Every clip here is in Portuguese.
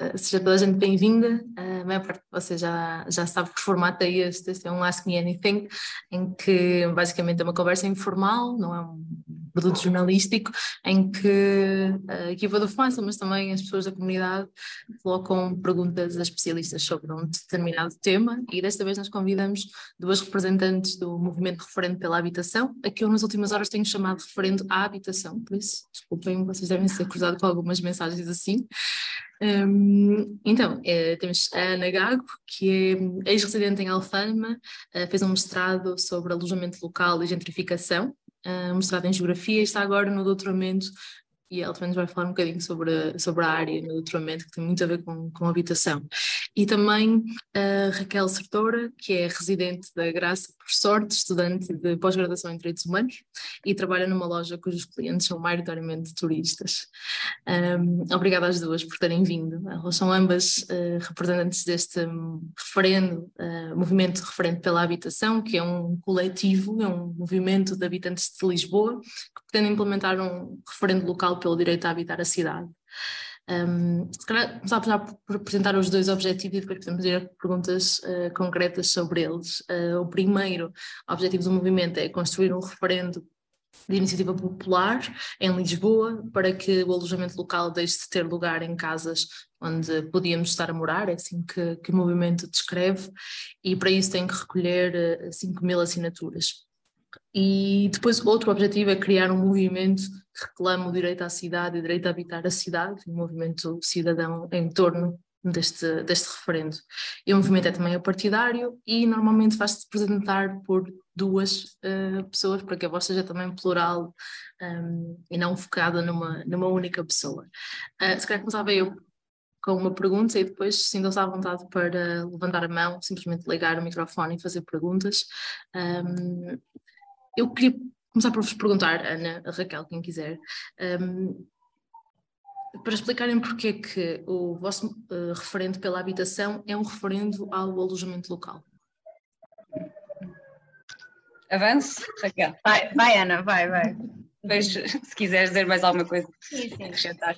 uh, seja toda a gente bem-vinda. Uh, a maior parte de vocês já, já sabe que formato é este. Este é um Ask Me Anything, em que basicamente é uma conversa informal, não é um produto jornalístico, em que a equipa do FANSA, mas também as pessoas da comunidade, colocam perguntas a especialistas sobre um determinado tema. E desta vez nós convidamos duas representantes do movimento referente pela habitação, a que eu nas últimas horas tenho chamado referendo à habitação, por isso, desculpem, vocês devem ser cruzados com algumas mensagens assim. Um, então, é, temos a Ana Gago, que é ex-residente em Alfama, uh, fez um mestrado sobre alojamento local e gentrificação, uh, mestrado em Geografia e está agora no doutoramento e ela também nos vai falar um bocadinho sobre a, sobre a área no doutoramento, que tem muito a ver com, com habitação. E também a Raquel Sertora, que é residente da Graça, por sorte, estudante de pós-graduação em Direitos Humanos e trabalha numa loja cujos clientes são maioritariamente turistas. Um, obrigada às duas por terem vindo. Elas são ambas uh, representantes deste referendo, uh, movimento referente pela habitação, que é um coletivo, é um movimento de habitantes de Lisboa, que pretende implementar um referendo local pelo direito a habitar a cidade. Um, se calhar começar por apresentar os dois objetivos e depois podemos ir a perguntas uh, concretas sobre eles. Uh, o primeiro objetivo do movimento é construir um referendo de iniciativa popular em Lisboa para que o alojamento local deixe de ter lugar em casas onde podíamos estar a morar, é assim que, que o movimento descreve, e para isso tem que recolher uh, 5 mil assinaturas. E depois outro objetivo é criar um movimento que reclama o direito à cidade e o direito a habitar a cidade, um movimento cidadão em torno deste, deste referendo. E o movimento é também partidário e normalmente faz-se apresentar por duas uh, pessoas, para que a voz seja também plural um, ehm, e não focada numa, numa única pessoa. Uh, se calhar começava eu com uma pergunta e depois sintam-se à vontade para levantar a mão, simplesmente ligar o microfone e fazer perguntas. Um, ehm, eu queria começar por vos perguntar, Ana, a Raquel, quem quiser, um, para explicarem porque é que o vosso uh, referendo pela habitação é um referendo ao alojamento local. Avance, Raquel. Vai, vai Ana, vai, vai. Depois, se quiseres dizer mais alguma coisa, sim, sim. acrescentar.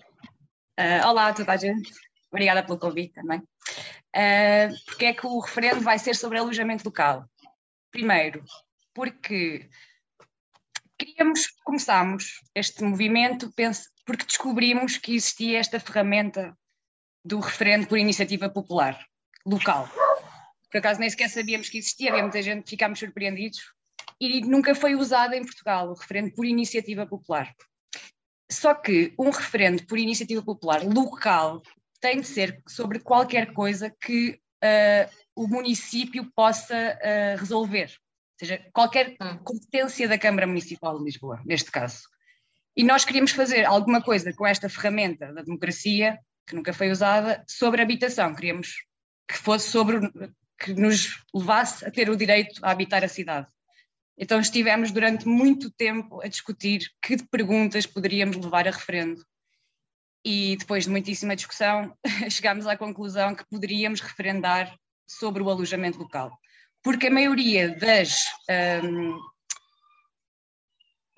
Uh, olá a toda a gente, obrigada pelo convite também. Uh, porque é que o referendo vai ser sobre alojamento local? Primeiro, porque queríamos, começámos este movimento porque descobrimos que existia esta ferramenta do referendo por iniciativa popular, local. Por acaso nem sequer sabíamos que existia, havia muita gente, ficámos surpreendidos, e nunca foi usada em Portugal, o referendo por iniciativa popular. Só que um referendo por iniciativa popular local tem de ser sobre qualquer coisa que uh, o município possa uh, resolver seja, qualquer hum. competência da Câmara Municipal de Lisboa, neste caso. E nós queríamos fazer alguma coisa com esta ferramenta da democracia, que nunca foi usada, sobre habitação. Queríamos que fosse sobre, que nos levasse a ter o direito a habitar a cidade. Então estivemos durante muito tempo a discutir que perguntas poderíamos levar a referendo. E depois de muitíssima discussão, chegámos à conclusão que poderíamos referendar sobre o alojamento local porque a maioria das, um,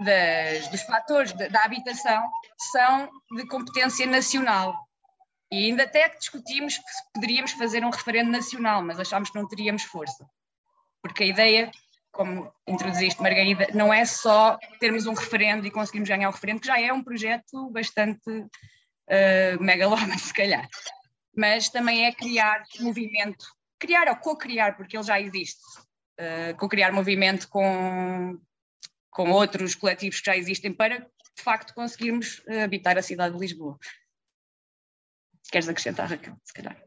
das dos fatores de, da habitação são de competência nacional. E ainda até discutimos se poderíamos fazer um referendo nacional, mas achámos que não teríamos força. Porque a ideia, como introduziste, Margarida, não é só termos um referendo e conseguirmos ganhar o referendo, que já é um projeto bastante uh, megalómano, se calhar. Mas também é criar movimento criar ou co-criar, porque ele já existe, uh, co-criar movimento com, com outros coletivos que já existem para, de facto, conseguirmos uh, habitar a cidade de Lisboa. Queres acrescentar, Raquel, se calhar?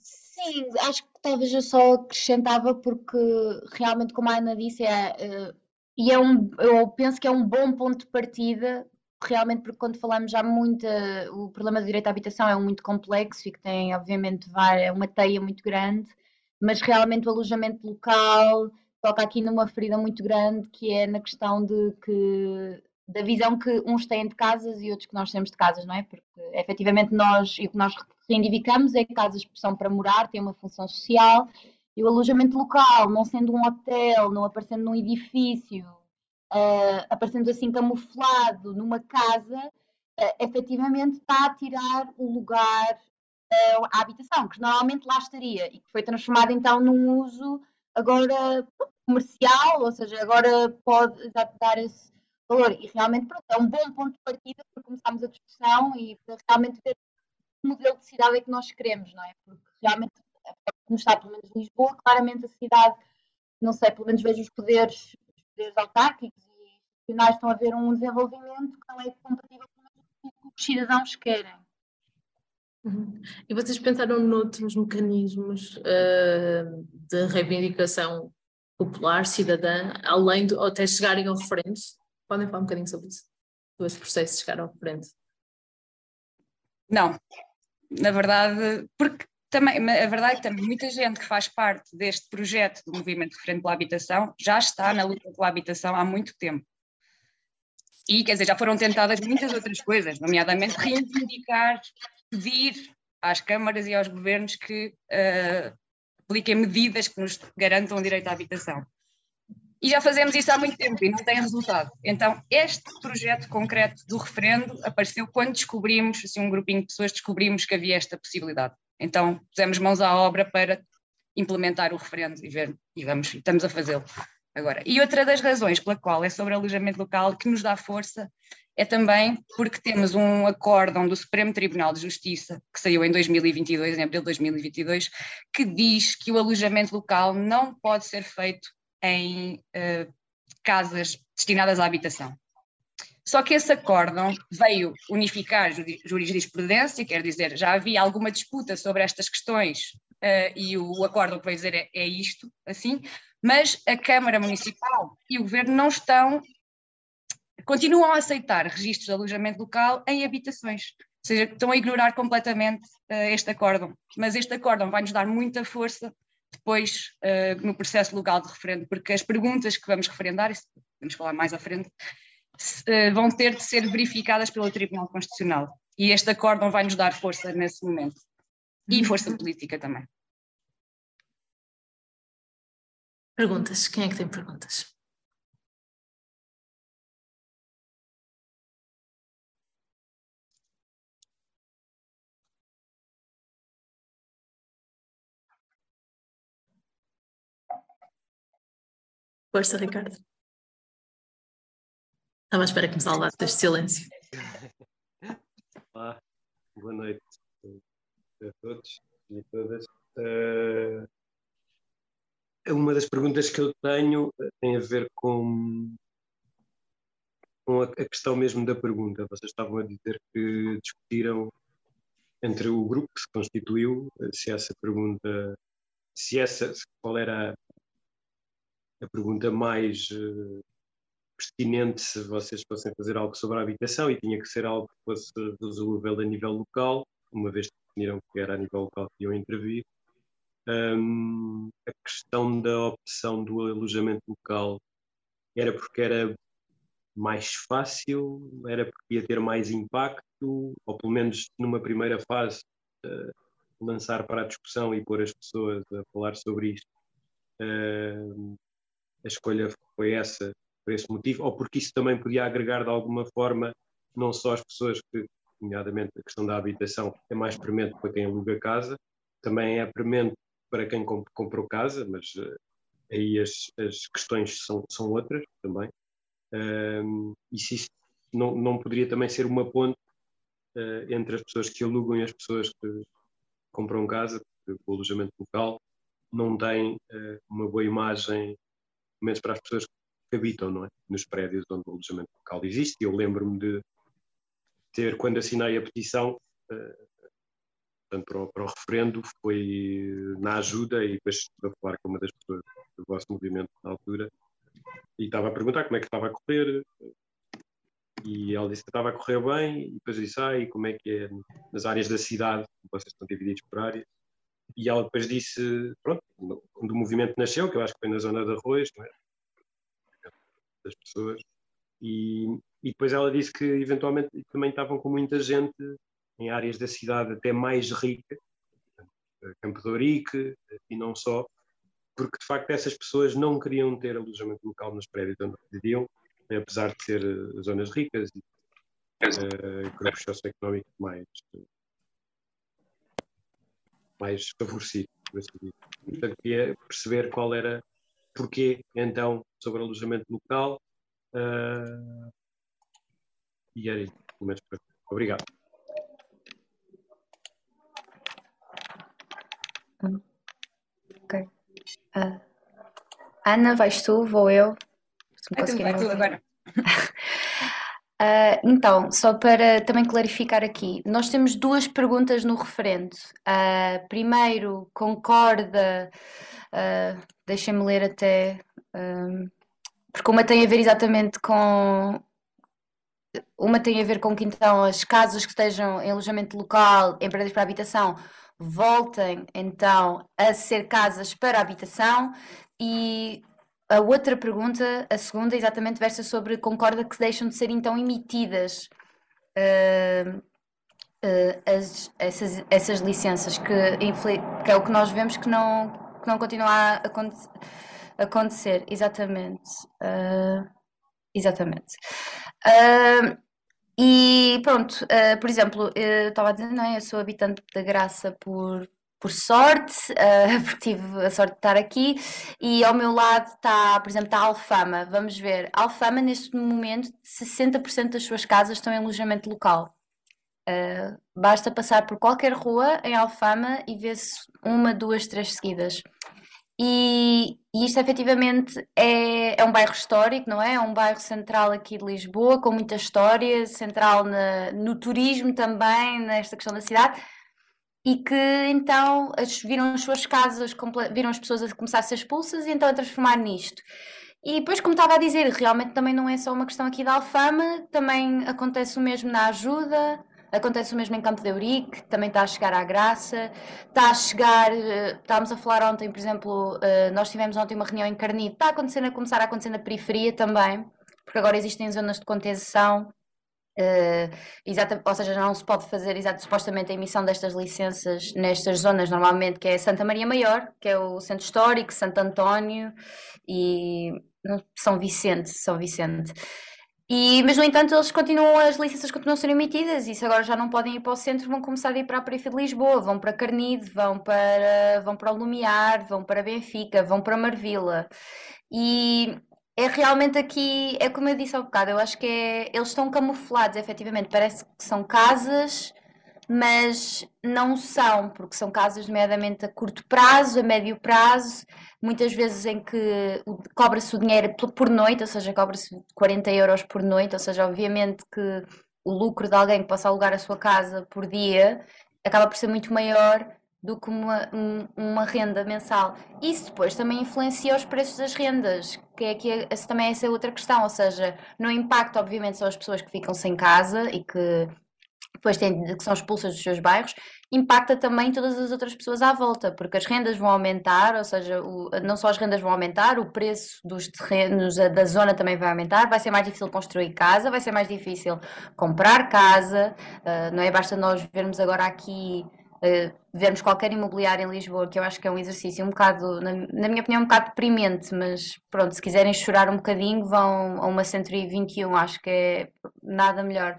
Sim, acho que talvez eu só acrescentava porque realmente, como a Ana disse, é, uh, e é um, eu penso que é um bom ponto de partida realmente porque quando falamos já muito, o problema do direito à habitação é um muito complexo e que tem obviamente é uma teia muito grande, mas realmente o alojamento local toca aqui numa ferida muito grande que é na questão de que da visão que uns têm de casas e outros que nós temos de casas, não é? Porque efetivamente nós, e o que nós reivindicamos é que casas são para morar, têm uma função social, e o alojamento local, não sendo um hotel, não aparecendo num edifício, uh, aparecendo assim camuflado numa casa, uh, efetivamente está a tirar o lugar uh, à habitação, que normalmente lá estaria e que foi transformado então num uso agora comercial, ou seja, agora pode dar esse valor. E realmente pronto, é um bom ponto de partida para começarmos a discussão e para realmente ver que modelo de cidade é que nós queremos, não é? Porque realmente, como está pelo menos Lisboa, claramente a cidade, não sei, pelo menos vejo os poderes, os poderes autárquicos e institucionais estão a ver um desenvolvimento que não é compatível com o que os cidadãos querem. Uhum. E vocês pensaram noutros mecanismos uh, de reivindicação popular, cidadã, além de até chegarem ao referendo? Podem falar um bocadinho sobre isso? Do esse processo de chegar ao referendo? Não, na verdade, porque também, a verdade é que também muita gente que faz parte deste projeto do Movimento Referendo pela Habitação já está na luta pela habitação há muito tempo. E, quer dizer, já foram tentadas muitas outras coisas, nomeadamente reivindicar pedir às câmaras e aos governos que uh, apliquem medidas que nos garantam o direito à habitação. E já fazemos isso há muito tempo e não tem resultado. Então, este projeto concreto do referendo apareceu quando descobrimos, assim, um grupinho de pessoas descobrimos que havia esta possibilidade. Então, pusemos mãos à obra para implementar o referendo e ver, e vamos, estamos a fazê-lo agora. E outra das razões pela qual é sobre alojamento local que nos dá força é também porque temos um acórdão do Supremo Tribunal de Justiça, que saiu em 2022, em abril de 2022, que diz que o alojamento local não pode ser feito em uh, casas destinadas à habitação. Só que esse acórdão veio unificar jurisprudência, quer dizer, já havia alguma disputa sobre estas questões uh, e o acórdão que veio dizer é, é isto, assim, mas a Câmara Municipal e o Governo não estão continuam a aceitar registros de alojamento local em habitações. Ou seja, estão a ignorar completamente uh, este acórdão. Mas este acórdão vai nos dar muita força depois uh, no processo legal de referendo, porque as perguntas que vamos referendar, isso vamos falar mais à frente, vão ter de ser verificadas pelo Tribunal Constitucional. E este acórdão vai nos dar força nesse momento. E uhum. força política também. Perguntas? Quem é que tem perguntas? Força, Ricardo. Estava à espera que me salvasse deste silêncio. Olá, boa noite a todos e a todas. Uh, uma das perguntas que eu tenho tem a ver com, com a, a questão mesmo da pergunta. Vocês estavam a dizer que discutiram entre o grupo que se constituiu se essa pergunta, se essa, qual era a pergunta mais pertinente se vocês fossem fazer algo sobre a habitação e tinha que ser algo que fosse resolvível a nível local, uma vez que definiram que era a nível local que iam intervir. Um, a questão da opção do alojamento local era porque era mais fácil, era porque ia ter mais impacto, ou pelo menos numa primeira fase uh, lançar para a discussão e pôr as pessoas a falar sobre isto. Uh, a escolha foi essa, por esse motivo, ou porque isso também podia agregar de alguma forma não só as pessoas que, nomeadamente a questão da habitação, é mais premente para quem aluga casa, também é premente para quem comp comprou casa, mas uh, aí as, as questões são, são outras também. E se isso não, não poderia também ser uma ponte uh, entre as pessoas que alugam e as pessoas que compram casa, porque o alojamento local não tem uh, uma boa imagem menos para as pessoas que habitam não é? nos prédios onde o alojamento local existe. Eu lembro-me de ter, quando assinei a petição, uh, portanto, para, o, para o referendo, foi na ajuda e depois estive a falar com uma das pessoas do vosso movimento na altura e estava a perguntar como é que estava a correr e ela disse que estava a correr bem e depois disse, ah, e como é que é nas áreas da cidade, vocês estão divididos por áreas e ela depois disse, pronto, quando o movimento nasceu, que eu acho que foi na zona de Arroz, é? Das pessoas, e, e depois ela disse que eventualmente também estavam com muita gente em áreas da cidade até mais rica, Campo de Ourique e não só, porque de facto essas pessoas não queriam ter alojamento local nos prédios onde residiam, apesar de ser zonas ricas. uh, grupos socioeconómicos mais, mais favorecidos, assim. Portanto, queria perceber qual era, porquê, então, sobre alojamento local. Uh, e era isso, pelo menos para Obrigado. Ok. Uh, Ana, vais tu? Vou eu? Se me vai tu agora. Uh, então, só para também clarificar aqui, nós temos duas perguntas no referendo. Uh, primeiro, concorda, uh, deixem-me ler até, porque uma tem a ver exatamente com. Uma tem a ver com que então as casas que estejam em alojamento local, em prédios para habitação, voltem então a ser casas para habitação e a outra pergunta, a segunda, exatamente versa sobre concorda que deixam de ser então emitidas uh, uh, as, essas, essas licenças, que, que, é o que nós vemos que não, que não continua a acontecer. acontecer. Exatamente. Uh, exatamente. e pronto, por exemplo, eu estava a dizer, não é? Eu sou habitante da Graça por por sorte, uh, porque tive a sorte de estar aqui, e ao meu lado está, por exemplo, está a Alfama. Vamos ver, Alfama neste momento 60% das suas casas estão em alojamento local. Uh, basta passar por qualquer rua em Alfama e vê-se uma, duas, três seguidas. E, e isto efetivamente é, é um bairro histórico, não é? É um bairro central aqui de Lisboa, com muita história, central na, no turismo também, nesta questão da cidade e que então viram as suas casas, viram as pessoas a começar a ser expulsas e então a transformar nisto. E depois, como estava a dizer, realmente também não é só uma questão aqui da Alfama, também acontece o mesmo na ajuda, acontece o mesmo em Campo de Eurique, também está a chegar à Graça, está a chegar, eh, estávamos a falar ontem, por exemplo, eh, nós tivemos ontem uma reunião em Carnide, está a, acontecer, a começar a acontecer na periferia também, porque agora existem zonas de contenção exata, ou seja, não se pode fazer exato, supostamente a emissão destas licenças nestas zonas, normalmente, que é Santa Maria Maior, que é o Centro Histórico, Santo António e São Vicente, São Vicente. E, mas, no entanto, eles continuam, as licenças continuam a ser emitidas, e se agora já não podem ir para o centro, vão começar a ir para a periferia de Lisboa, vão para Carnide, vão para, vão para o Lumiar, vão para Benfica, vão para Marvila. E é realmente aqui, é como eu disse há bocado, eu acho que é, eles estão camuflados, efetivamente, parece que são casas, mas não são, porque são casas nomeadamente a curto prazo, a médio prazo, muitas vezes em que cobra-se o dinheiro por noite, ou seja, cobra-se 40 euros por noite, ou seja, obviamente que o lucro de alguém que possa alugar a sua casa por dia acaba por ser muito maior do que uma, uma renda mensal. Isso depois também influencia os preços das rendas, que é que essa também é essa outra questão, ou seja, no impacto obviamente são as pessoas que ficam sem casa e que depois têm, que são expulsas dos seus bairros, impacta também todas as outras pessoas à volta, porque as rendas vão aumentar, ou seja, o, não só as rendas vão aumentar, o preço dos terrenos da zona também vai aumentar, vai ser mais difícil construir casa, vai ser mais difícil comprar casa, uh, não é? Basta nós vermos agora aqui uh, vermos qualquer imobiliário em Lisboa, que eu acho que é um exercício um bocado, na, na, minha opinião, um bocado deprimente, mas pronto, se quiserem chorar um bocadinho, vão a uma 121, acho que é nada melhor.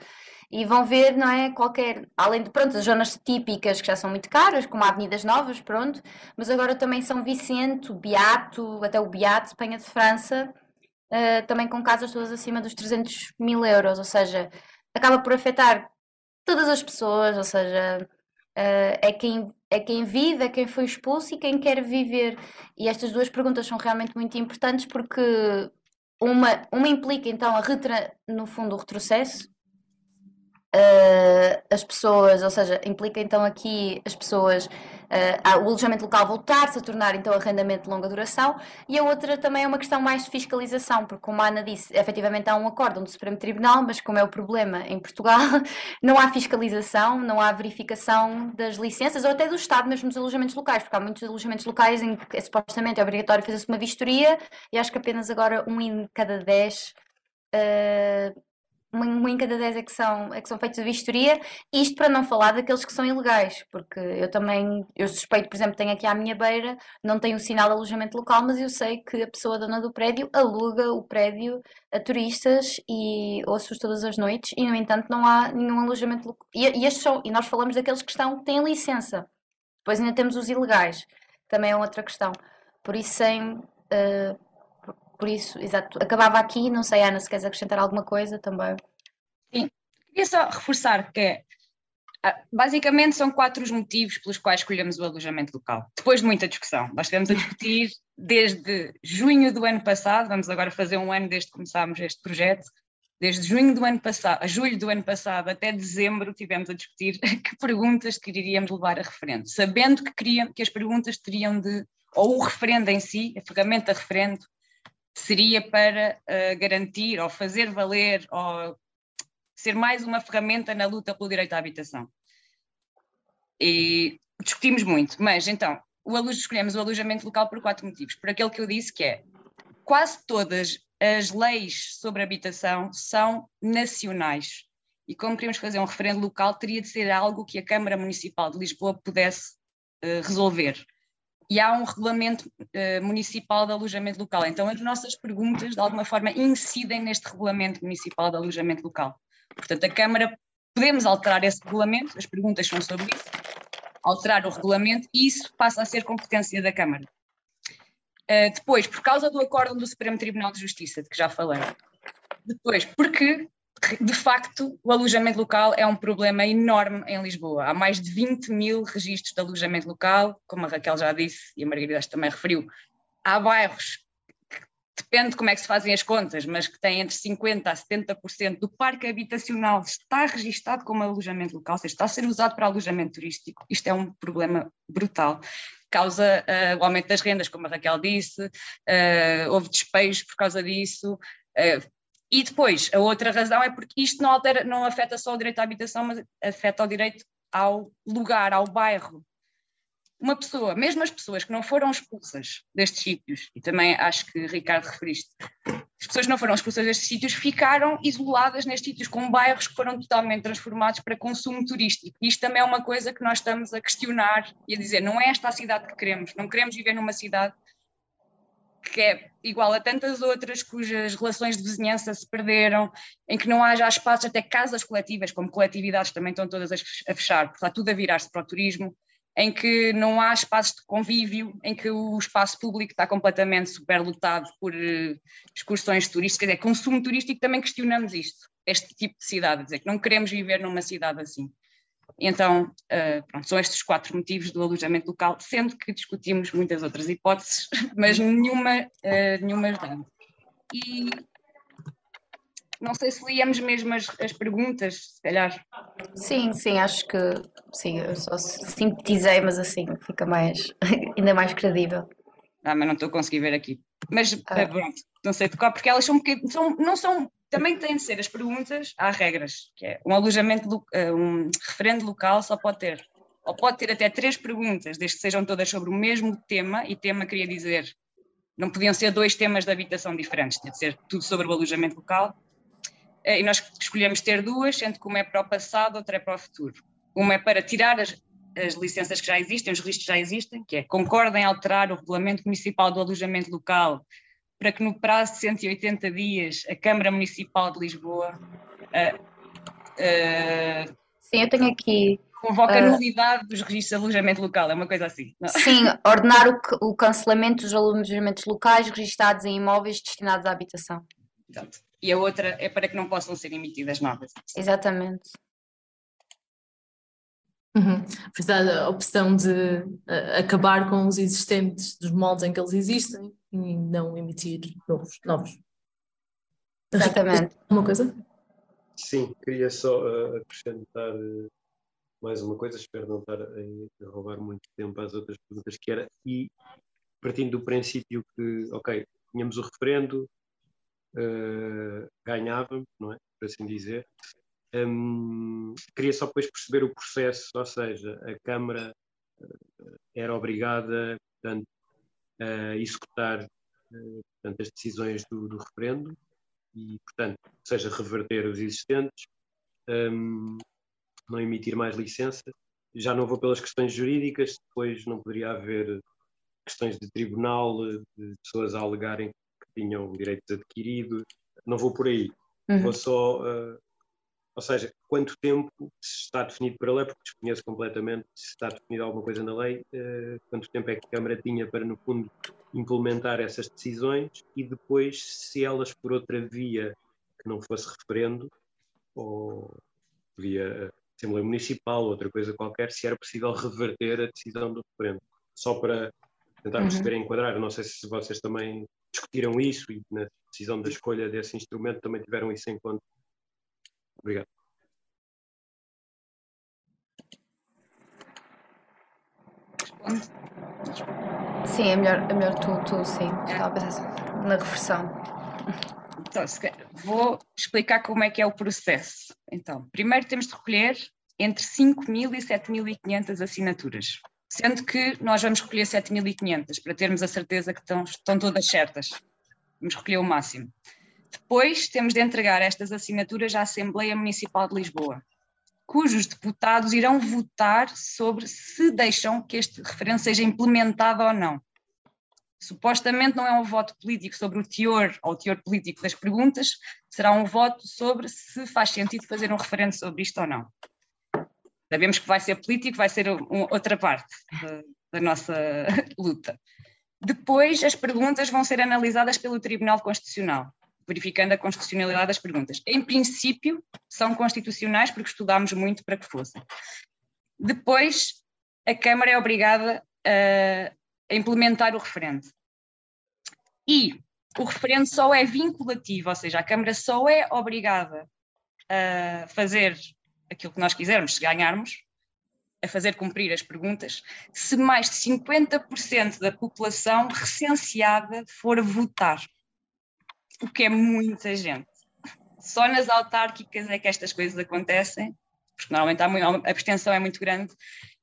E vão ver, não é? Qualquer, além de, pronto, as zonas típicas que já são muito caras, como Avenidas Novas, pronto, mas agora também São Vicente, o Beato, até o Beato, Penha de França, uh, também com casas todas acima dos 300 mil euros, ou seja, acaba por afetar todas as pessoas, ou seja, Uh, é, quem, é quem vive, é quem foi expulso e quem quer viver. E estas duas perguntas são realmente muito importantes porque uma, uma implica então a retra, no fundo o retrocesso uh, as pessoas, ou seja, implica então aqui as pessoas, uh, o alojamento local voltar-se a tornar então arrendamento de longa duração, e a outra também é uma questão mais de fiscalização, porque como a Ana disse, efetivamente há um acórdão do Supremo Tribunal, mas como é o problema em Portugal, não há fiscalização, não há verificação das licenças, ou até do Estado mesmo dos alojamentos locais, porque há muitos alojamentos locais em que supostamente é obrigatório fazer-se uma vistoria, e acho que apenas agora um em cada dez uh, um em cada 10 é que, são, é que são feitos a vistoria, isto para não falar daqueles que são ilegais, porque eu também, eu suspeito, por exemplo, tenho aqui à minha beira, não tenho sinal de alojamento local, mas eu sei que a pessoa dona do prédio aluga o prédio a turistas e ouço-os todas as noites e, no entanto, não há nenhum alojamento local. E, e, estes são, e nós falamos daqueles que estão, que têm licença. Depois ainda temos os ilegais, também é outra questão. Por isso, sem... Uh, por isso, exato. Acabava aqui, não sei, Ana, se queres acrescentar alguma coisa também. Sim, queria só reforçar que ah, basicamente são quatro os motivos pelos quais escolhemos o alojamento local. Depois de muita discussão, nós estivemos a discutir desde junho do ano passado, vamos agora fazer um ano desde que começámos este projeto, desde junho do ano passado, a julho do ano passado até dezembro, tivemos a discutir que perguntas queríamos levar a referendo, sabendo que, queria, que as perguntas teriam de, ou o referendo em si, a ferramenta referendo, seria para uh, garantir ou fazer valer ou ser mais uma ferramenta na luta pelo direito à habitação. E discutimos muito, mas então, o aluno, escolhemos o alojamento local por quatro motivos. Por aquele que eu disse que é, quase todas as leis sobre habitação são nacionais. E como queríamos fazer um referendo local, teria de ser algo que a Câmara Municipal de Lisboa pudesse uh, resolver e há um regulamento uh, municipal de alojamento local. Então, as nossas perguntas, de alguma forma, incidem neste regulamento municipal de alojamento local. Portanto, a Câmara, podemos alterar esse regulamento, as perguntas são sobre isso, alterar o regulamento e isso passa a ser competência da Câmara. Uh, depois, por causa do acórdão do Supremo Tribunal de Justiça, de que já falei. Depois, porque de facto, o alojamento local é um problema enorme em Lisboa. Há mais de 20 mil registros de alojamento local, como a Raquel já disse e a Margarida também referiu. Há bairros depende de como é que se fazem as contas, mas que têm entre 50% a 70% do parque habitacional está registado como alojamento local, ou seja, está a ser usado para alojamento turístico. Isto é um problema brutal causa uh, o aumento das rendas, como a Raquel disse, uh, houve despejos por causa disso, uh, e depois, a outra razão é porque isto não, altera, não afeta só o direito à habitação, mas afeta o direito ao lugar, ao bairro. Uma pessoa, mesmo as pessoas que não foram expulsas destes sítios, e também acho que Ricardo referiste, as pessoas que não foram expulsas destes sítios ficaram isoladas nestes sítios, com bairros que foram totalmente transformados para consumo turístico. Isto também é uma coisa que nós estamos a questionar e a dizer: não é esta a cidade que queremos, não queremos viver numa cidade que é igual a tantas outras cujas relações de vizinhança se perderam, em que não haja espaços, até casas coletivas, como coletividades também estão todas a fechar, porque está tudo a virar-se para o turismo, em que não há espaços de convívio, em que o espaço público está completamente superlotado por uh, excursões turísticas, é consumo turístico, também questionamos isto, este tipo de cidade, dizer que não queremos viver numa cidade assim. Então, uh, pronto, são estes quatro motivos do alojamento local, sendo que discutimos muitas outras hipóteses, mas nenhuma, uh, nenhuma ajudando. E não sei se líamos mesmo as, as, perguntas, se calhar. Sim, sim, acho que sim, eu só sintetizei, mas assim fica mais, ainda mais credível. Ah, mas não estou a conseguir ver aqui. Mas ah. pronto, não sei tocar, porque elas são, são não são também têm de ser as perguntas, há regras, que é um alojamento, eh, um referendo local só pode ter, ou pode ter até três perguntas, desde que sejam todas sobre o mesmo tema, e tema queria dizer, não podiam ser dois temas de habitação diferentes, tinha de ser tudo sobre o alojamento local, eh, e nós escolhemos ter duas, sendo que uma é para o passado, outra é para o futuro. Uma é para tirar as, as licenças que já existem, os registros já existem, que é concordem em alterar o regulamento municipal do alojamento local para que no prazo de 180 dias a Câmara Municipal de Lisboa uh, uh, Sim, eu tenho aqui convoca a uh, nulidade dos registros de alojamento local, é uma coisa assim. Não? Sim, ordenar o, o, cancelamento dos alojamentos locais registados em imóveis destinados à habitação. Exato. E a outra é para que não possam ser emitidas novas. Exatamente. Uhum. a opção de uh, acabar com os existentes, dos moldes em que eles existem e não emitir novos. novos. Exatamente. Uma coisa? Sim, queria só uh, acrescentar uh, mais uma coisa, espero não estar a, roubar muito tempo às outras perguntas, que era, e partindo do princípio que, ok, tínhamos o referendo, ganhávamos, não é? Por assim dizer, um, queria só depois perceber o processo, ou seja, a Câmara uh, era obrigada, portanto, a executar uh, portanto, as decisões do, do referendo, e, portanto, seja reverter os existentes, um, não emitir mais licenças. Já não vou pelas questões jurídicas, depois não poderia haver questões de tribunal, de pessoas a alegarem que tinham direitos adquiridos. Não vou por aí. Uhum. Vou só. Uh, ou seja, quanto tempo se está definido para a lei, porque desconheço completamente se está definido alguma coisa na lei, uh, quanto tempo é que a Câmara tinha para, no fundo, implementar essas decisões e depois, se elas por outra via que não fosse referendo, ou via Assembleia Municipal, outra coisa qualquer, se era possível reverter a decisão do referendo. Só para tentar uhum. perceber e enquadrar, não sei se vocês também discutiram isso e na decisão da escolha desse instrumento também tiveram isso em conta. Obrigado. Sim, é melhor, é melhor tu, tu sim. Estava a pensar na reversão. Então, vou explicar como é que é o processo. Então, primeiro temos de recolher entre 5.000 e 7.500 assinaturas, sendo que nós vamos recolher 7.500 para termos a certeza que estão, estão todas certas. Vamos recolher o máximo. Depois temos de entregar estas assinaturas à Assembleia Municipal de Lisboa, cujos deputados irão votar sobre se deixam que este referendo seja implementado ou não. Supostamente não é um voto político sobre o teor ou o teor político das perguntas, será um voto sobre se faz sentido fazer um referendo sobre isto ou não. Sabemos que vai ser político, vai ser um, outra parte da, da nossa luta. Depois, as perguntas vão ser analisadas pelo Tribunal Constitucional verificando a constitucionalidade das perguntas. Em princípio, são constitucionais porque estudámos muito para que fossem. Depois, a Câmara é obrigada a, a implementar o referendo. E o referendo só é vinculativo, ou seja, a Câmara só é obrigada a fazer aquilo que nós quisermos, se ganharmos, a fazer cumprir as perguntas, se mais de 50% da população recenseada for votar o que é muita gente. Só nas autárquicas é que estas coisas acontecem, porque normalmente a abstenção é muito grande,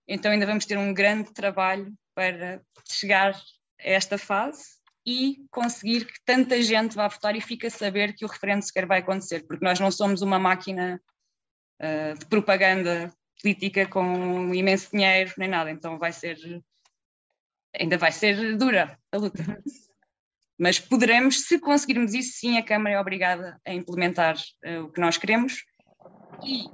então ainda vamos ter um grande trabalho para chegar a esta fase e conseguir que tanta gente vá votar e fique a saber que o referendo sequer vai acontecer, porque nós não somos uma máquina uh, de propaganda política com imenso dinheiro nem nada, então vai ser ainda vai ser dura a luta. Mas poderemos, se conseguirmos isso, sim, a Câmara é obrigada a implementar uh, o que nós queremos. E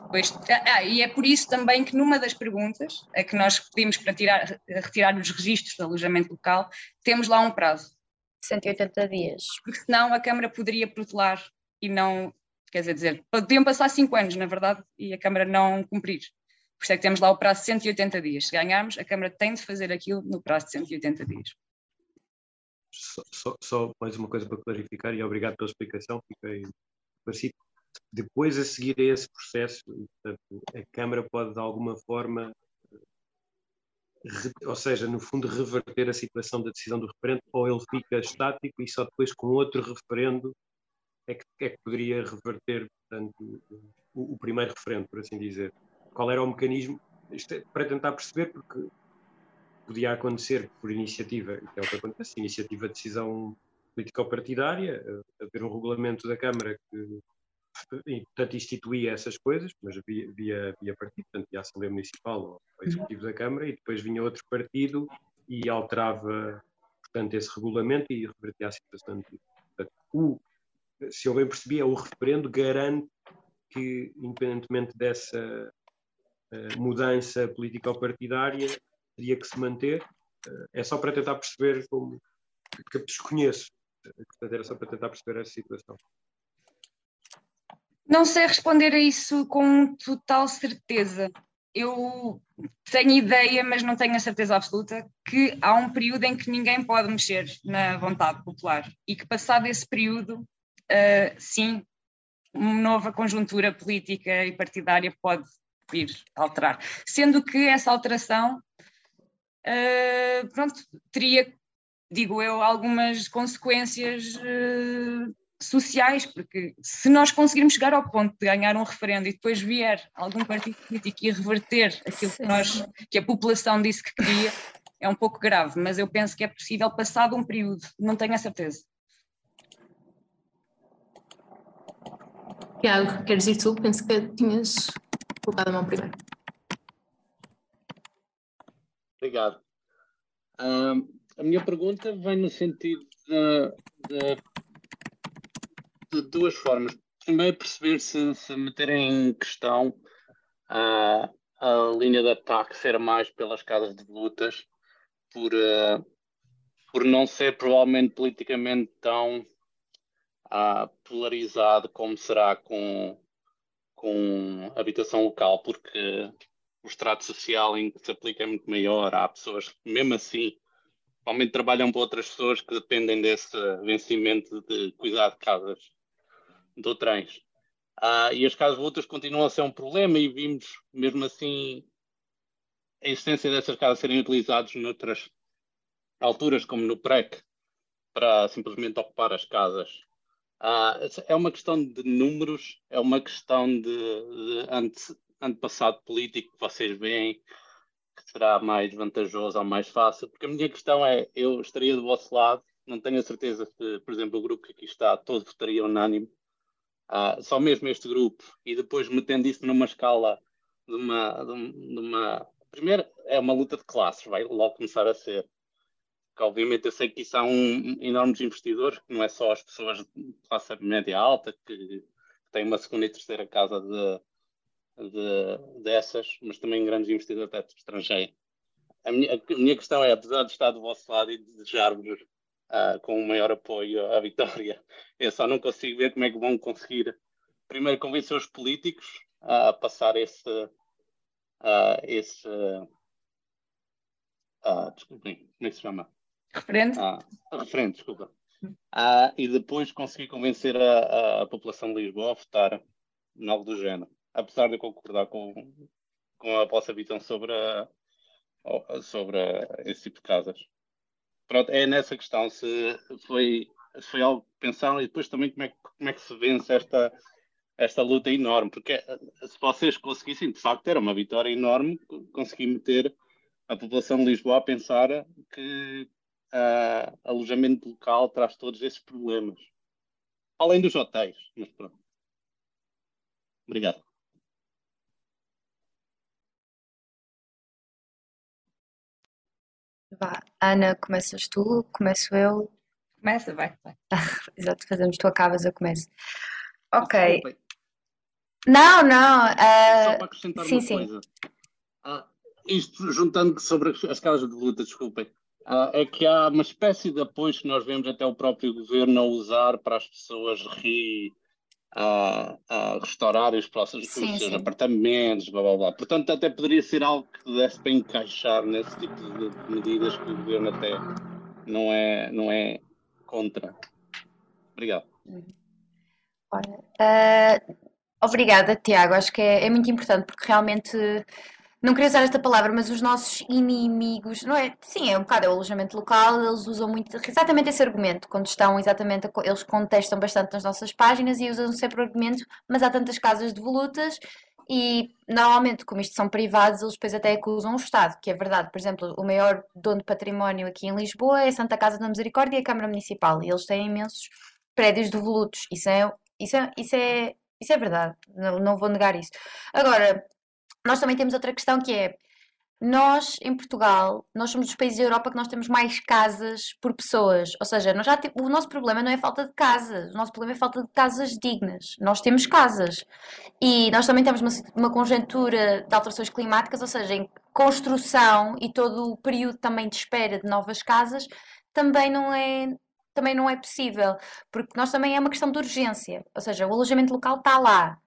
depois, ah, ah, e é por isso também que numa das perguntas a que nós pedimos para tirar, retirar os registros de alojamento local, temos lá um prazo. 180 dias. Porque senão a Câmara poderia protelar e não, quer dizer, podiam passar 5 anos, na verdade, e a Câmara não cumprir. Por isso é que temos lá o prazo de 180 dias. Se ganharmos, a Câmara tem de fazer aquilo no prazo de 180 dias. Só, só, mais uma coisa para clarificar e obrigado pela explicação, fiquei parecido. Depois, a seguir a esse processo, a Câmara pode de alguma forma, ou seja, no fundo, reverter a situação da decisão do referendo, ou ele fica estático e só depois com outro referendo é que, é que poderia reverter portanto, o, o primeiro referendo, por assim dizer. Qual era o mecanismo? Isto é para tentar perceber, porque podia acontecer por iniciativa, que é o que acontece, iniciativa de decisão político-partidária, eh, haver um regulamento da Câmara que, portanto, instituía essas coisas, mas via, via, via partido, portanto, via Assembleia Municipal ou Executivo da Câmara, e depois vinha outro partido e alterava, portanto, esse regulamento e revertia a situação. Portanto, o, se eu bem percebi, é o referendo garante que, independentemente dessa uh, mudança político-partidária, teria que se manter. Eh, é só para tentar perceber como que desconheço. Portanto, era só para tentar perceber essa situação. Não sei responder a isso com total certeza. Eu tenho ideia, mas não tenho a certeza absoluta, que há um período em que ninguém pode mexer na vontade popular e que, passado esse período, uh, sim, uma nova conjuntura política e partidária pode vir alterar. Sendo que essa alteração uh, pronto, teria, digo eu, algumas consequências uh, sociais, porque se nós conseguirmos chegar ao ponto de ganhar um referendo e depois vier algum partido político e reverter aquilo que, nós, que a população disse que queria, é um pouco grave, mas eu penso que é possível passado um período, não tenho a certeza. Tiago, queres ir tu? Penso que tinhas colocado a mão primeiro. Obrigado. A minha pergunta vem no sentido de, de, de duas formas. Primeiro, perceber se, se meter em questão uh, a linha de ataque ser mais pelas casas de lutas, por, uh, por não ser provavelmente politicamente tão uh, polarizado como será com, com habitação local, porque o extrato social em que se aplica é muito maior. Há pessoas que, mesmo assim, provavelmente trabalham para outras pessoas que dependem desse vencimento de cuidar de casas de trens. Uh, e as casas de lutas continuam a ser um problema e vimos, mesmo assim, a existência dessas casas serem utilizadas noutras alturas, como no PREC, para simplesmente ocupar as casas. Uh, é uma questão de números, é uma questão de, de antepassado político que vocês veem que será mais vantajoso ou mais fácil? Porque a minha questão é, eu estaria do vosso lado, não tenho a certeza se, por exemplo, o grupo que aqui está, todo votaria unânime, uh, só mesmo este grupo, e depois metendo isso numa escala de uma, de uma... Primeiro, é uma luta de classes, vai logo começar a ser. Porque, obviamente, eu sei que isso há um, enormes investidores, que não é só as pessoas de classe média alta, que têm uma segunda e terceira casa de, de, dessas, mas também grandes investidores até estrangeiros. A minha, a minha questão é, apesar de estar do vosso lado e de desejar-vos uh, com o maior apoio à vitória, eu só não consigo ver como é que vão conseguir, primeiro, convencer os políticos a passar esse. Uh, esse uh, desculpem, como é que se chama? Referente? Referente, desculpa. E depois conseguir convencer a, a, a, população de Lisboa a votar em algo do género apesar de eu concordar com, com a vossa visão sobre, a, sobre a, esse tipo de casas. Pronto, é nessa questão se foi, se foi algo que pensaram e depois também como é, como é que se vence esta, esta luta enorme, porque eh, se vocês conseguissem, de facto, era uma vitória enorme conseguir meter a população de Lisboa a pensar que uh, alojamento local traz todos esses problemas. Além dos hotéis, mas pronto. Obrigado. Vá. Ana, começas tu, começo eu. Começa, vai, vai. Exato, fazemos tu acabas, eu começo. Ok. Não, não. Uh... Só para acrescentar sim, uma sim. coisa. Uh, isto, juntando sobre as casas de luta, desculpem, uh, é que há uma espécie de apoio que nós vemos até o próprio governo a usar para as pessoas rir a, a restaurar os próximos sim, seus sim. apartamentos, blá blá blá. Portanto, até poderia ser algo que desse para encaixar nesse tipo de medidas que o governo até não é, não é contra. Obrigado. Uh, obrigada, Tiago. Acho que é, é muito importante porque realmente não queria usar esta palavra, mas os nossos inimigos, não é? Sim, é um bocado é o alojamento local, eles usam muito exatamente esse argumento, quando estão exatamente, a, eles contestam bastante nas nossas páginas e usam sempre o argumento, mas há tantas casas de volutas e normalmente, como isto são privados, eles depois até acusam o Estado, que é verdade. Por exemplo, o maior dono de património aqui em Lisboa é a Santa Casa da Misericórdia e a Câmara Municipal, e eles têm imensos prédios de volutos. Isso é, isso é, isso é, isso é verdade, não, não vou negar isso. Agora, nós também temos outra questão que é nós em Portugal, nós somos dos países da Europa que nós temos mais casas por pessoas. Ou seja, nós já o nosso problema não é falta de casas, o nosso problema é falta de casas dignas. Nós temos casas. E nós também temos uma, uma conjuntura de alterações climáticas, ou seja, em construção e todo o período também de espera de novas casas também não é também não é possível, porque nós também é uma questão de urgência, ou seja, o alojamento local está lá,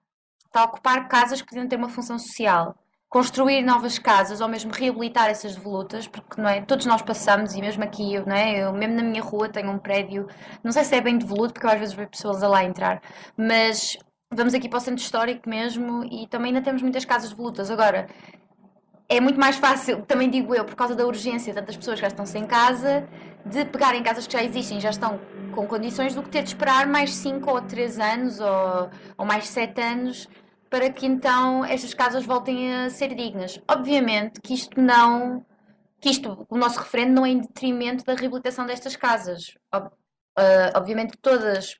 está a ocupar casas que podiam ter uma função social. Construir novas casas ou mesmo reabilitar essas devolutas, porque não é, todos nós passamos, e mesmo aqui, eu, não é, eu mesmo na minha rua tenho um prédio, não sei se é bem devoluto, porque eu às vezes vejo pessoas a lá entrar, mas vamos aqui para o centro histórico mesmo e também ainda temos muitas casas devolutas. Agora, é muito mais fácil, também digo eu, por causa da urgência, tantas pessoas já estão sem casa, de pegarem casas que já existem, já estão com condições, do que ter de esperar mais 5 ou 3 anos ou, ou mais 7 anos para que então estas casas voltem a ser dignas. Obviamente que isto não, que isto, o nosso referendo não é em detrimento da reabilitação destas casas. Ob, uh, obviamente todas,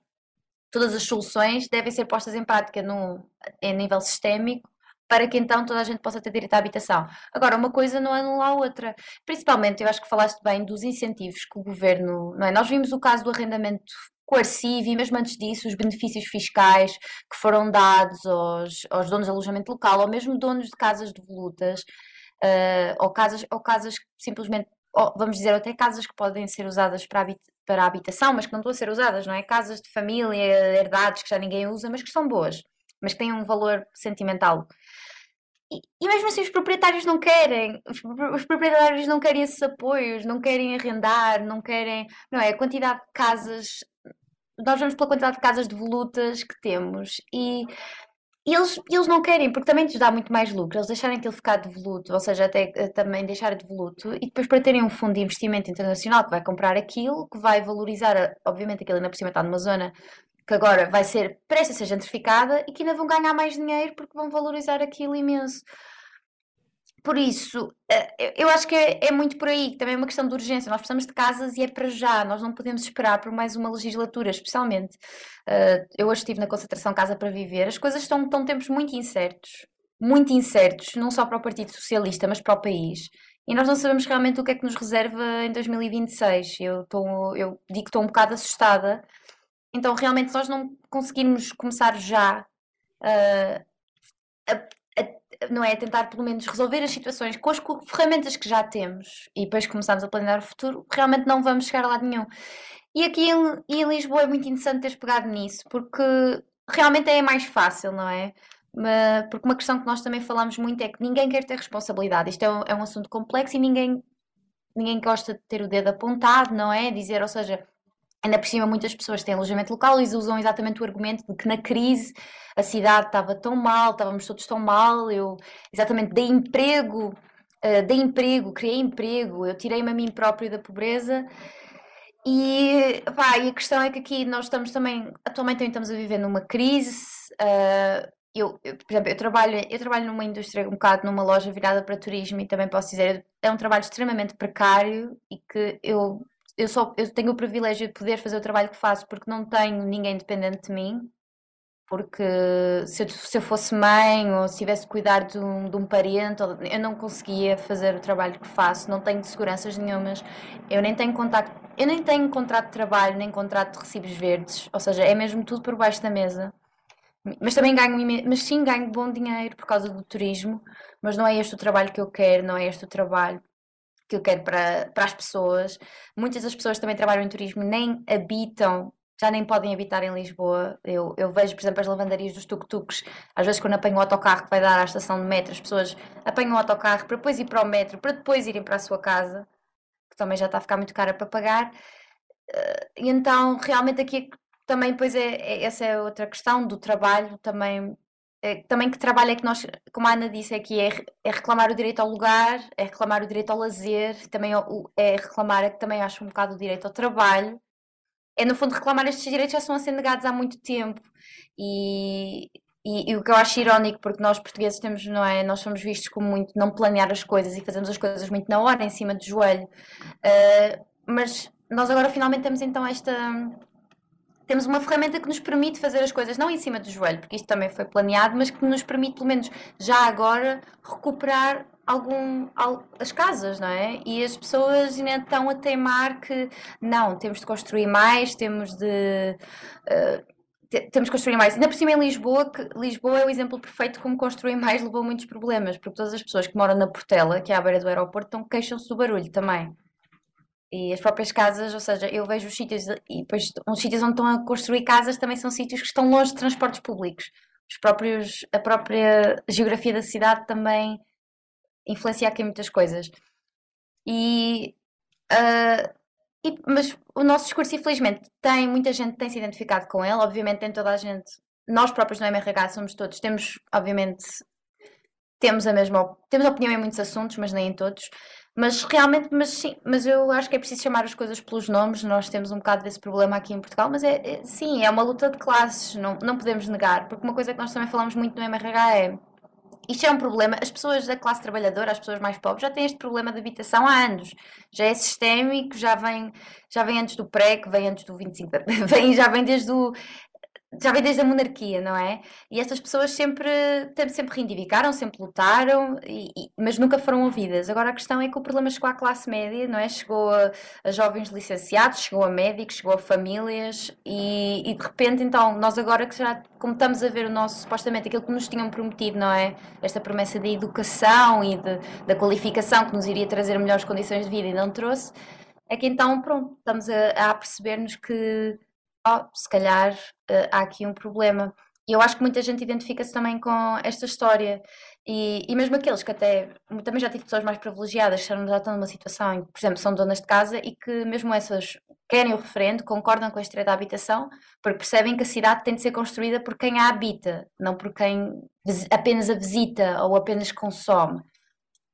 todas as soluções devem ser postas em prática no, em nível sistémico para que então toda a gente possa ter direito à habitação. Agora, uma coisa não anula a outra. Principalmente, eu acho que falaste bem dos incentivos que o governo. Não é? Nós vimos o caso do arrendamento coercivo e mesmo antes disso os benefícios fiscais que foram dados aos, aos donos de alojamento local ou mesmo donos de casas devolutas uh, ou, casas, ou casas simplesmente, ou, vamos dizer, até casas que podem ser usadas para, habit para a habitação, mas que não estão a ser usadas, não é? Casas de família, herdades que já ninguém usa, mas que são boas, mas que têm um valor sentimental. E, mesmo assim os proprietários não querem, os, os, proprietários não querem esses apoios, não querem arrendar, não querem, não é? A quantidade de casas, nós vamos pela quantidade de casas devolutas que temos e, e eles, eles não querem, porque também lhes dá muito mais lucro, eles deixarem aquilo ficar devoluto, ou seja, até eh, também deixar devoluto, e depois para terem um fundo de investimento internacional que vai comprar aquilo, que vai valorizar, obviamente aquilo ainda por cima está numa zona que agora vai ser presta a ser gentrificada e que ainda vão ganhar mais dinheiro porque vão valorizar aquilo imenso. Por isso, eh, eu acho que é, é, muito por aí, também é uma questão de urgência. Nós precisamos de casas e é para já, nós não podemos esperar por mais uma legislatura, especialmente. Eh, eu hoje estive na concentração Casa para Viver, as coisas estão, estão tempos muito incertos, muito incertos, não só para o Partido Socialista, mas para o país. E nós não sabemos realmente o que é que nos reserva em 2026. Eu, estou, eu digo que estou um bocado assustada então, realmente, nós não conseguimos começar já uh, a, a, não é, a tentar, pelo menos, resolver as situações com as ferramentas que já temos e depois começarmos a planear o futuro, realmente não vamos chegar a lado nenhum. E aqui em, em Lisboa é muito interessante teres pegado nisso, porque realmente é mais fácil, não é? porque uma questão que nós também falamos muito é que ninguém quer ter responsabilidade. Isto é um, é um assunto complexo e ninguém, ninguém gosta de ter o dedo apontado, não é? Dizer, ou seja, Ainda por cima, muitas pessoas têm alojamento local e usam exatamente o argumento de que na crise a cidade estava tão mal, estávamos todos tão mal, eu exatamente dei emprego, uh, dei emprego, criei emprego, eu tirei-me a mim próprio da pobreza. E, pá, e a questão é que aqui nós estamos também, atualmente também estamos a viver numa crise. Uh, eu, eu, por exemplo, eu trabalho, eu trabalho numa indústria, um bocado numa loja virada para turismo e também posso dizer, é um trabalho extremamente precário e que eu eu só eu tenho o privilégio de poder fazer o trabalho que faço porque não tenho ninguém dependente de mim. Porque se eu, se eu fosse mãe ou se tivesse cuidar de um, de um parente, eu não conseguia fazer o trabalho que faço, não tenho seguranças nenhumas, eu nem tenho contacto, eu nem tenho contrato de trabalho, nem contrato de recibos verdes, ou seja, é mesmo tudo por baixo da mesa. Mas também ganho, mas sim ganho bom dinheiro por causa do turismo, mas não é este o trabalho que eu quero, não é este o trabalho que eu quero para, para as pessoas. Muitas das pessoas que também trabalham em turismo nem habitam, já nem podem habitar em Lisboa. Eu, eu vejo, por exemplo, as lavandarias dos tuk-tuks. Às vezes, quando apanho o autocarro que vai dar à estação de metro, as pessoas apanham o autocarro para depois ir para o metro, para depois irem para a sua casa, que também já está a ficar muito cara para pagar. Eh, e então, realmente, aqui também, depois, é, é, essa é outra questão do trabalho, também também que trabalho é que nós, como a Ana disse aqui, é, é reclamar o direito ao lugar, é reclamar o direito ao lazer, também é reclamar, é que também acho um bocado o direito ao trabalho. É no fundo reclamar estes direitos já estão a ser negados há muito tempo. E, e, e, o que eu acho irónico, porque nós portugueses temos, não é? Nós somos vistos como muito não planear as coisas e fazemos as coisas muito na hora, em cima do joelho. Uh, mas nós agora finalmente temos então esta temos uma ferramenta que nos permite fazer as coisas não em cima do joelho, porque isto também foi planeado, mas que nos permite, pelo menos já agora, recuperar algum, as casas, não é? E as pessoas ainda estão a teimar que não, temos de construir mais, temos de. Uh, temos de construir mais. Ainda por cima em Lisboa, que Lisboa é o exemplo perfeito como construir mais levou muitos problemas, porque todas as pessoas que moram na Portela, que é à beira do aeroporto, queixam-se do barulho também. E as próprias casas, ou seja, eu vejo os sítios, e depois uns sítios onde estão a construir casas também são sítios que estão longe de transportes públicos. Os próprios, a própria geografia da cidade também influencia aqui muitas coisas. E, uh, e, mas o nosso discurso, infelizmente, tem muita gente tem se identificado com ele, obviamente tem toda a gente, nós próprios no MRH somos todos, temos, obviamente, temos a mesma, temos opinião em muitos assuntos, mas nem em todos. Mas realmente, mas sim, mas eu acho que é preciso chamar as coisas pelos nomes. Nós temos um bocado desse problema aqui em Portugal, mas é, é sim, é uma luta de classes, não, não podemos negar, porque uma coisa que nós também falamos muito no MRH é isto é um problema. As pessoas da classe trabalhadora, as pessoas mais pobres, já têm este problema de habitação há anos. Já é sistémico, já vem, já vem antes do pré, que vem antes do 25 vem, já vem desde o já vem desde a monarquia, não é? E estas pessoas sempre, sempre reivindicaram, sempre lutaram, e, e, mas nunca foram ouvidas. Agora a questão é que o problema chegou à classe média, não é? Chegou a, a jovens licenciados, chegou a médicos, chegou a famílias, e, e, de repente, então, nós agora que já, como estamos a ver o nosso, supostamente, aquilo que nos tinham prometido, não é? Esta promessa de educação e de, da qualificação que nos iria trazer melhores condições de vida e não trouxe, é que então, pronto, estamos a, a perceber-nos que oh, se calhar uh, há aqui um problema. E eu acho que muita gente identifica-se também com esta história. E, e mesmo aqueles que até. Também já tive pessoas mais privilegiadas que já estão numa situação em que, por exemplo, são donas de casa e que, mesmo essas, querem o referendo, concordam com a estreia da habitação, porque percebem que a cidade tem de ser construída por quem a habita, não por quem apenas a visita ou apenas consome.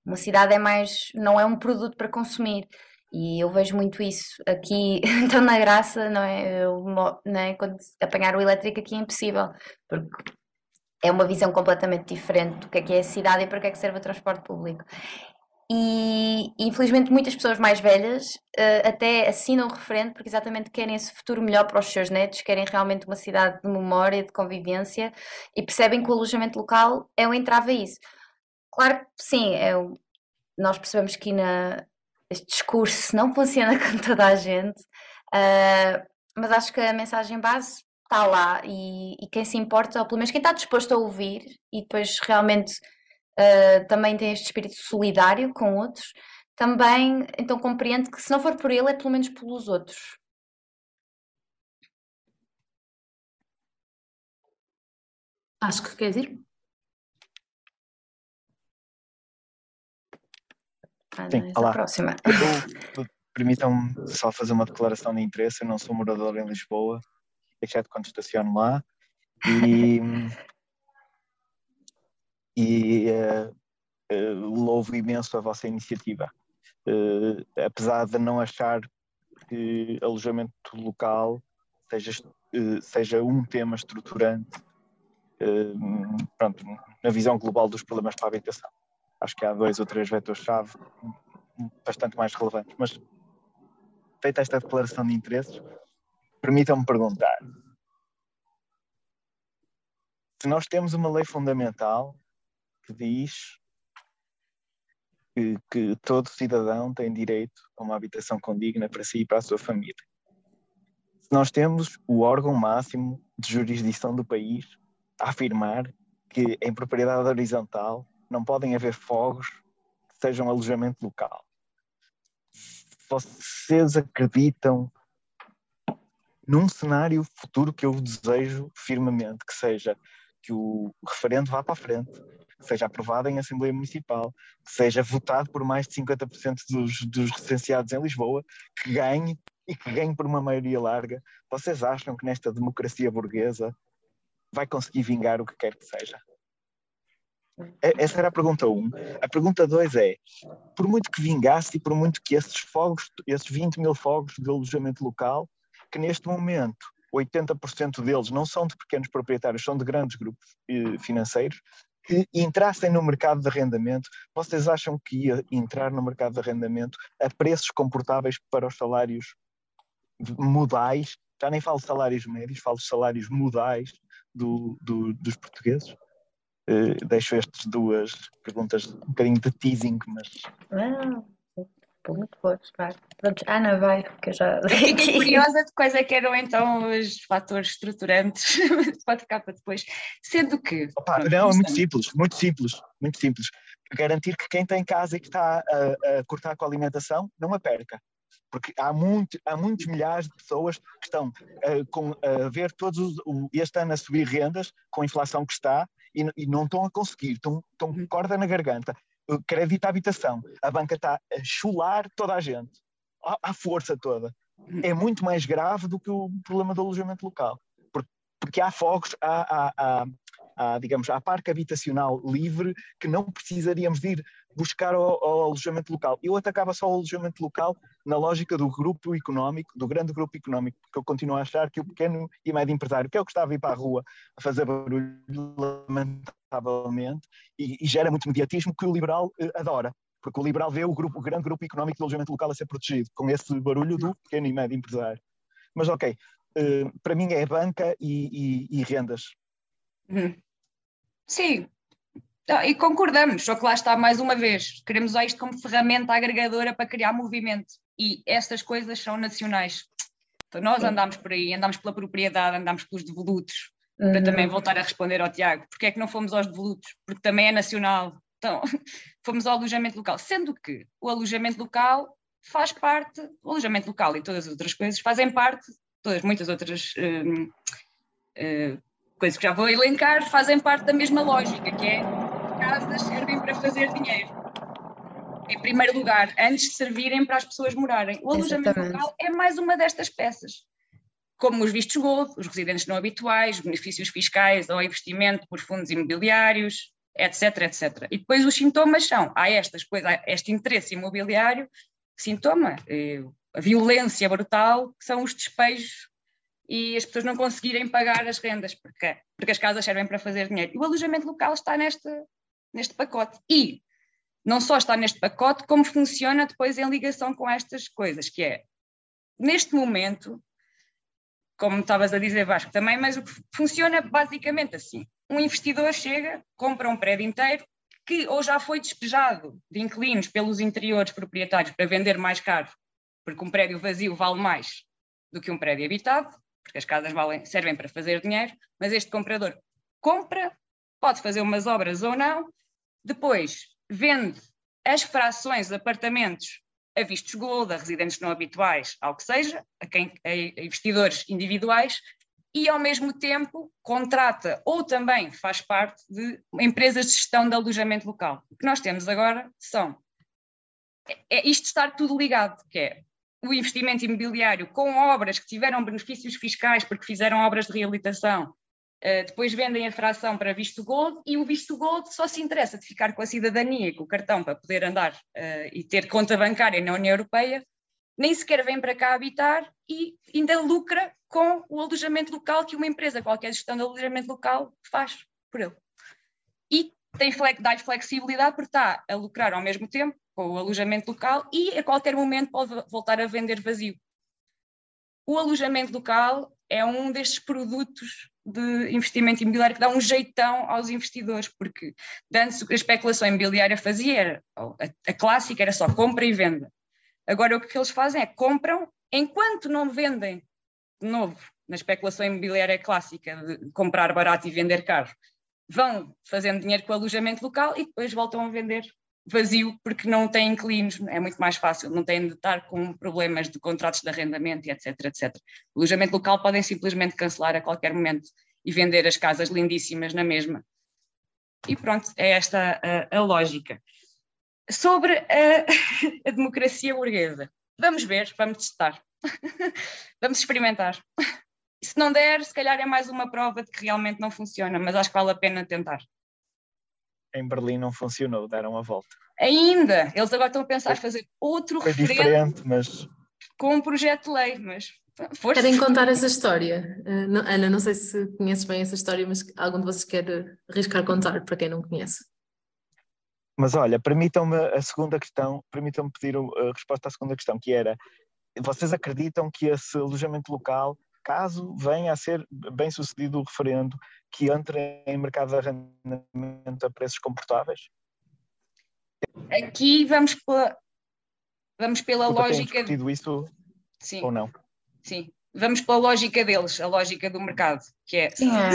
Uma cidade é mais. não é um produto para consumir. E eu vejo muito isso aqui, então na graça, não é? Eu, não é? Quando apanhar o elétrico aqui é impossível, porque é uma visão completamente diferente do que é que é a cidade e para que é que serve o transporte público. E infelizmente muitas pessoas mais velhas uh, até assinam o referendo porque exatamente querem esse futuro melhor para os seus netos, querem realmente uma cidade de memória, de convivência e percebem que o alojamento local é um entrave a isso. Claro que sim, é, nós percebemos que na, este discurso não funciona com toda a gente, uh, mas acho que a mensagem base está lá e, e, quem se importa, ou pelo menos quem está disposto a ouvir e depois realmente uh, também tem este espírito solidário com outros, também então compreende que se não for por ele é pelo menos pelos outros. Acho que quer dizer. Sim, olá. próxima. Permitam-me só fazer uma declaração de interesse. Eu não sou morador em Lisboa, exceto quando estaciono lá. E, e uh, uh, louvo imenso a vossa iniciativa. Uh, apesar de não achar que alojamento local seja, seja um tema estruturante pronto, na visão global dos problemas para a habitação acho que há dois ou três vetores-chave bastante mais relevantes. Mas, feita esta declaração de interesses, permitam-me perguntar: se nós temos uma lei fundamental que diz que, que, todo cidadão tem direito a uma habitação condigna para si e para a sua família. Se nós temos o órgão máximo de jurisdição do país a afirmar que em propriedade horizontal não podem haver fogos que sejam alojamento local. Vocês acreditam num cenário futuro que eu desejo firmemente, que seja que o referendo vá para a frente, que seja aprovado em Assembleia Municipal, que seja votado por mais de 50% dos, dos recenseados em Lisboa, que ganhe e que ganhe por uma maioria larga. Vocês acham que nesta democracia burguesa vai conseguir vingar o que quer que seja? É, essa era a pergunta 1. Um. A pergunta 2 é: por muito que vingasse e por muito que esses fogos, esses 20 mil fogos de alojamento local, que neste momento 80% deles não são de pequenos proprietários, são de grandes grupos eh, financeiros, que entrassem no mercado de arrendamento, vocês acham que ia entrar no mercado de arrendamento a preços comportáveis para os salários modais? Já nem falo salários médios, falo salários modais do, do, dos portugueses? Uh, deixo estas duas perguntas um bocadinho de teasing, mas. Ah, muito boas, vai. Pronto, Ana vai, porque eu já. Fiquei curiosa de quais é que eram então os fatores estruturantes, pode ficar para depois. Sendo que. Opa, não, é muito simples, muito simples, muito simples. Garantir que quem tem casa e que está a, a cortar com a alimentação não a perca porque há, muito, há muitos milhares de pessoas que estão uh, com, a ver todos os, o, este ano a subir rendas com a inflação que está e, e não estão a conseguir, estão, estão com corda na garganta. Crédito à habitação, a banca está a chular toda a gente, à, à força toda. É muito mais grave do que o problema do alojamento local, porque, porque há fogos, há, há, há há, digamos, há parque habitacional livre que não precisaríamos de ir buscar ao, ao, alojamento local. Eu atacava só o alojamento local na lógica do grupo económico, do grande grupo económico, porque eu continuo a achar que o pequeno e médio empresário, que é o que estava a ir para a rua a fazer barulho, lamentavelmente, e, e gera muito mediatismo que o liberal eh, adora. Porque o liberal vê o, grupo, o grande grupo económico do alojamento local a ser protegido, com esse barulho do pequeno e médio empresário. Mas ok, uh, para mim é banca e, e, e rendas. Uhum. Sim, ah, e concordamos, só que lá está mais uma vez, queremos usar isto como ferramenta agregadora para criar movimento e estas coisas são nacionais. Então nós Sim. andamos por aí, andamos pela propriedade, andamos pelos devolutos, uhum. para também voltar a responder ao Tiago, porque é que não fomos aos devolutos? Porque também é nacional. Então, fomos ao alojamento local, sendo que o alojamento local faz parte, o alojamento local e todas as outras coisas fazem parte, todas, muitas outras uh, uh, coisas que já vou elencar, fazem parte da mesma lógica, que é casas servem para fazer dinheiro. Em primeiro lugar, antes de servirem para as pessoas morarem. O alojamento local é mais uma destas peças. Como os vistos gold, os residentes não habituais, benefícios fiscais ou investimento por fundos imobiliários, etc, etc. E depois os sintomas são, há estas coisas, há este interesse imobiliário, sintoma, eh, a violência brutal, que são os despejos e as pessoas não conseguirem pagar as rendas, porque, porque as casas servem para fazer dinheiro. E o alojamento local está neste, neste pacote. E não só está neste pacote, como funciona depois em ligação com estas coisas, que é, neste momento, como estavas a dizer, Vasco, também, mas o que funciona basicamente assim. Um investidor chega, compra um prédio inteiro, que ou já foi despejado de inquilinos pelos interiores proprietários para vender mais caro, porque um prédio vazio vale mais do que um prédio habitado, porque as casas valem, servem para fazer dinheiro, mas este comprador compra, pode fazer umas obras ou não, depois vende as frações de apartamentos a vistos gold, a residentes não habituais, ao que seja, a, quem, a investidores individuais, e ao mesmo tempo contrata ou também faz parte de empresas de gestão de alojamento local. O que nós temos agora são é, é isto estar tudo ligado, que é o investimento imobiliário com obras que tiveram benefícios fiscais porque fizeram obras de reabilitação, uh, depois vendem a fração para visto gold e o visto gold só se interessa de ficar com a cidadania e com o cartão para poder andar uh, e ter conta bancária na União Europeia, nem sequer vem para cá habitar e ainda lucra com o alojamento local que uma empresa, qualquer gestão de alojamento local, faz por ele. E tem dá flexibilidade porque está a lucrar ao mesmo tempo com o alojamento local e a qualquer momento pode voltar a vender vazio. O alojamento local é um destes produtos de investimento imobiliário que dá um jeitão aos investidores, porque antes a especulação imobiliária fazia, era, a, a clássica era só compra e venda. Agora o que eles fazem é compram enquanto não vendem de novo na especulação imobiliária clássica de comprar barato e vender caro, vão fazendo dinheiro com o alojamento local e depois voltam a vender vazio porque não têm inquilinos, é muito mais fácil, não têm de estar com problemas de contratos de arrendamento, etc, etc. O alojamento local podem simplesmente cancelar a qualquer momento e vender as casas lindíssimas na mesma. E pronto, é esta a, a lógica. Sobre a, a democracia burguesa, vamos ver, vamos testar, vamos experimentar. Se não der, se calhar é mais uma prova de que realmente não funciona, mas acho que vale a pena tentar em Berlim não funcionou, deram a volta. Ainda! Eles agora estão a pensar em fazer outro Foi diferente, mas... com um projeto de lei, mas força. Querem contar essa história? Uh, Ana, não sei se conheces bem essa história, mas algum de vocês quer arriscar contar, para quem não conhece? Mas olha, permitam-me a segunda questão, permitam-me pedir a resposta à segunda questão, que era, vocês acreditam que esse alojamento local caso venha a ser bem sucedido o referendo, que entre em mercado de arrendamento a preços comportáveis? Aqui vamos pela, vamos pela lógica. Tem isso Sim. ou não? Sim, vamos pela lógica deles, a lógica do mercado, que é, Sim, é.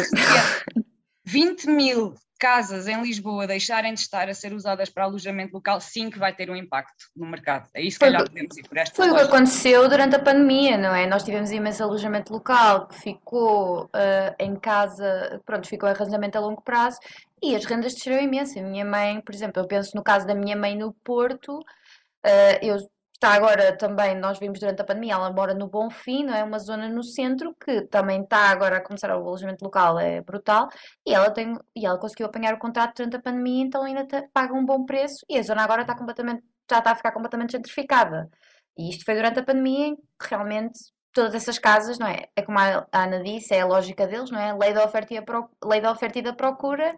20 mil casas em Lisboa deixarem de estar a ser usadas para alojamento local, sim que vai ter um impacto no mercado. É isso que calhar podemos ir por esta Foi o que aconteceu durante a pandemia, não é? Nós tivemos imenso alojamento local que ficou uh, em casa, pronto, ficou em arrendamento a longo prazo e as rendas desceram imenso. A minha mãe, por exemplo, eu penso no caso da minha mãe no Porto, uh, eu Está agora também, nós vimos durante a pandemia, ela mora no Bonfim, não é? Uma zona no centro que também está agora a começar o alojamento local, é brutal, e ela, tem, e ela conseguiu apanhar o contrato durante a pandemia, então ainda te, paga um bom preço e a zona agora está completamente, já está a ficar completamente gentrificada. E isto foi durante a pandemia em que realmente todas essas casas, não é? É como a Ana disse, é a lógica deles, não é? Lei da oferta e, pro, lei da, oferta e da procura,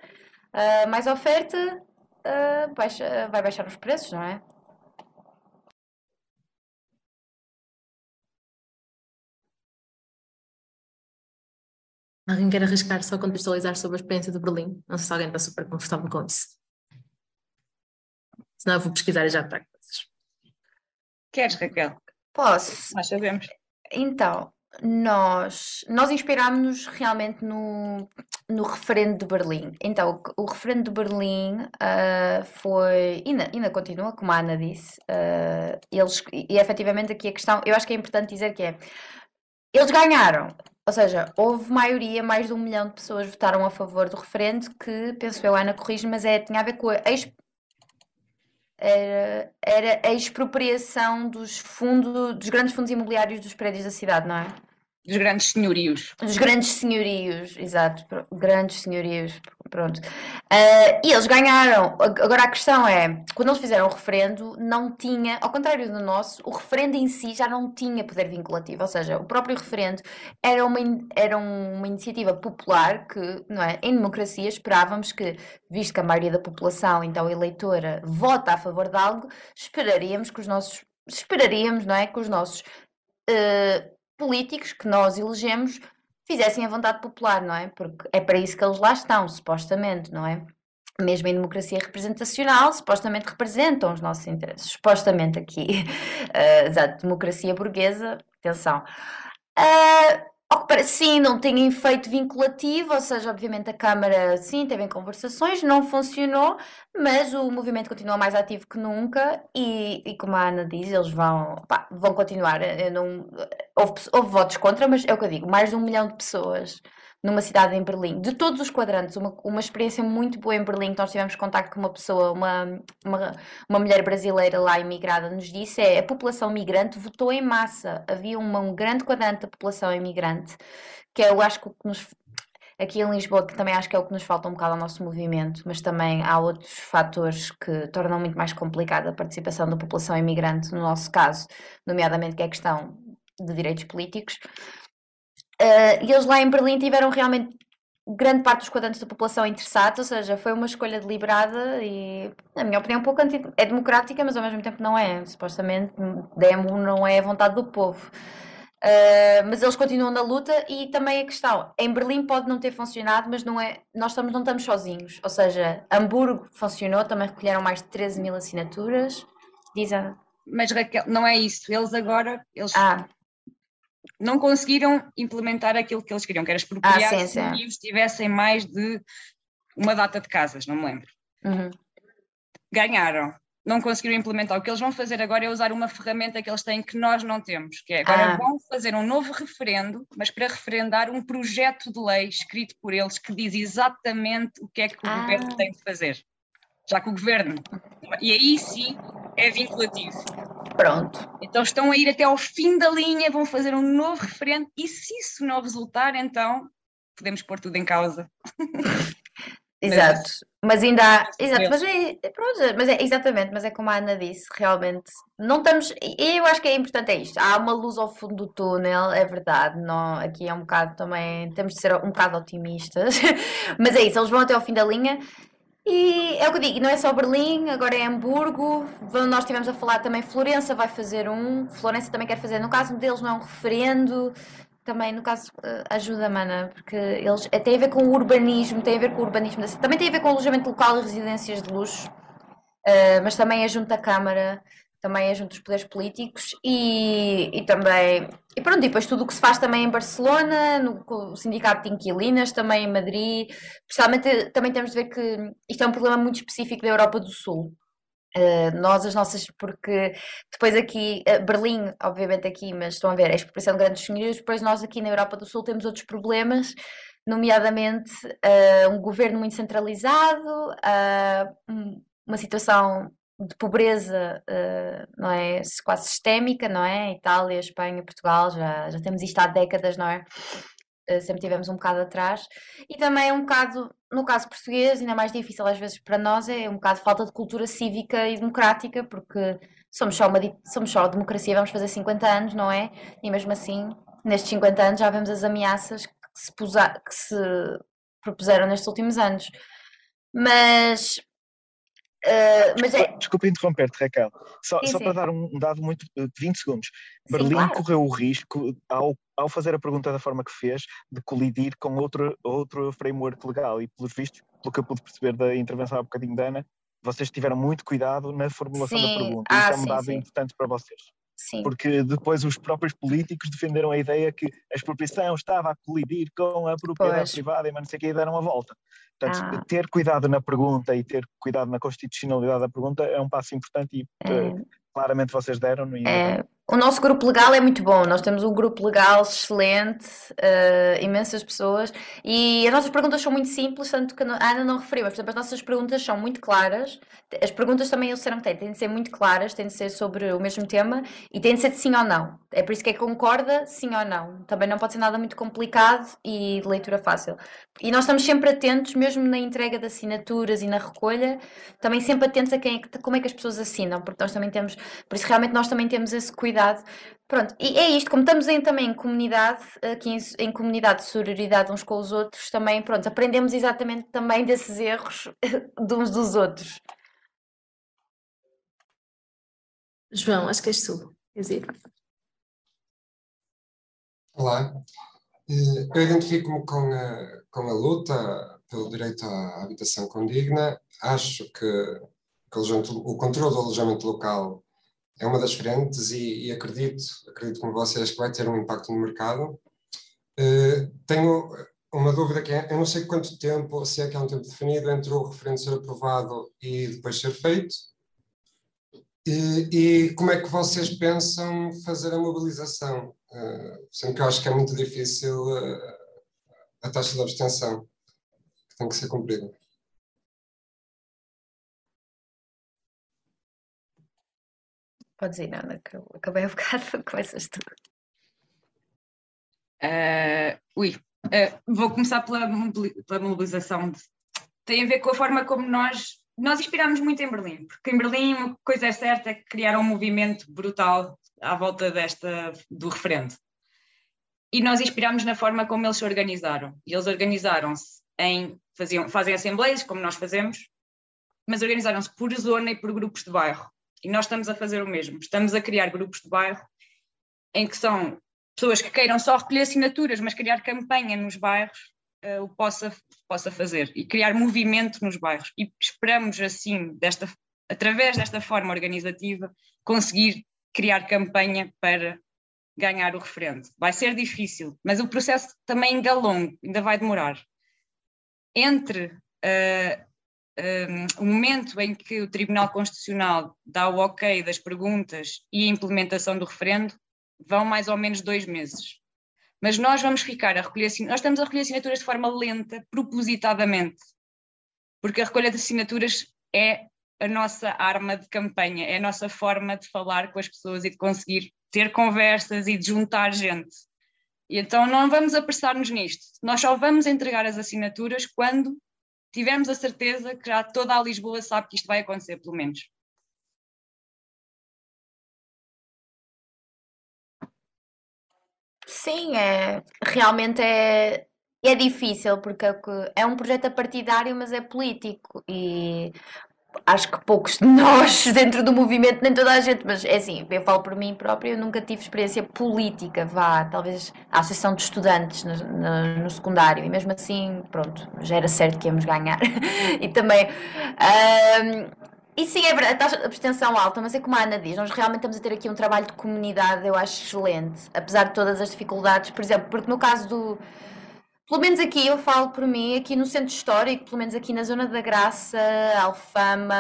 uh, mais oferta, uh, baixa, vai baixar os preços, não é? Alguém quer arriscar só contextualizar sobre a experiência de Berlim? Não sei se alguém está super confortável com isso. Senão eu vou pesquisar e já trago coisas. Queres, Raquel? Posso? Nós sabemos. Então, nós, nós inspirámos-nos realmente no, no referendo de Berlim. Então, o, o referendo de Berlim uh, foi, e ainda, ainda continua, como a Ana disse, uh, eles, e efetivamente aqui a questão, eu acho que é importante dizer que é, eles ganharam, ou seja, houve maioria, mais de um milhão de pessoas votaram a favor do referendo, que, penso eu, Ana corrige, mas é, tinha a ver com a era, era a expropriação dos fundos, dos grandes fundos imobiliários dos prédios da cidade, não é? Dos grandes senhorios. Dos grandes senhorios, exato, grandes senhorios, pronto. Uh, e eles ganharam. Agora a questão é, quando eles fizeram o referendo, não tinha, ao contrário do nosso, o referendo em si já não tinha poder vinculativo, ou seja, o próprio referendo era uma, era uma iniciativa popular que, não é, em democracia esperávamos que, visto que a maioria da população, então eleitora, vota a favor de algo, esperaríamos que os nossos, esperaríamos, não é, que os nossos... Uh, políticos que nós elegemos fizessem a vontade popular, não é? Porque é para isso que eles lá estão, supostamente, não é? Mesmo em democracia representacional, supostamente representam os nossos interesses. Supostamente aqui, uh, exato, democracia burguesa, atenção. Uh, sim, não tem efeito vinculativo, ou seja, obviamente a Câmara, sim, teve conversações, não funcionou, mas o movimento continua mais ativo que nunca e, e como a Ana diz, eles vão, pá, vão continuar. Não, houve, houve votos contra, mas é o que eu digo, mais de um milhão de pessoas numa cidade em Berlim, de todos os quadrantes, uma, uma experiência muito boa em Berlim, que nós tivemos contato com uma pessoa, uma, uma, uma mulher brasileira lá imigrada, nos disse, é a população migrante votou em massa, havia uma, um grande quadrante da população imigrante, que é, eu acho que nos, aqui em Lisboa, que também acho que é o que nos falta um bocado ao nosso movimento, mas também há outros fatores que tornam muito mais complicada a participação da população imigrante, no nosso caso, nomeadamente que é a questão de direitos políticos. Uh, e eles lá em Berlim tiveram realmente grande parte dos quadrantes da população interessados, ou seja, foi uma escolha deliberada e, na minha opinião, um pouco anti... é democrática, mas ao mesmo tempo não é. Supostamente, demo não é a vontade do povo. Uh, mas eles continuam na luta e também a questão, em Berlim pode não ter funcionado, mas não é, nós estamos, não estamos sozinhos. Ou seja, Hamburgo funcionou, também recolheram mais de 13 mil assinaturas. Diz a... Mas Raquel, não é isso. Eles agora, eles ah não conseguiram implementar aquilo que eles queriam, que era expropriar ah, se os tivessem mais de uma data de casas, não me lembro. Uhum. Ganharam. Não conseguiram implementar. O que eles vão fazer agora é usar uma ferramenta que eles têm que nós não temos, que é agora ah. vão fazer um novo referendo, mas para referendar um projeto de lei escrito por eles que diz exatamente o que é que o ah. governo tem de fazer. Já que o governo. E aí sim é vinculativo. Pronto. Então estão a ir até ao fim da linha, vão fazer um novo referendo e se isso não resultar, então podemos pôr tudo em causa. Exato, mas ainda há, exato, mas é, pronto, mas é, exatamente, mas é como a Ana disse, realmente, não estamos, e eu acho que é importante é isto, há uma luz ao fundo do túnel, é verdade, não, aqui é um bocado também, temos de ser um bocado otimistas, mas é isso, eles vão até ao fim da linha, e é o que eu digo, não é só Berlim, agora é Hamburgo. Nós estivemos a falar também, Florença vai fazer um, Florença também quer fazer. No caso deles, não é um referendo, também, no caso, eh, ajuda, mana, porque eles é, tem a ver com o urbanismo, tem a ver com o urbanismo, também tem a ver com o alojamento local e residências de luxo, uh, mas também é junto à Câmara também é junto dos poderes políticos e, e também e pronto, e depois tudo o que se faz também em Barcelona, no Sindicato de Inquilinas, também em Madrid, principalmente também temos de ver que isto é um problema muito específico da Europa do Sul. Uh, nós, as nossas, porque depois aqui, uh, Berlim, obviamente aqui, mas estão a ver, a expropriação de grandes senhorios, depois nós aqui na Europa do Sul temos outros problemas, nomeadamente uh, um governo muito centralizado, uma situação de pobreza uh, não é quase sistémica, não é? Itália, Espanha, Portugal, já, já temos isto há décadas, não é? Uh, sempre tivemos um bocado atrás. E também um bocado, no caso português, ainda mais difícil às vezes para nós, é um bocado falta de cultura cívica e democrática, porque somos só, uma, somos só democracia, vamos fazer 50 anos, não é? E mesmo assim, nestes 50 anos já vemos as ameaças que se, que se propuseram nestes últimos anos. Mas Uh, mas é... Desculpa interromper-te, Raquel. Só, sim, só sim. para dar um dado muito de 20 segundos. Berlim claro. correu o risco, ao, ao fazer a pergunta da forma que fez, de colidir com outro, outro framework legal. E, pelos vistos, pelo que eu pude perceber da intervenção há bocadinho da Ana, vocês tiveram muito cuidado na formulação sim. da pergunta. Ah, Isso é um dado sim. importante para vocês. Sim. Porque depois os próprios políticos defenderam a ideia que a expropriação estava a colidir com a propriedade pois. privada e não sei o que, e deram a volta. Portanto, ah. ter cuidado na pergunta e ter cuidado na constitucionalidade da pergunta é um passo importante e é. claramente vocês deram. E... É, o nosso grupo legal é muito bom, nós temos um grupo legal excelente, uh, imensas pessoas, e as nossas perguntas são muito simples, tanto que a Ana não referiu, mas por exemplo, as nossas perguntas são muito claras, as perguntas também eles disseram que têm, têm de ser muito claras, têm de ser sobre o mesmo tema e têm de ser de sim ou não. É por isso que é concorda, sim ou não. Também não pode ser nada muito complicado e de leitura fácil. E nós estamos sempre atentos, mesmo na entrega de assinaturas e na recolha, também sempre atentos a quem é que, como é que as pessoas assinam, porque nós também temos, por isso realmente nós também temos esse cuidado comunidade. Pronto, e é isto, como estamos em, também em comunidade, aqui em, em, comunidade de sororidade uns com os outros, também, pronto, aprendemos exatamente também desses erros de uns dos outros. João, acho que és tu, quer dizer. Olá, eh, eu identifico-me com a, com a luta pelo direito à habitação condigna. Acho que, que o controle do alojamento local é uma das frentes e, e, acredito, acredito como vocês, que vai ter um impacto no mercado. Uh, tenho uma dúvida que é, eu não sei quanto tempo, se é que há um tempo definido entre o referendo ser aprovado e depois ser feito. E, e como é que vocês pensam fazer a mobilização? Uh, sendo que eu acho que é muito difícil uh, a taxa de abstenção que tem que ser cumprida. Podes ir, Ana, que eu acabei a bocado, começas tu. Uh, ui, uh, vou começar pela, pela mobilização. De, tem a ver com a forma como nós nós inspirámos muito em Berlim, porque em Berlim uma coisa é certa é que criaram um movimento brutal à volta desta do referendo. E nós inspirámos na forma como eles se organizaram. E eles organizaram-se em faziam fazem assembleias como nós fazemos, mas organizaram-se por zona e por grupos de bairro. E nós estamos a fazer o mesmo. Estamos a criar grupos de bairro em que são pessoas que queiram só recolher assinaturas, mas criar campanha nos bairros uh, o possa, possa fazer e criar movimento nos bairros. E esperamos assim, desta, através desta forma organizativa, conseguir criar campanha para ganhar o referendo. Vai ser difícil, mas o processo também ainda é longo, ainda vai demorar. Entre uh, um, o momento em que o Tribunal Constitucional dá o ok das perguntas e a implementação do referendo, vão mais ou menos dois meses. Mas nós vamos ficar a recolher nós estamos a recolher assinaturas de forma lenta, propositadamente, porque a recolha de assinaturas é a nossa arma de campanha, é a nossa forma de falar com as pessoas e de conseguir ter conversas e de juntar gente. E então não vamos apressar-nos nisto. Nós só vamos entregar as assinaturas quando tivemos a certeza que já toda a Lisboa sabe que isto vai acontecer, pelo menos. Sim, é, realmente é, é difícil, porque é, é um projeto partidário, mas é político. E acho que poucos de nós dentro do movimento, nem toda a gente, mas é assim, eu falo por mim própria, eu nunca tive experiência política, vá, talvez a associação de estudantes no, no, no secundário, e mesmo assim, pronto, já era certo que íamos ganhar. e também. Um, e sim, é verdade, a taxa de abstenção alta, mas é como a Ana diz, nós realmente estamos a ter aqui um trabalho de comunidade, eu acho excelente, apesar de todas as dificuldades, por exemplo, porque no caso do pelo menos aqui eu falo por mim, aqui no centro histórico, pelo menos aqui na zona da Graça, Alfama,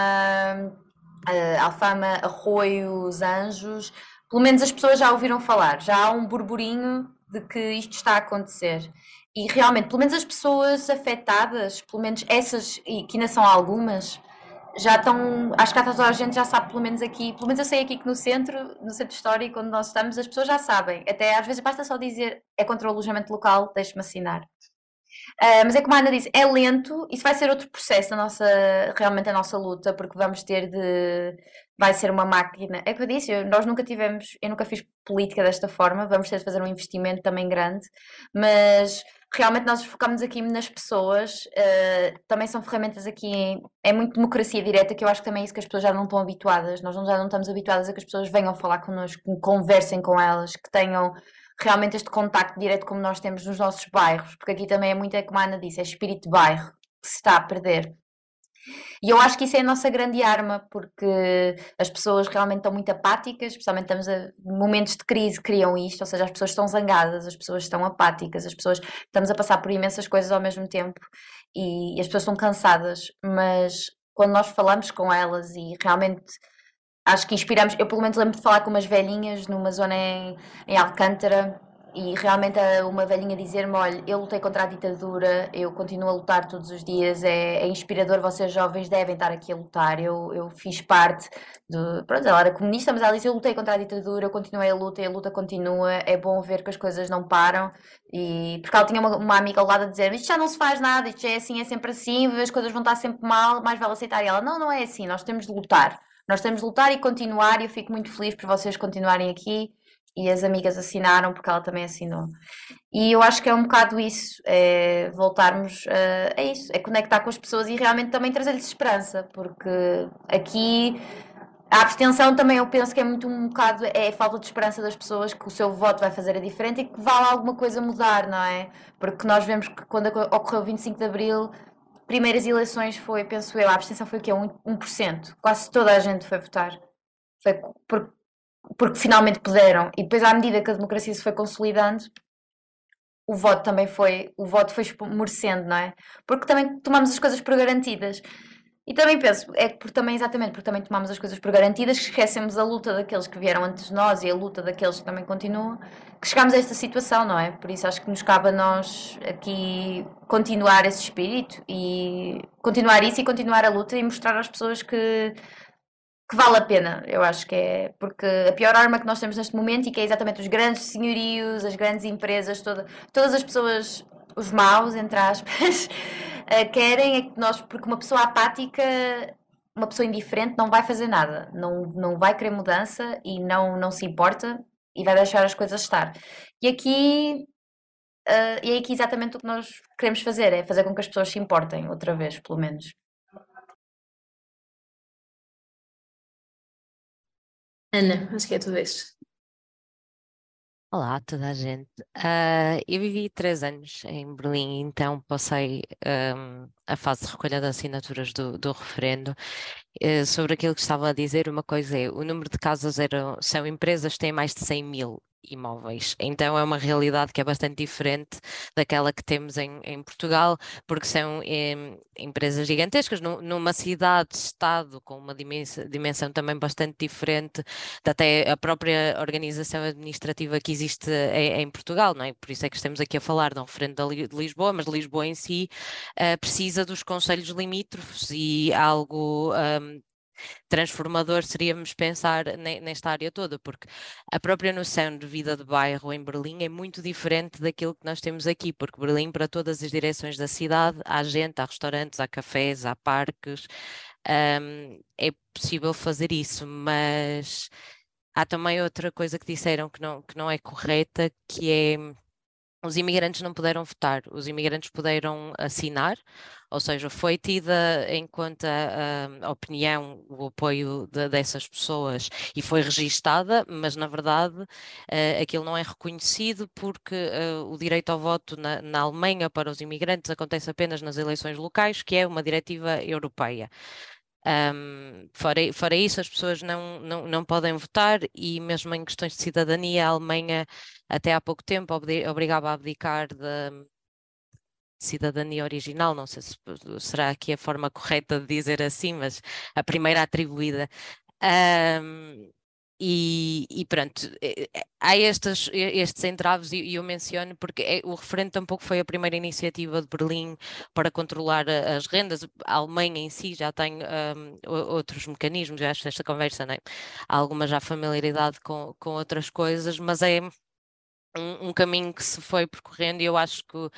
uh, Alfama, Arroios, Anjos, pelo menos as pessoas já ouviram falar, já há um burburinho de que isto está a acontecer. E realmente, pelo menos as pessoas afetadas, pelo menos essas, e que ainda são algumas, já estão, acho que toda a gente já sabe, pelo menos aqui, pelo menos eu sei aqui que no centro, no centro histórico, onde nós estamos, as pessoas já sabem. Até às vezes basta só dizer é contra o alojamento local, deixe-me assinar. Uh, mas é como a Ana disse, é lento, isso vai ser outro processo nossa, realmente a nossa luta, porque vamos ter de, vai ser uma máquina, é o que eu disse, nós nunca tivemos, eu nunca fiz política desta forma, vamos ter de fazer um investimento também grande, mas realmente nós focamos aqui nas pessoas, uh, também são ferramentas aqui, é muito democracia direta, que eu acho que também é isso que as pessoas já não estão habituadas, nós já não estamos habituadas a que as pessoas venham falar connosco, que conversem com elas, que tenham realmente este contacto direto como nós temos nos nossos bairros, porque aqui também é muito, é como a Ana disse, é espírito de bairro que se está a perder. E eu acho que isso é a nossa grande arma, porque as pessoas realmente estão muito apáticas, especialmente estamos a momentos de crise criam isto, ou seja, as pessoas estão zangadas, as pessoas estão apáticas, as pessoas estamos a passar por imensas coisas ao mesmo tempo e, e as pessoas estão cansadas, mas quando nós falamos com elas e realmente acho que inspiramos, eu pelo menos lembro de falar com umas velhinhas numa zona em, em Alcântara e realmente uma velhinha dizer-me: olha, eu lutei contra a ditadura, eu continuo a lutar todos os dias, é, é inspirador, vocês jovens devem estar aqui a lutar. Eu, eu fiz parte de. Pronto, ela era comunista, mas ela disse: eu lutei contra a ditadura, eu continuei a luta e a luta continua. É bom ver que as coisas não param. E porque ela tinha uma, uma amiga ao lado a dizer: isto já não se faz nada, isto é assim, é sempre assim, as coisas vão estar sempre mal, mais vale aceitar. E ela: não, não é assim, nós temos de lutar. Nós temos de lutar e continuar, e eu fico muito feliz por vocês continuarem aqui e as amigas assinaram porque ela também assinou. E eu acho que é um bocado isso, é voltarmos a, é isso, é conectar com as pessoas e realmente também trazer-lhes esperança, porque aqui a abstenção também eu penso que é muito um bocado, é falta de esperança das pessoas que o seu voto vai fazer a diferente e que vale alguma coisa mudar, não é? Porque nós vemos que quando ocorreu o 25 de Abril, primeiras eleições foi, penso eu, a abstenção foi o quê? 1%, 1%. Quase toda a gente foi votar. Foi porque porque finalmente puderam. E depois, à medida que a democracia se foi consolidando, o voto também foi, o voto foi esmorecendo, não é? Porque também tomamos as coisas por garantidas. E também penso, é por também, exatamente, porque também tomamos as coisas por garantidas, que esquecemos a luta daqueles que vieram antes de nós e a luta daqueles que também continuam, que chegamos a esta situação, não é? Por isso acho que nos cabe a nós aqui continuar esse espírito e continuar isso e continuar a luta e mostrar às pessoas que que vale a pena, eu acho que é, porque a pior arma que nós temos neste momento e que é exatamente os grandes senhorios, as grandes empresas, toda, todas as pessoas, os maus, entre aspas, eh, querem é que nós, porque uma pessoa apática, uma pessoa indiferente não vai fazer nada, não, não vai querer mudança e não, não se importa e vai deixar as coisas estar. E aqui, uh, e é aqui exatamente o que nós queremos fazer, é fazer com que as pessoas se importem, outra vez, pelo menos. Ana, acho que é tudo isso. Olá a toda a gente. Uh, eu vivi três anos em Berlim, então passei um, a fase de recolha de assinaturas do, do referendo. Uh, sobre aquilo que estava a dizer, uma coisa é, o número de casas eram, são empresas que têm mais de 100 mil imóveis. Então é uma realidade que é bastante diferente daquela que temos em, em Portugal, porque são em, empresas gigantescas, numa cidade-estado com uma dimensão, dimensão, também bastante diferente da até a própria organização administrativa que existe em, em, Portugal, não é? Por isso é que estamos aqui a falar de um referendo de Lisboa, mas Lisboa em si uh, precisa dos conselhos limítrofes e algo um, transformador seríamos pensar nesta área toda, porque a própria noção de vida de bairro em Berlim é muito diferente daquilo que nós temos aqui, porque Berlim, para todas as direções da cidade, há gente, há restaurantes, há cafés, há parques, um, é possível fazer isso, mas há também outra coisa que disseram que não, que não é correta, que é os imigrantes não puderam votar, os imigrantes puderam assinar, ou seja, foi tida em conta a, a opinião, o apoio de, dessas pessoas e foi registada, mas na verdade uh, aquilo não é reconhecido porque uh, o direito ao voto na, na Alemanha para os imigrantes acontece apenas nas eleições locais, que é uma diretiva europeia. Um, fora, fora, isso, as pessoas não, não, não podem votar e mesmo em questões de cidadania, a Alemanha até há pouco tempo obrigava a abdicar de cidadania original, não sei se será aqui a forma correta de dizer assim, mas a primeira atribuída. Um, e, e, pronto, eh, eh, há estes, estes entraves e, eu menciono porque é, o referendo tampouco foi a primeira iniciativa de Berlim para controlar as rendas. A Alemanha em si já tem um, outros mecanismos, eu acho esta conversa, né? há alguma já familiaridade com, com outras coisas, mas é um, um, caminho que se foi percorrendo e eu acho que uh,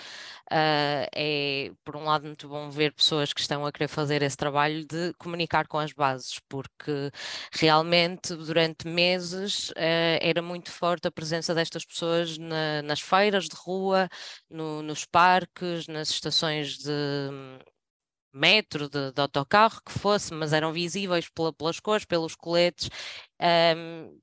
é, por um lado, muito bom ver pessoas que estão a querer fazer esse trabalho de comunicar com as bases, porque realmente durante meses uh, era muito forte a presença destas pessoas na, nas feiras de rua, no, nos parques, nas estações de metro, de, de, autocarro, que fosse, mas eram visíveis pela, pelas cores, pelos coletes. Um,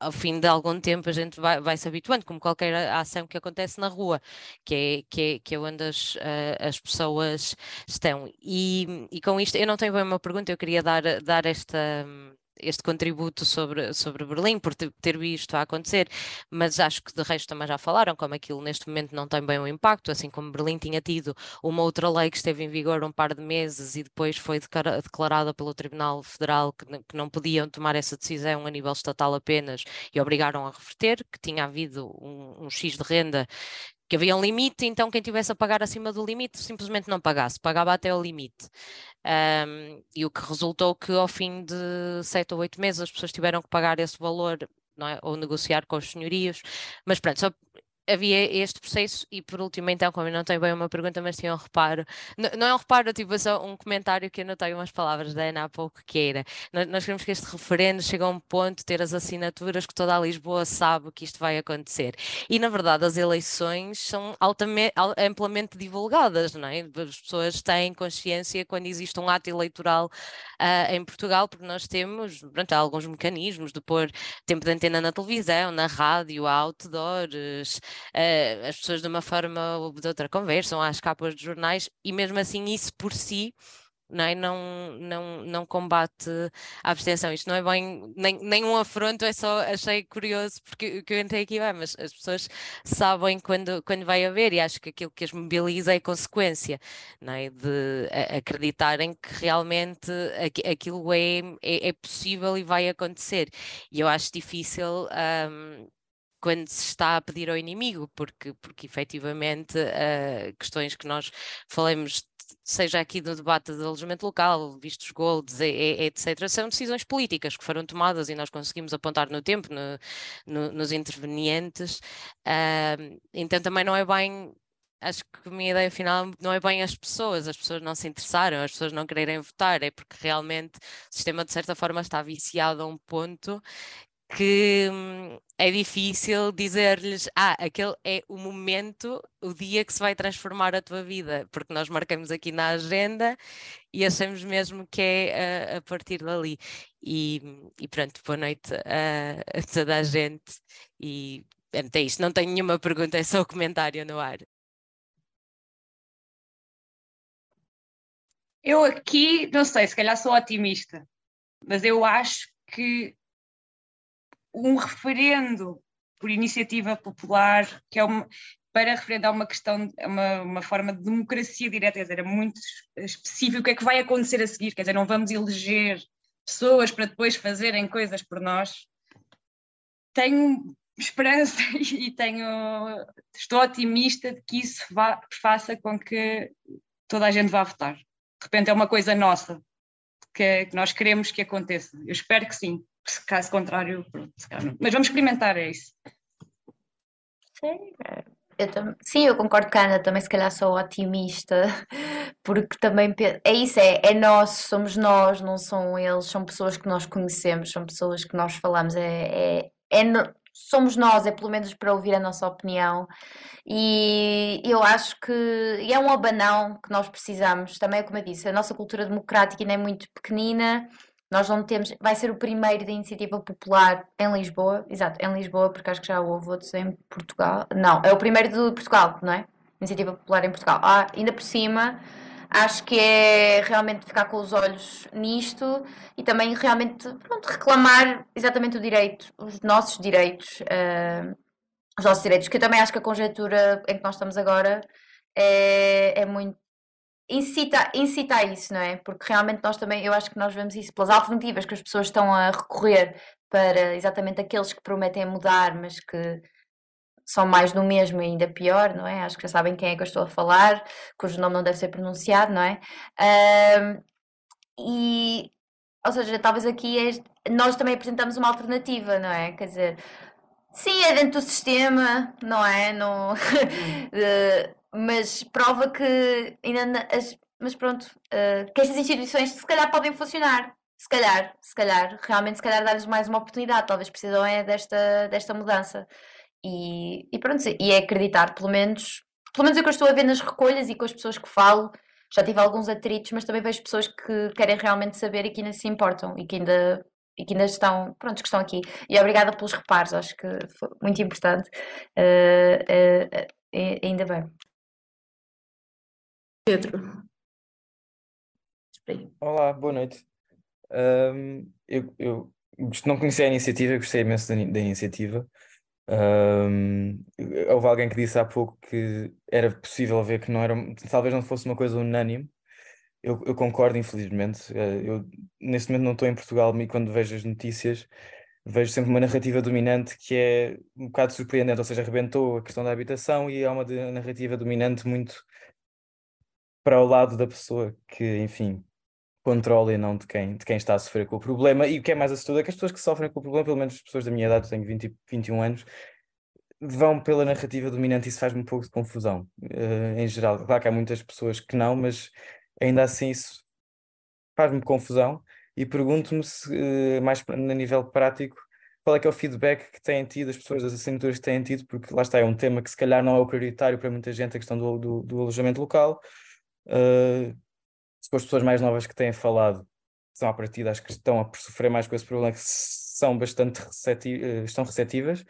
ao fim de algum tempo a gente vai, vai se habituando, como qualquer ação que acontece na rua, que é, que é, que é onde as, as pessoas estão. E, e com isto, eu não tenho bem uma pergunta, eu queria dar, dar esta este contributo sobre, sobre Berlim, por ter visto a acontecer, mas acho que de resto também já falaram, como aquilo neste momento não tem bem um impacto, assim como Berlim tinha tido uma outra lei que esteve em vigor um par de meses e depois foi declarada pelo Tribunal Federal que, que não podiam tomar essa decisão a nível estatal apenas e obrigaram a reverter, que tinha havido um, um X de renda que havia um limite, então quem tivesse a pagar acima do limite simplesmente não pagasse, pagava até o limite. Um, e o que resultou que ao fim de sete ou oito meses as pessoas tiveram que pagar esse valor é? ou negociar com os senhorios. Mas pronto, só havia este processo e por último então, como eu não tenho bem uma pergunta, mas tinha um reparo, não, não é um reparo, tipo é só um comentário que eu notei umas palavras da Ana há pouco que era, nós, nós queremos que este referendo chegue a um ponto, ter as assinaturas que toda a Lisboa sabe que isto vai acontecer e na verdade as eleições são altamente, amplamente divulgadas, não é? As pessoas têm consciência quando existe um ato eleitoral uh, em Portugal, porque nós temos, pronto, alguns mecanismos de pôr tempo de antena na televisão, na rádio, há outdoors, uh, as pessoas de uma forma ou de outra conversam às capas de jornais e mesmo assim isso por si não, é? não, não, não combate a abstenção. Isto não é bem nem, nem um afronto, é só achei curioso porque que eu entrei aqui, bem, mas as pessoas sabem quando, quando vai haver e acho que aquilo que as mobiliza é consequência não é? de acreditarem que realmente aquilo é, é, é possível e vai acontecer. E eu acho difícil. Um, quando se está a pedir ao inimigo, porque, porque efetivamente uh, questões que nós falamos seja aqui no debate do alojamento local, vistos golds, etc., são decisões políticas que foram tomadas e nós conseguimos apontar no tempo, no, no, nos intervenientes. Uh, então também não é bem. Acho que a minha ideia final não é bem as pessoas, as pessoas não se interessaram, as pessoas não quererem votar, é porque realmente o sistema de certa forma está viciado a um ponto que hum, é difícil dizer-lhes, ah, aquele é o momento, o dia que se vai transformar a tua vida, porque nós marcamos aqui na agenda e achamos mesmo que é a, a partir dali. E, e, pronto, boa noite a, a toda a gente. E é isto, não tenho nenhuma pergunta, é só o comentário no ar. Eu aqui, não sei, se calhar sou otimista, mas eu acho que um referendo por iniciativa popular, que é uma, para referendar uma questão, uma, uma forma de democracia direta, quer dizer, era muito específico o que é que vai acontecer a seguir, quer dizer, não vamos eleger pessoas para depois fazerem coisas por nós. Tenho esperança e tenho, estou otimista de que isso vá, faça com que toda a gente vá votar. De repente é uma coisa nossa, que, que nós queremos que aconteça. Eu espero que sim caso contrário, pronto, mas vamos experimentar, é isso. Sim, eu tam... Sim, eu concordo com a Ana, também se calhar sou otimista, porque também é isso, é, é nós, somos nós, não são eles, são pessoas que nós conhecemos, são pessoas que nós falamos, é, é, é no... somos nós, é pelo menos para ouvir a nossa opinião, e eu acho que é um abanão que nós precisamos, também é como eu disse, a nossa cultura democrática ainda é muito pequenina, nós não temos, vai ser o primeiro da iniciativa popular em Lisboa, exato, em Lisboa, porque acho que já houve outros em Portugal. Não, é o primeiro de Portugal, não é? Iniciativa popular em Portugal. Ah, ainda por cima, acho que é realmente ficar com os olhos nisto e também realmente pronto, reclamar exatamente o direito, os nossos direitos, uh, os nossos direitos, que eu também acho que a conjectura em que nós estamos agora é, é muito incita, incita a isso, não é? Porque realmente nós também, eu acho que nós vemos isso pelas alternativas que as pessoas estão a recorrer para exatamente aqueles que prometem mudar, mas que são mais do mesmo e ainda pior, não é? Acho que já sabem quem é que eu estou a falar, cujo nome não deve ser pronunciado, não é? Um, e, ou seja, talvez aqui é, nós também apresentamos uma alternativa, não é? Quer dizer, sim, é dentro do sistema, não é? No, mas prova que ainda as, mas pronto, uh, que estas instituições se calhar podem funcionar. Se calhar, se calhar, realmente se calhar dar-lhes mais uma oportunidade, talvez precisam é desta, desta mudança. E, e pronto, e é acreditar, pelo menos, pelo menos é que eu estou a ver nas recolhas e com as pessoas que falo, já tive alguns atritos, mas também vejo pessoas que querem realmente saber e que ainda se importam e que ainda e que ainda estão, pronto, que estão aqui. E obrigada pelos reparos, acho que foi muito importante. Uh, uh, ainda bem. Pedro. Olá, boa noite. Um, eu, eu não conhecia a iniciativa, gostei imenso da, da iniciativa. Um, houve alguém que disse há pouco que era possível ver que não era, talvez não fosse uma coisa unânime. Eu, eu concordo, infelizmente. Eh, eu neste momento não estou em Portugal e quando vejo as notícias vejo sempre uma narrativa dominante que é um bocado surpreendente, ou seja, arrebentou a questão da habitação e há uma narrativa dominante muito para o lado da pessoa que, enfim, controla e não de quem, de quem está a sofrer com o problema. E o que é mais assustador é que as pessoas que sofrem com o problema, pelo menos as pessoas da minha idade, eu tenho 20, 21 anos, vão pela narrativa dominante e isso faz-me um pouco de confusão, uh, em geral. Claro que há muitas pessoas que não, mas ainda assim isso faz-me confusão e pergunto-me se, uh, mais a nível prático, qual é que é o feedback que têm tido, as pessoas das assinaturas que têm tido, porque lá está, é um tema que se calhar não é o prioritário para muita gente, a questão do, do, do alojamento local. Uh, se for as pessoas mais novas que têm falado, são à partida as que estão a sofrer mais com esse problema, que são bastante uh, estão receptivas,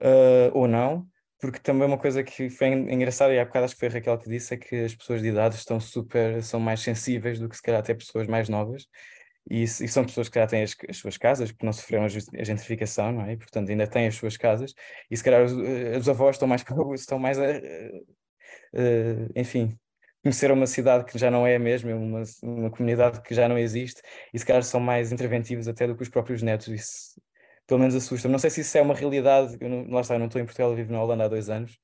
uh, ou não, porque também uma coisa que foi engraçada, e há bocado acho que foi a Raquel que disse, é que as pessoas de idade estão super, são mais sensíveis do que se calhar até pessoas mais novas, e, e são pessoas que já têm as, as, suas casas, porque não sofreram a gentrificação, não é? E, portanto, ainda têm as suas casas, e se calhar os, eh, os avós estão mais, estão mais a, uh, enfim, conheceram uma cidade que já não é a mesma, é uma, uma comunidade que já não existe, e se calhar são mais interventivos até do que os próprios netos, isso pelo menos assusta-me. Não sei se isso é uma realidade, eu não, lá está, eu não estou em Portugal, eu vivo na Holanda há dois anos,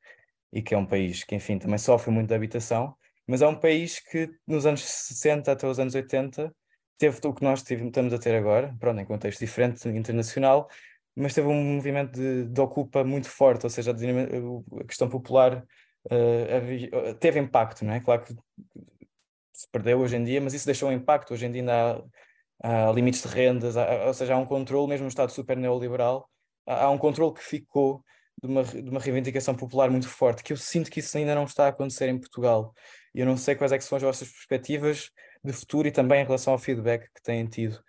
e que é um país que, enfim, também sofre muito da habitação, mas é um país que nos anos 60 até os anos 80 teve o que nós tivemos, estamos a ter agora, pronto, em contexto diferente, internacional, mas teve um movimento de, de ocupa muito forte, ou seja, a, a questão popular uh, teve impacto, não é? Claro que se perdeu hoje em dia, mas isso deixou um impacto. Hoje em dia ainda há, há limites de rendas, há, ou seja, há um controle, mesmo no Estado super neoliberal, há, há um controle que ficou de uma, de uma reivindicação popular muito forte, que eu sinto que isso ainda não está a acontecer em Portugal. E eu não sei quais é são as vossas perspectivas de futuro e também em relação ao feedback que têm tido,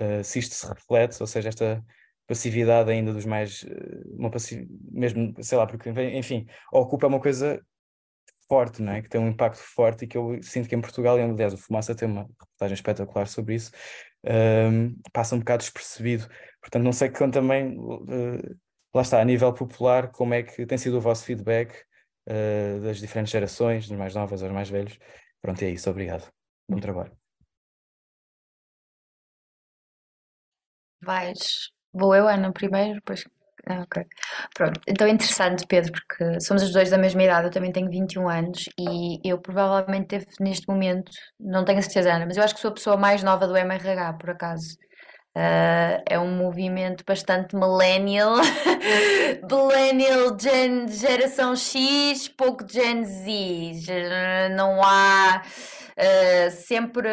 uh, se isto se reflete, ou seja, esta passividade ainda dos mais, eh, uma passiv... mesmo, sei lá, porque, enfim, ocupa uma coisa forte, não é? Que tem um impacto forte e que eu sinto que em Portugal, e aliás o Fumaça tem uma reportagem espetacular sobre isso, um, ehm, passa um bocado despercebido. Portanto, não sei que também, uh, lá está, a nível popular, como é que tem sido o vosso feedback uh, das diferentes gerações, dos mais novas aos mais velhos. Pronto, é isso, obrigado. Bom trabalho. Vais Vou eu, Ana, primeiro, depois. Ah, ok. Pronto. Então é interessante, Pedro, porque somos os dois da mesma idade, eu também tenho 21 anos e eu provavelmente teve neste momento, não tenho a certeza, Ana, mas eu acho que sou a pessoa mais nova do MRH, por acaso. Uh, é um movimento bastante millennial, millennial, gen, geração X, pouco Gen Z. Não há uh, sempre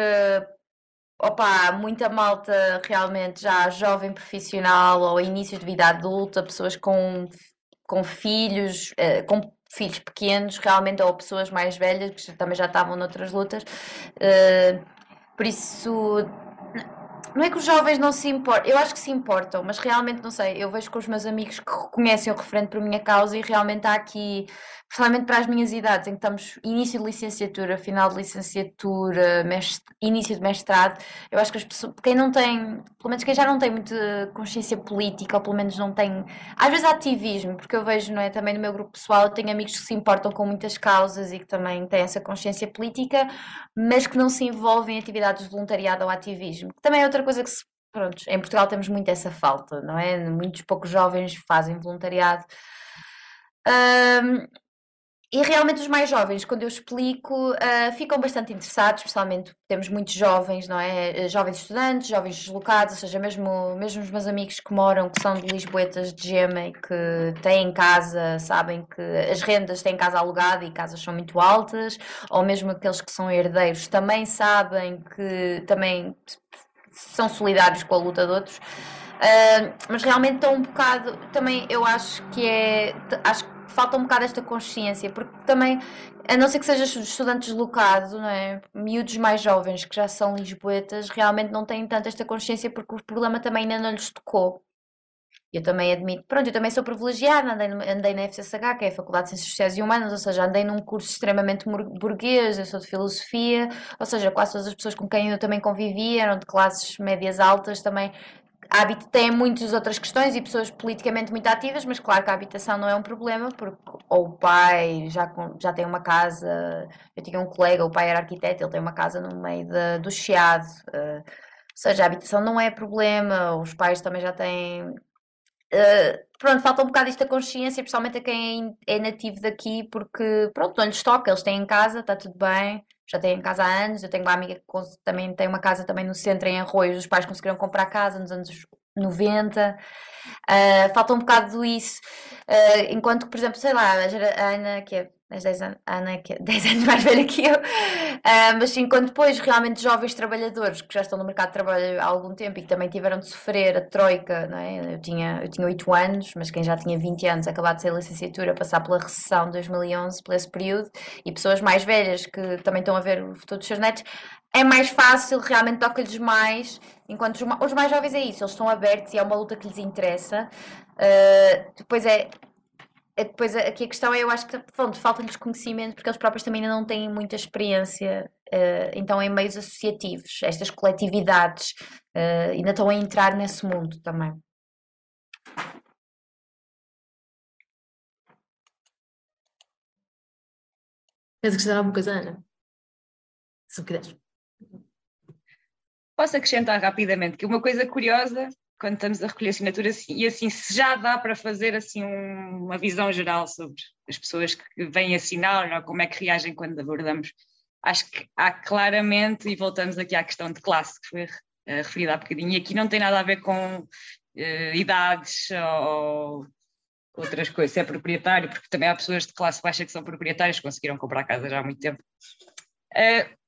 opa, muita malta realmente já jovem profissional ou início de vida adulta, pessoas com, com filhos, uh, com filhos pequenos, realmente, ou pessoas mais velhas que também já estavam noutras lutas. Uh, por isso, não é que os jovens não se importam, eu acho que se importam, mas realmente não sei. Eu vejo com os meus amigos que reconhecem o referente por minha causa e realmente há aqui, principalmente para as minhas idades, em que estamos início de licenciatura, final de licenciatura, início de mestrado. Eu acho que as pessoas, quem não tem, pelo menos quem já não tem muita consciência política, ou pelo menos não tem, às vezes ativismo, porque eu vejo, não é? Também no meu grupo pessoal, eu tenho amigos que se importam com muitas causas e que também têm essa consciência política, mas que não se envolvem em atividades de voluntariado ou ativismo, que também é outra coisa que se, pronto, em Portugal temos muito essa falta, não é? Muitos poucos jovens fazem voluntariado. Um, e realmente os mais jovens, quando eu explico, uh, ficam bastante interessados, especialmente temos muitos jovens, não é? Jovens estudantes, jovens deslocados, ou seja, mesmo, mesmo os meus amigos que moram, que são de Lisboetas de Gema e que têm casa, sabem que as rendas têm casa alugada e casas são muito altas, ou mesmo aqueles que são herdeiros também sabem que também são solidários com a luta de outros. Uh, mas realmente estão um bocado, também eu acho que é, acho que falta um bocado esta consciência, porque também a não ser que seja estudante deslocado, não é? Miúdos mais jovens que já são lisboetas realmente não têm tanto esta consciência porque o problema também ainda não lhes tocou. Eu também admito, pronto, eu também sou privilegiada, andei, andei na FCSH, que é a Faculdade de Ciências Sociais e Humanas, ou seja, andei num curso extremamente burguês, eu sou de filosofia, ou seja, quase todas as pessoas com quem eu também convivi eram de classes médias altas também. A tem muitas outras questões e pessoas politicamente muito ativas, mas claro que a habitação não é um problema, porque ou o pai já, já tem uma casa, eu tinha um colega, o pai era arquiteto, ele tem uma casa no meio de, do Chiado, uh, ou seja, a habitação não é problema, os pais também já têm Uh, pronto, falta um bocado esta consciência, principalmente a quem é, é nativo daqui, porque pronto, não lhes toca, eles têm em casa, está tudo bem, já têm em casa há anos. Eu tenho uma amiga que também tem uma casa também no centro, em Arroios, os pais conseguiram comprar casa nos anos 90. Uh, ah, falta um bocado isso, uh, enquanto que, por exemplo, sei lá, a Ana, que é mas 10 anos, a Ana é que é 10 anos mais velha que eu, uh, mas enquanto depois realmente jovens trabalhadores que já estão no mercado de trabalho há algum tempo e que também tiveram de sofrer a troika, não é? eu, tinha, eu tinha 8 anos, mas quem já tinha 20 anos, acabado de ser licenciatura, passar pela recessão de 2011, por esse período, e pessoas mais velhas que também estão a ver o futuro dos seus netos, é mais fácil, realmente toca-lhes mais, enquanto os, os, mais jovens é isso, eles estão abertos e é uma luta que lhes interessa. Uh, depois é, depois aqui a questão é, eu acho que falta-lhes conhecimento porque eles próprios também ainda não têm muita experiência, uh, então em meios associativos, estas coletividades uh, ainda estão a entrar nesse mundo também. Queres acrescentar alguma coisa, Ana? Se quiseres. Posso acrescentar rapidamente que uma coisa curiosa quando estamos a recolher assinaturas e assim se já dá para fazer assim um, uma visão geral sobre as pessoas que vêm assinar ou como é que reagem quando abordamos. Acho que há claramente, e voltamos aqui à questão de classe que foi uh, referida há bocadinho, e aqui não tem nada a ver com uh, idades ou outras coisas, se é proprietário, porque também há pessoas de classe baixa que são proprietários, conseguiram comprar casa já há muito tempo. Uh,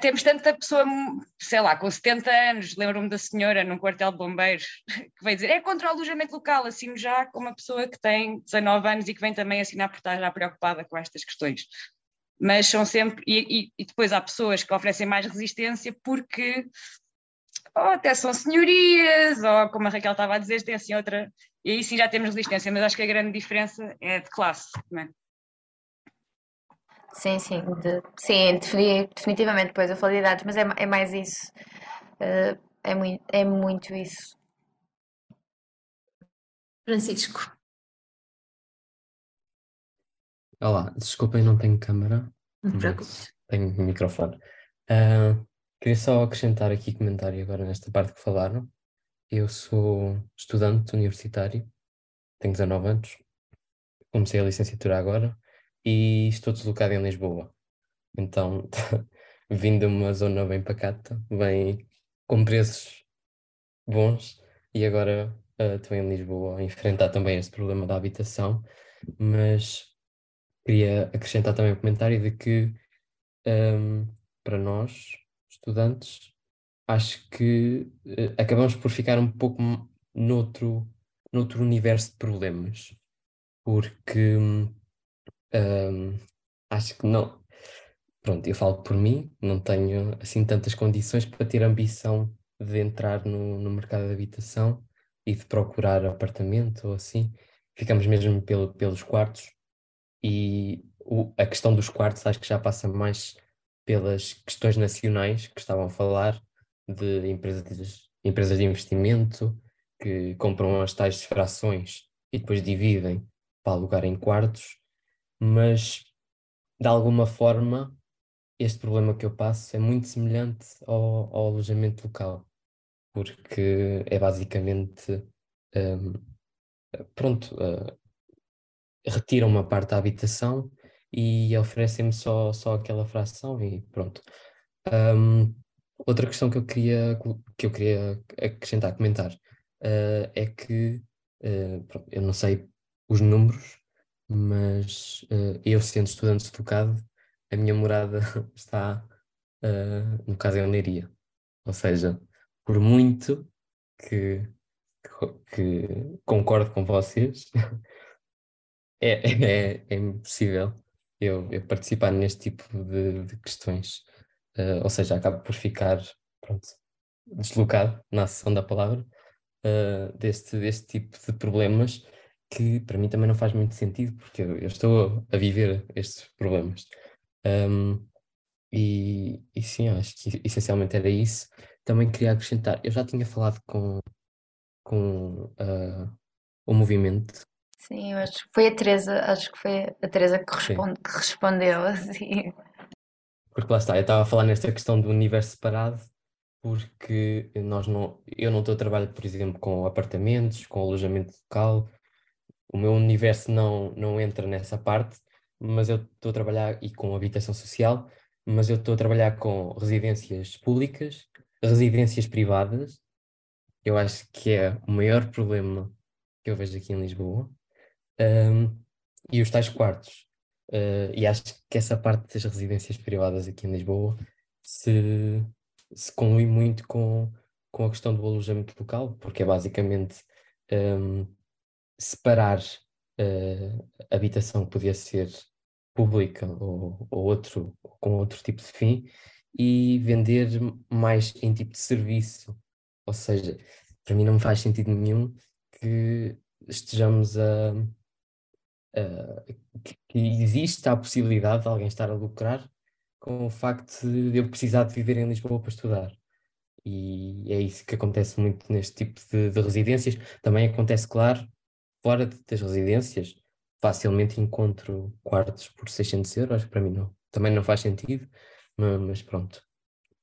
temos tanta pessoa, sei lá, com 70 anos, lembro-me da senhora num quartel de bombeiros, que veio dizer é contra o alojamento local, assino já com uma pessoa que tem 19 anos e que vem também assinar por estar já preocupada com estas questões. Mas são sempre, e, e, e depois há pessoas que oferecem mais resistência porque ou até são senhorias, ou como a Raquel estava a dizer, tem assim outra, e aí sim já temos resistência, mas acho que a grande diferença é de classe, é? Sim, sim, de, sim, definitivamente, depois eu falo de idades, mas é, é mais isso. Uh, é, muito, é muito isso. Francisco. Olá, desculpem, não tenho câmera. Não te preocupes. Tenho microfone. Uh, queria só acrescentar aqui comentário agora nesta parte que falaram. Eu sou estudante universitário, tenho 19 anos, comecei a licenciatura agora e estou deslocado em Lisboa. Então, vindo de uma zona bem pacata, bem com preços bons, e agora uh, estou em Lisboa a enfrentar também este problema da habitação, mas queria acrescentar também o um comentário de que um, para nós, estudantes, acho que uh, acabamos por ficar um pouco noutro, noutro universo de problemas, porque um, um, acho que não. Pronto, eu falo por mim, não tenho assim tantas condições para ter ambição de entrar no, no mercado de habitação e de procurar apartamento ou assim. Ficamos mesmo pelo, pelos quartos e o, a questão dos quartos acho que já passa mais pelas questões nacionais que estavam a falar de empresas, empresas de investimento que compram as tais frações e depois dividem para alugar em quartos mas de alguma forma este problema que eu passo é muito semelhante ao, ao alojamento local, porque é basicamente um, pronto, uh, retiram uma parte da habitação e oferecem-me só, só aquela fração e pronto. Um, outra questão que eu queria, que eu queria acrescentar, comentar, uh, é que uh, pronto, eu não sei os números, mas uh, eu sendo estudante tocado, a minha morada está, uh, no caso, em Leiria. Ou seja, por muito que, que, concordo com vocês, é, é, é impossível eu, eu participar neste tipo de, de questões. Uh, ou seja, acabo por ficar pronto, deslocado, na sessão da palavra, uh, deste, deste tipo de problemas que para mim também não faz muito sentido, porque eu, eu estou a viver estes problemas. Um, e, e sim, acho que essencialmente era isso. Também queria acrescentar, eu já tinha falado com, com uh, o movimento. Sim, eu acho que foi a Teresa, acho que foi a Teresa que, responde, que respondeu assim. Porque lá está, eu estava a falar nesta questão do universo separado, porque nós não, eu não estou a trabalhar, por exemplo, com apartamentos, com alojamento local, o meu universo não, não entra nessa parte, mas eu estou a trabalhar e com habitação social, mas eu estou a trabalhar com residências públicas, residências privadas. Eu acho que é o maior problema que eu vejo aqui em Lisboa. Um, e os tais quartos. Uh, e acho que essa parte das residências privadas aqui em Lisboa se, se conlui muito com, com a questão do alojamento local, porque é basicamente um, separar uh, habitação que podia ser pública ou, ou outro, com outro tipo de fim e vender mais em tipo de serviço. Ou seja, para mim não faz sentido nenhum que estejamos a, a que existe a possibilidade de alguém estar a lucrar com o facto de eu precisar de viver em Lisboa para estudar. E é isso que acontece muito neste tipo de, de residências. Também acontece, claro, fora das residências, facilmente encontro quartos por 600 euros, para mim não, também não faz sentido, mas, pronto.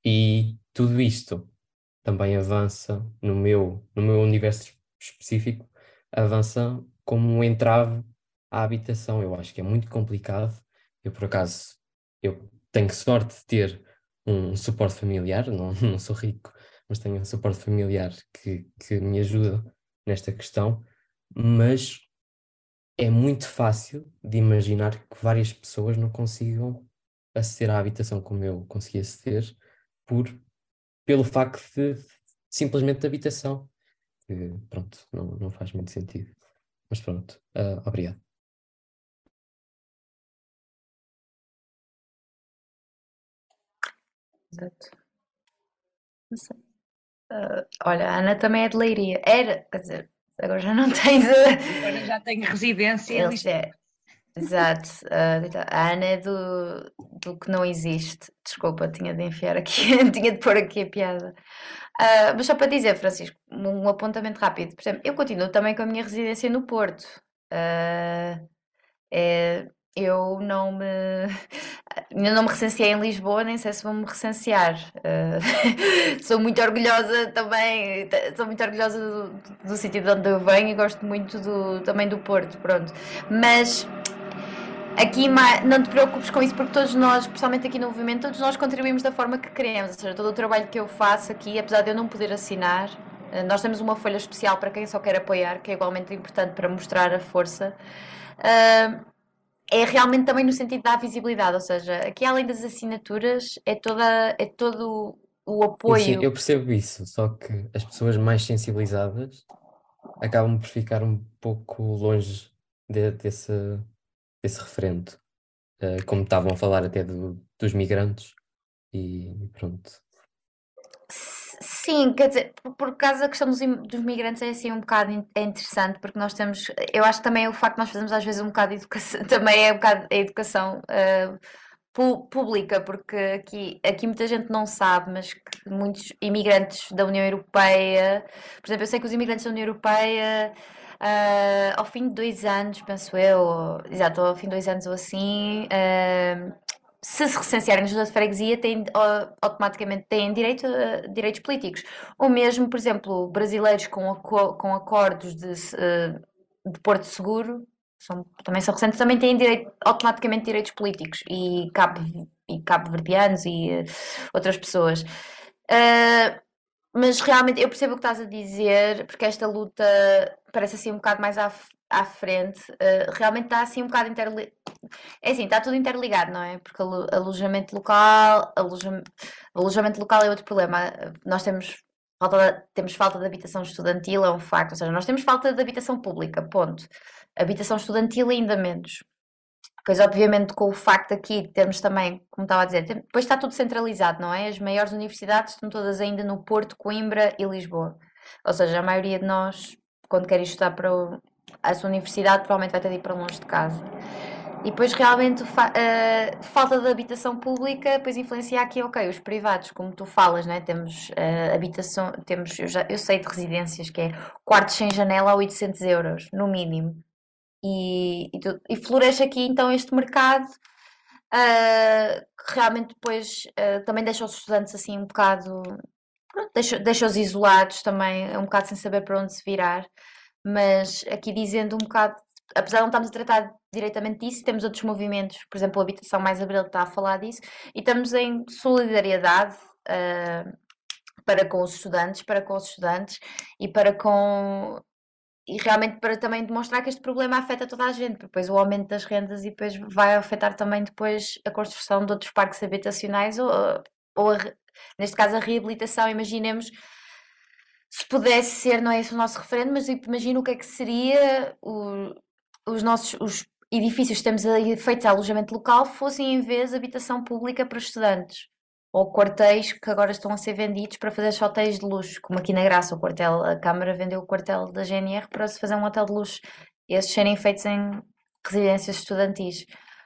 E tudo isto também avança no meu, no meu universo específico, avança como um entrave à habitação. Eu acho que é muito complicado. Eu, por acaso, eu tenho sorte de ter um suporte familiar, não, não sou rico, mas tenho um suporte familiar que, que me ajuda nesta questão mas é muito fácil de imaginar que várias pessoas não consigam aceder à habitação como eu consegui aceder por, pelo facto de simplesmente de habitação. Pronto, não, não faz muito sentido. Mas pronto, uh, obrigado. Exato. Uh, olha, a Ana também é de Leiria. Era, quer dizer, agora já não tens. Agora já tenho residência. É, exato. Uh, a Ana é do, do que não existe. Desculpa, tinha de enfiar aqui, tinha de pôr aqui a piada. Uh, mas só para dizer, Francisco, um apontamento rápido. Por exemplo, eu continuo também com a minha residência no Porto. Uh, é, eu não me ainda não me recenseei em Lisboa, nem sei se vou me recensear. Uh, sou muito orgulhosa também, sou muito orgulhosa do, do sítio de onde eu venho e gosto muito do, também do Porto, pronto. Mas aqui não te preocupes com isso porque todos nós, especialmente aqui no movimento, todos nós contribuímos da forma que queremos, ou seja, todo o trabalho que eu faço aqui, apesar de eu não poder assinar, uh, nós temos uma folha especial para quem só quer apoiar, que é igualmente importante para mostrar a força. Uh, é realmente também no sentido da visibilidade, ou seja, aqui além das assinaturas é, toda, é todo o apoio. Sim, eu percebo isso, só que as pessoas mais sensibilizadas acabam por ficar um pouco longe de, desse, desse referente, uh, como estavam a falar até do, dos migrantes, e pronto. Sim, quer dizer, por causa da questão dos, dos migrantes é assim um bocado é interessante, porque nós temos, eu acho que também o facto de nós fazemos às vezes um bocado de educação, também é um bocado a educação uh, pública, porque aqui, aqui muita gente não sabe, mas que muitos imigrantes da União Europeia, por exemplo, eu sei que os imigrantes da União Europeia Uh, ao fim de dois anos, penso eu, ou, exato, ao fim de dois anos ou assim, uh, se se recensearem na junta de freguesia, têm, automaticamente têm direito a direitos políticos. Ou mesmo, por exemplo, brasileiros com, com acordos de, eh, de Porto Seguro, são, também são recentes, também têm direito, automaticamente direitos políticos. E cabo, e cabo-verdianos e uh, outras pessoas. Uh, mas realmente eu percebo o que estás a dizer, porque esta luta parece assim um bocado mais à, à frente, uh, realmente está assim um bocado interligado. É assim, está tudo interligado, não é? Porque alojamento local, alojamento, alojamento local é outro problema. Nós temos falta de, temos falta de habitação estudantil, é um facto, ou seja, nós temos falta de habitação pública, ponto. Habitação estudantil ainda menos. Pois, obviamente, com o facto aqui de termos também, como estava a dizer, depois está tudo centralizado, não é? As maiores universidades estão todas ainda no Porto, Coimbra e Lisboa. Ou seja, a maioria de nós, quando quer estudar para a sua universidade, provavelmente vai ter de ir para longe de casa. E depois realmente a uh, falta de habitação pública depois influencia aqui, ok, os privados, como tu falas, né? temos uh, habitação, temos, eu, já, eu sei de residências que é quartos sem janela a 800 euros, no mínimo. E, e, tu, e floresce aqui então este mercado uh, que realmente depois também deixa os estudantes assim um bocado, deixa-os deixa isolados também, um bocado sem saber para onde se virar mas aqui dizendo um bocado apesar de não estarmos a tratar diretamente disso, temos outros movimentos, por exemplo, a Habitação Mais Abril está a falar disso, e estamos em solidariedade uh, para com os estudantes, para com os estudantes e para com e realmente para também demonstrar que este problema afeta toda a gente, porque depois o aumento das rendas e depois vai afetar também depois a construção de outros parques habitacionais ou, ou a, neste caso a reabilitação, imaginemos se pudesse ser, não é esse o nosso referendo, mas imagino o que é que seria o, os nossos os edifícios que temos feitos a alojamento local fossem em vez habitação pública para estudantes ou quartéis que agora estão a ser vendidos para fazer hotéis de luxo, como aqui na Graça, o quartel, a Câmara vendeu o quartel da GNR para se fazer um hotel de luxo, esses serem feitos em residências estudantis.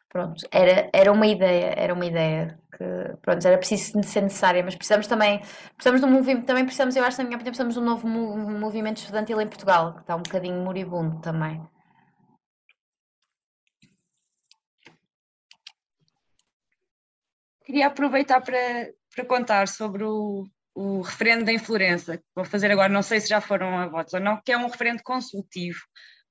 Pronto, era, era uma ideia, era uma ideia que, pronto, era preciso ser necessária, mas precisamos também, precisamos de um movimento, também precisamos, eu acho, na minha opinião, precisamos de um novo movimento estudantil em Portugal, que está um bocadinho moribundo também. queria aproveitar para, para contar sobre o, o referendo em Florença, que vou fazer agora, não sei se já foram a votos ou não, que é um referendo consultivo,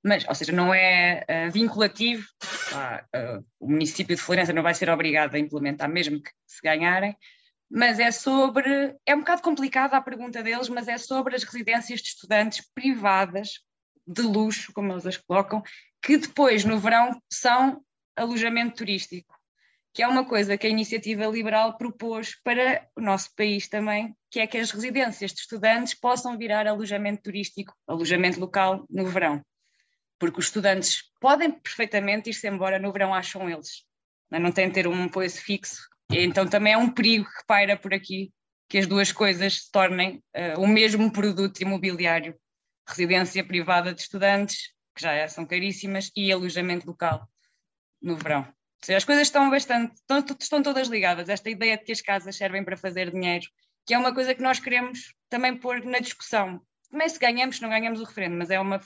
mas, ou seja, não é uh, vinculativo, uh, o município de Florença não vai ser obrigado a implementar, mesmo que se ganharem, mas é sobre, é um bocado complicada a pergunta deles, mas é sobre as residências de estudantes privadas de luxo, como eles as colocam, que depois, no verão, são alojamento turístico que é uma coisa que a iniciativa liberal propôs para o nosso país também, que é que as residências de estudantes possam virar alojamento turístico, alojamento local no verão. Porque os estudantes podem perfeitamente ir-se embora no verão, acham eles. Não têm de ter um apoio fixo. Então também é um perigo que paira por aqui que as duas coisas se tornem uh, o mesmo produto imobiliário. Residência privada de estudantes, que já são caríssimas, e alojamento local no verão as coisas estão bastante, estão, estão todas ligadas. Esta ideia de que as casas servem para fazer dinheiro, que é uma coisa que nós queremos também pôr na discussão. Também se ganhamos, não ganhamos o referendo, mas é uma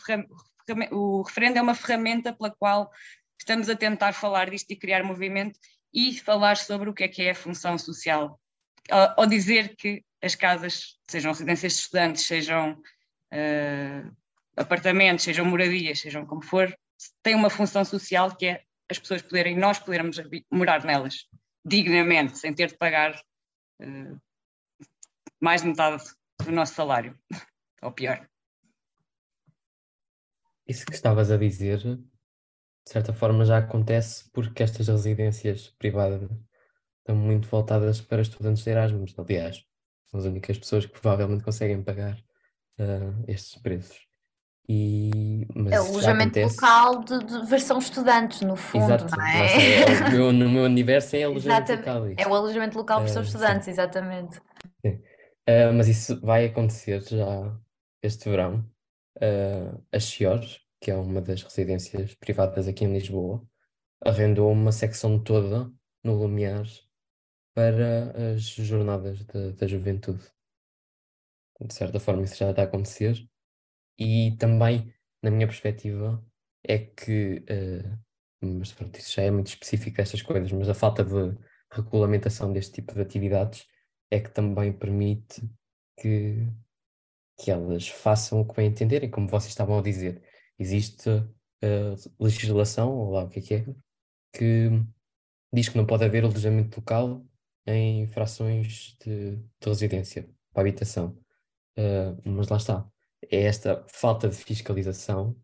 o referendo é uma ferramenta pela qual estamos a tentar falar disto e criar movimento e falar sobre o que é que é a função social. Ao, dizer que as casas, sejam residências de estudantes, sejam uh, apartamentos, sejam moradias, sejam como for, têm uma função social que é as pessoas poderem, nós podermos morar nelas dignamente, sem ter de pagar uh, mais de metade do nosso salário, ou pior. Isso que estavas a dizer, de certa forma, já acontece porque estas residências privadas estão muito voltadas para estudantes de Erasmus. Aliás, são as únicas pessoas que provavelmente conseguem pagar uh, estes preços. E, é o alojamento local de, de, versão estudantes, no fundo, Exato, não é? é meu, no meu universo é alojamento local. É o alojamento local versão uh, estudantes, sim. exatamente. Uh, mas isso vai acontecer já este verão. Uh, a Chior, que é uma das residências privadas aqui em Lisboa, arrendou uma secção toda no Lumiar para as jornadas da juventude. De certa forma, isso já está a acontecer e também, na minha perspectiva, é que, uh, mas pronto, isso já é muito específico estas coisas, mas a falta de regulamentação deste tipo de atividades é que também permite que, que elas façam o que bem entenderem, como vocês estavam a dizer. Existe uh, legislação, ou lá o que é que é, que diz que não pode haver alojamento local em frações de, de residência, para habitação. Uh, mas lá está é esta falta de fiscalização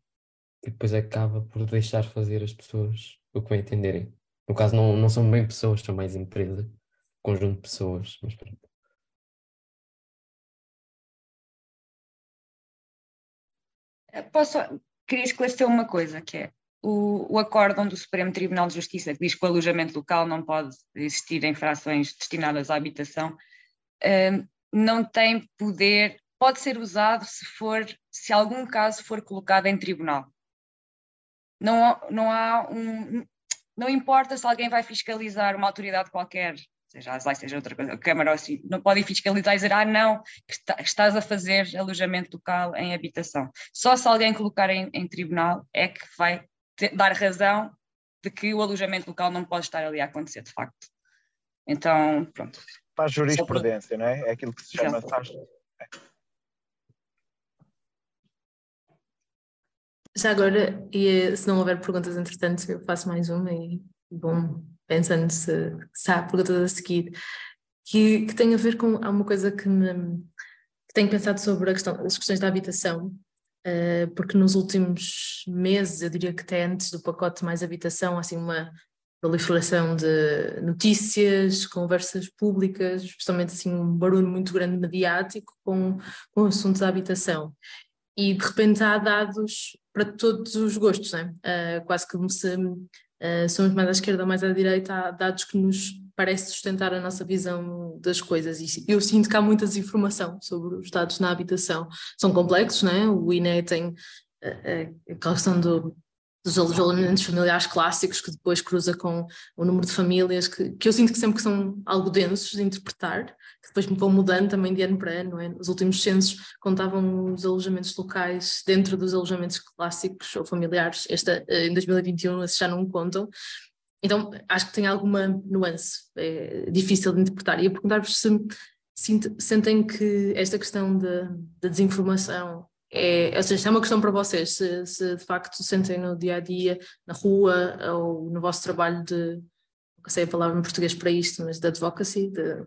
que depois acaba por deixar fazer as pessoas o que bem entenderem. No caso, não, não são bem pessoas, são mais empresa, conjunto de pessoas, mas pronto. Posso, queria esclarecer uma coisa, que é, o, o acórdão do Supremo Tribunal de Justiça, que diz que o alojamento local não pode existir em frações destinadas à habitação, uh, não tem poder, pode ser usado se for, se algum caso for colocado em tribunal. Não, não há um, não importa se alguém vai fiscalizar uma autoridade qualquer, seja a seja outra coisa, a Câmara ou assim, não podem fiscalizar e dizer, ah, não, estás a fazer alojamento local em habitação. Só se alguém colocar em, em tribunal é que vai ter, dar razão de que o alojamento local não pode estar ali a acontecer, de facto. Então, pronto. Faz jurisprudência, não é? É aquilo que se chama. Faz... Já agora, e se não houver perguntas entretanto, eu faço mais uma e bom, pensando se, se há perguntas a seguir, que, que tem a ver com há uma coisa que me que tenho pensado sobre questão, as questões da habitação, uh, porque nos últimos meses, eu diria que até antes do pacote mais habitação, assim uma proliferação de notícias, conversas públicas, especialmente assim um barulho muito grande mediático com, com assunto da habitação. E de repente há dados para todos os gostos, né? Uh, quase como se uh, somos mais à esquerda ou mais à direita, há dados que nos parece sustentar a nossa visão das coisas. E eu sinto que há muita desinformação sobre os dados na habitação. São complexos, né? o INE tem a, a questão do, dos alojamentos familiares clássicos que depois cruza com o número de famílias que, que eu sinto que sempre que são algo densos de interpretar, que depois vão mudando também de ano para ano, é? Os últimos censos contavam os alojamentos locais dentro dos alojamentos clássicos ou familiares, esta, eh, em 2021 esses já não contam, então acho que tem alguma nuance, é difícil de interpretar, e eu perguntar-vos se sentem que esta questão da de, de desinformação é, ou seja, é uma questão para vocês, se, se, de facto sentem no dia a dia, na rua ou no vosso trabalho de, não sei a palavra em português para isto, mas de advocacy, de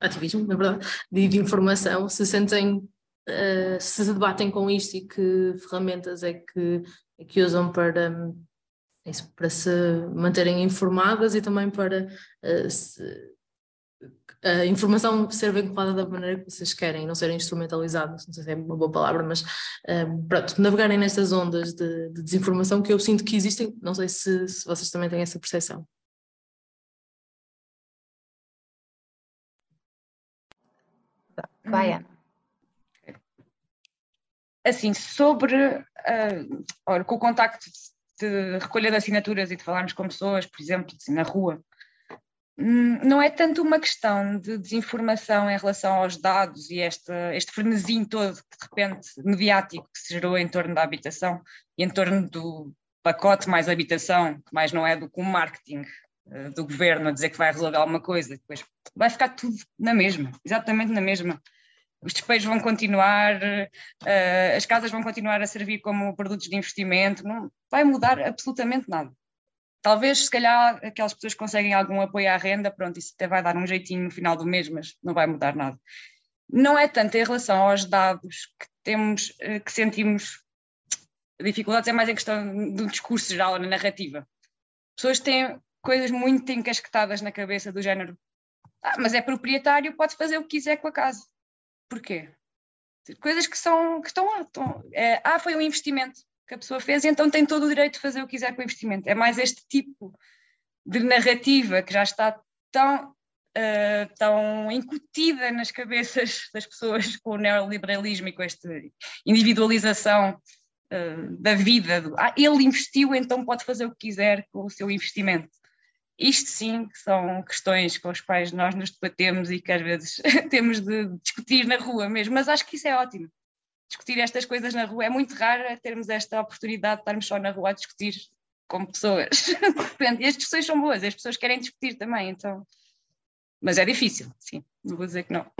ativismo, na verdade, de, de informação, se sentem, uh, se debatem com isto e que ferramentas é que, é que usam para, isso, para se manterem informadas e também para uh, se, a informação ser vinculada da maneira que vocês querem, não serem instrumentalizadas, não sei se é uma boa palavra, mas uh, pronto, navegarem nestas ondas de, de, desinformação que eu sinto que existem, não sei se, se vocês também têm essa percepção. Vai, Ana. Assim, sobre uh, olha, com o contacto de recolha de assinaturas e de falarmos com pessoas, por exemplo, assim, na rua, Hum, não é tanto uma questão de desinformação em relação aos dados e este, este frenesim todo, de repente, mediático que se gerou em torno da habitação e em torno do pacote mais habitação, que mais não é do que um marketing uh, do governo a dizer que vai resolver alguma coisa, depois vai ficar tudo na mesma, exatamente na mesma. Os despejos vão continuar, uh, as casas vão continuar a servir como produtos de investimento, não vai mudar absolutamente nada. Talvez, se calhar, aquelas pessoas que conseguem algum apoio à renda, pronto, isso até vai dar um jeitinho no final do mês, mas não vai mudar nada. Não é tanto em relação aos dados que temos, eh, que sentimos dificuldades, é mais em questão do discurso geral, na narrativa. Pessoas têm coisas muito encasquetadas na cabeça do género, ah, mas é proprietário, pode fazer o que quiser com a casa. Porquê? Coisas que, são, que estão lá. Estão, é, ah, foi um investimento que a pessoa fez, então tem todo o direito de fazer o que quiser com o investimento. É mais este tipo de narrativa que já está tão, uh, tão incutida nas cabeças das pessoas com o neoliberalismo e com esta individualização uh, da vida. Ah, ele investiu, então pode fazer o que quiser com o seu investimento. Isto sim que são questões com as quais nós nos debatemos e que às vezes temos de discutir na rua mesmo, mas acho que isso é ótimo discutir estas coisas na rua. É muito raro termos esta oportunidade de estarmos só na rua a discutir com pessoas. e as discussões são boas, as pessoas querem discutir também, então. Mas é difícil, sim, não vou dizer que não.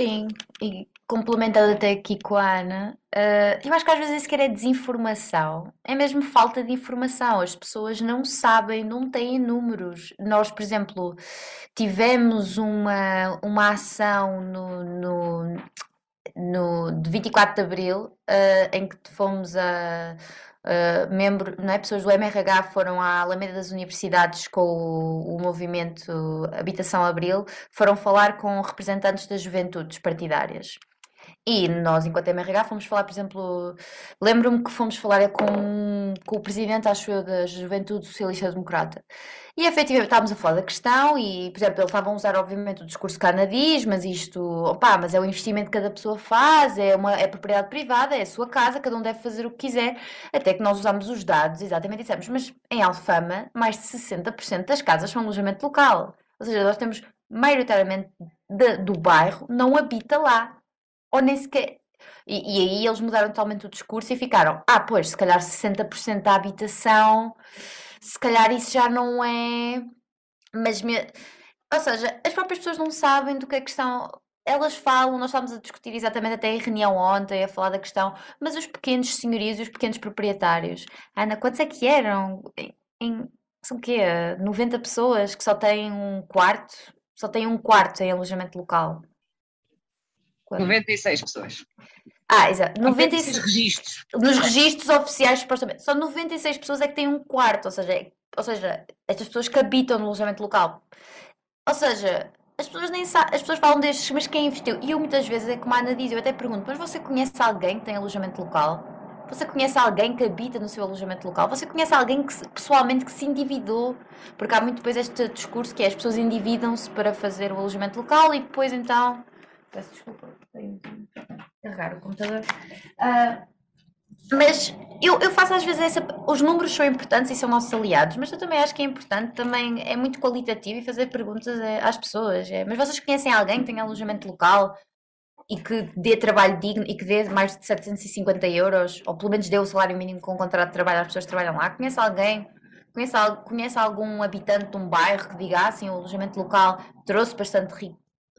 Sim, e complementando até aqui com a Ana, uh, eu acho que às vezes sequer é desinformação, é mesmo falta de informação. As pessoas não sabem, não têm números. Nós, por exemplo, tivemos uma, uma ação no, no no, de 24 de Abril, uh, em que fomos a uh, membro, não é? pessoas do MRH foram à Alameda das Universidades com o, o movimento Habitação Abril, foram falar com representantes das juventudes partidárias. E nós, enquanto MRH, fomos falar, por exemplo, lembro-me que fomos falar com, com o presidente, acho eu, da Juventude Socialista Democrata. E efetivamente estávamos a falar da questão e, por exemplo, eles estavam a usar, obviamente, o discurso canadiz, mas isto, opá, mas é o investimento que cada pessoa faz, é, uma, é propriedade privada, é a sua casa, cada um deve fazer o que quiser, até que nós usamos os dados, exatamente dissemos, mas em Alfama, mais de 60% das casas são alojamento local. Ou seja, nós temos, maioritariamente, de, do bairro, não habita lá ou nem sequer. E, e, aí eles mudaram totalmente o discurso e ficaram: ah, pois, se calhar 60% da habitação, se calhar isso já não é. Mas, me... ou seja, as próprias pessoas não sabem do que é questão. Elas falam, nós estávamos a discutir exatamente até em reunião ontem, a falar da questão, mas os pequenos senhorios e os pequenos proprietários, Ana, quantos é que eram? Em, em, são o quê? 90 pessoas que só têm um quarto, só têm um quarto em alojamento local. 96 pessoas. Ah, exato. 96 registros. Nos registros oficiais, supostamente. Só 96 pessoas é que têm um quarto, ou seja, é, ou seja, estas pessoas que habitam no alojamento local. Ou seja, as pessoas nem sabem, as pessoas falam destes, mas quem investiu? E eu muitas vezes, é como a Ana diz, eu até pergunto, mas você conhece alguém que tem alojamento local? Você conhece alguém que habita no seu alojamento local? Você conhece alguém que pessoalmente que se endividou? Porque há muito depois este discurso que é as pessoas endividam-se para fazer o alojamento local e depois então Peço desculpa, tenho de carregar o computador. Uh, mas eu, eu faço às vezes essa. Os números são importantes e são nossos aliados, mas eu também acho que é importante, também é muito qualitativo e fazer perguntas é, às pessoas. É, mas vocês conhecem alguém que tenha alojamento local e que dê trabalho digno e que dê mais de 750 euros, ou pelo menos dê o salário mínimo com o contrato de trabalho às pessoas que trabalham lá? Conhece alguém? Conhece, conhece algum habitante de um bairro que diga assim, o alojamento local trouxe bastante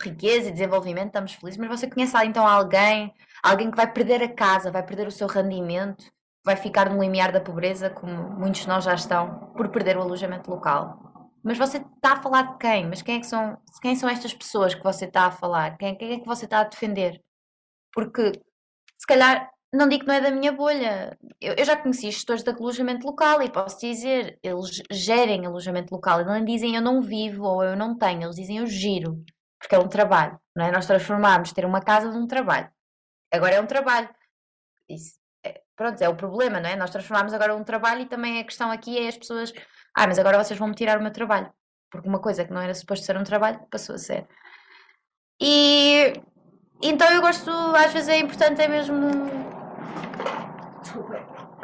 riqueza e desenvolvimento, estamos felizes, mas você conhece então alguém, alguém que vai perder a casa, vai perder o seu rendimento, vai ficar no limiar da pobreza, como muitos de nós já estão, por perder o alojamento local. Mas você está a falar de quem? Mas quem, é que são, quem são estas pessoas que você está a falar? Quem, quem é que você está a defender? Porque, se calhar, não digo que não é da minha bolha. Eu, eu já conheci gestores de alojamento local e posso dizer, eles gerem alojamento local. Eles não dizem eu não vivo ou eu não tenho, eles dizem eu giro porque é um trabalho, não é? Nós transformámos ter uma casa num trabalho. Agora é um trabalho. Isso, é, pronto, é o problema, não é? Nós transformámos agora um trabalho e também a questão aqui é as pessoas, ah, mas agora vocês vão me tirar o meu trabalho. Porque uma coisa que não era suposto ser um trabalho passou a ser. E então eu gosto, às vezes é importante, é mesmo. Desculpa.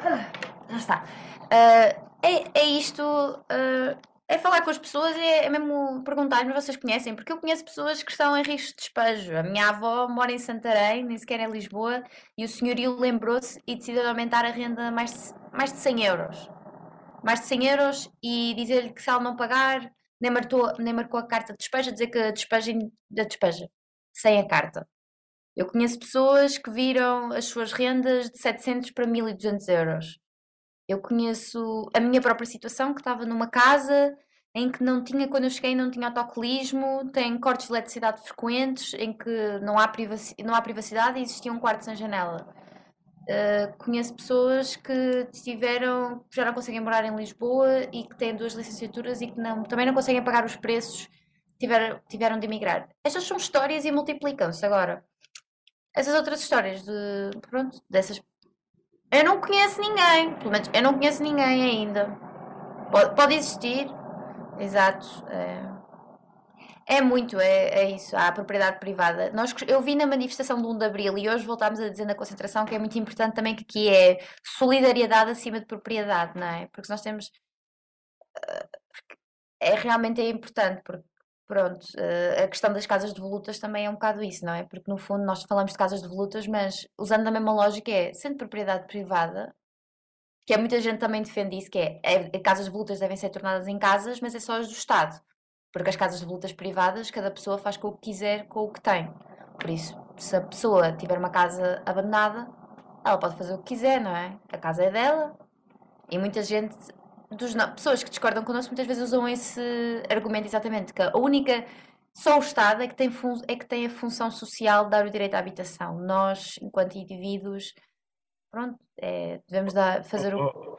Ah, já está. Uh, é, é isto. Uh, é falar com as pessoas é, é mesmo perguntar-me vocês conhecem, porque eu conheço pessoas que estão em risco de despejo. A minha avó mora em Santarém, nem sequer em Lisboa, e o senhorio lembrou-se e decidiu aumentar a renda mais de, mais de 100 euros. Mais de 100 euros e dizer-lhe que se ela não pagar, nem marcou, nem marcou a carta de despejo, a dizer que a despeja da despeja, sem a carta. Eu conheço pessoas que viram as suas rendas de 700 para 1200 euros. Eu conheço a minha própria situação, que estava numa casa em que não tinha, quando eu cheguei, não tinha autocolismo, tem cortes de eletricidade frequentes, em que não há, não há privacidade e um quarto sem janela. Uh, conheço pessoas que tiveram, já não conseguem morar em Lisboa e que têm duas licenciaturas e que não, também não conseguem pagar os preços, tiveram, tiveram de emigrar. Estas são histórias e multiplicam-se agora. Essas outras histórias de, pronto, dessas eu não conheço ninguém, pelo menos eu não conheço ninguém ainda. Pode, pode existir, exato. É, é muito, é, é, isso, a propriedade privada. Nós, eu vi na manifestação do 1 de Abril e hoje voltámos a dizer na concentração que é muito importante também que aqui é solidariedade acima de propriedade, não é? Porque nós temos. Eh, é realmente é importante, porque Pronto, uh, a questão das casas de volutas também é um bocado isso, não é? Porque no fundo nós falamos de casas de volutas, mas usando a mesma lógica é, sendo propriedade privada, que é muita gente também defende isso, que é, é casas de volutas devem ser tornadas em casas, mas é só as do Estado. Porque as casas de volutas privadas, cada pessoa faz com o que quiser, com o que tem. Por isso, se a pessoa tiver uma casa abandonada, ela pode fazer o que quiser, não é? A casa é dela. E muita gente dos, pessoas que discordam connosco muitas vezes usam esse argumento exatamente, que a única, só o Estado é que tem, é que tem a função social de dar o direito à habitação. Nós, enquanto indivíduos, pronto, é, devemos dar, fazer o... Oh, oh,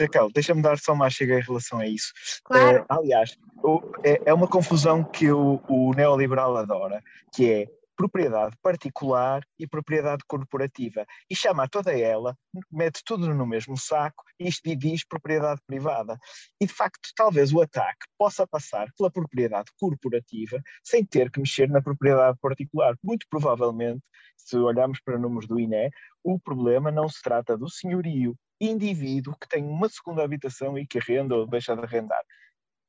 Raquel, deixa-me dar só mais chega em relação a isso. Claro. É, aliás, o, é, é, uma confusão que o, o neoliberal adora, que é propriedade particular e propriedade corporativa. E chama toda ela, mete tudo no mesmo saco e diz propriedade privada. E de facto, talvez o ataque possa passar pela propriedade corporativa sem ter que mexer na propriedade particular. Muito provavelmente, se olharmos para números do INE, o problema não se trata do senhorio indivíduo que tem uma segunda habitação e que arrenda ou deixa de arrendar.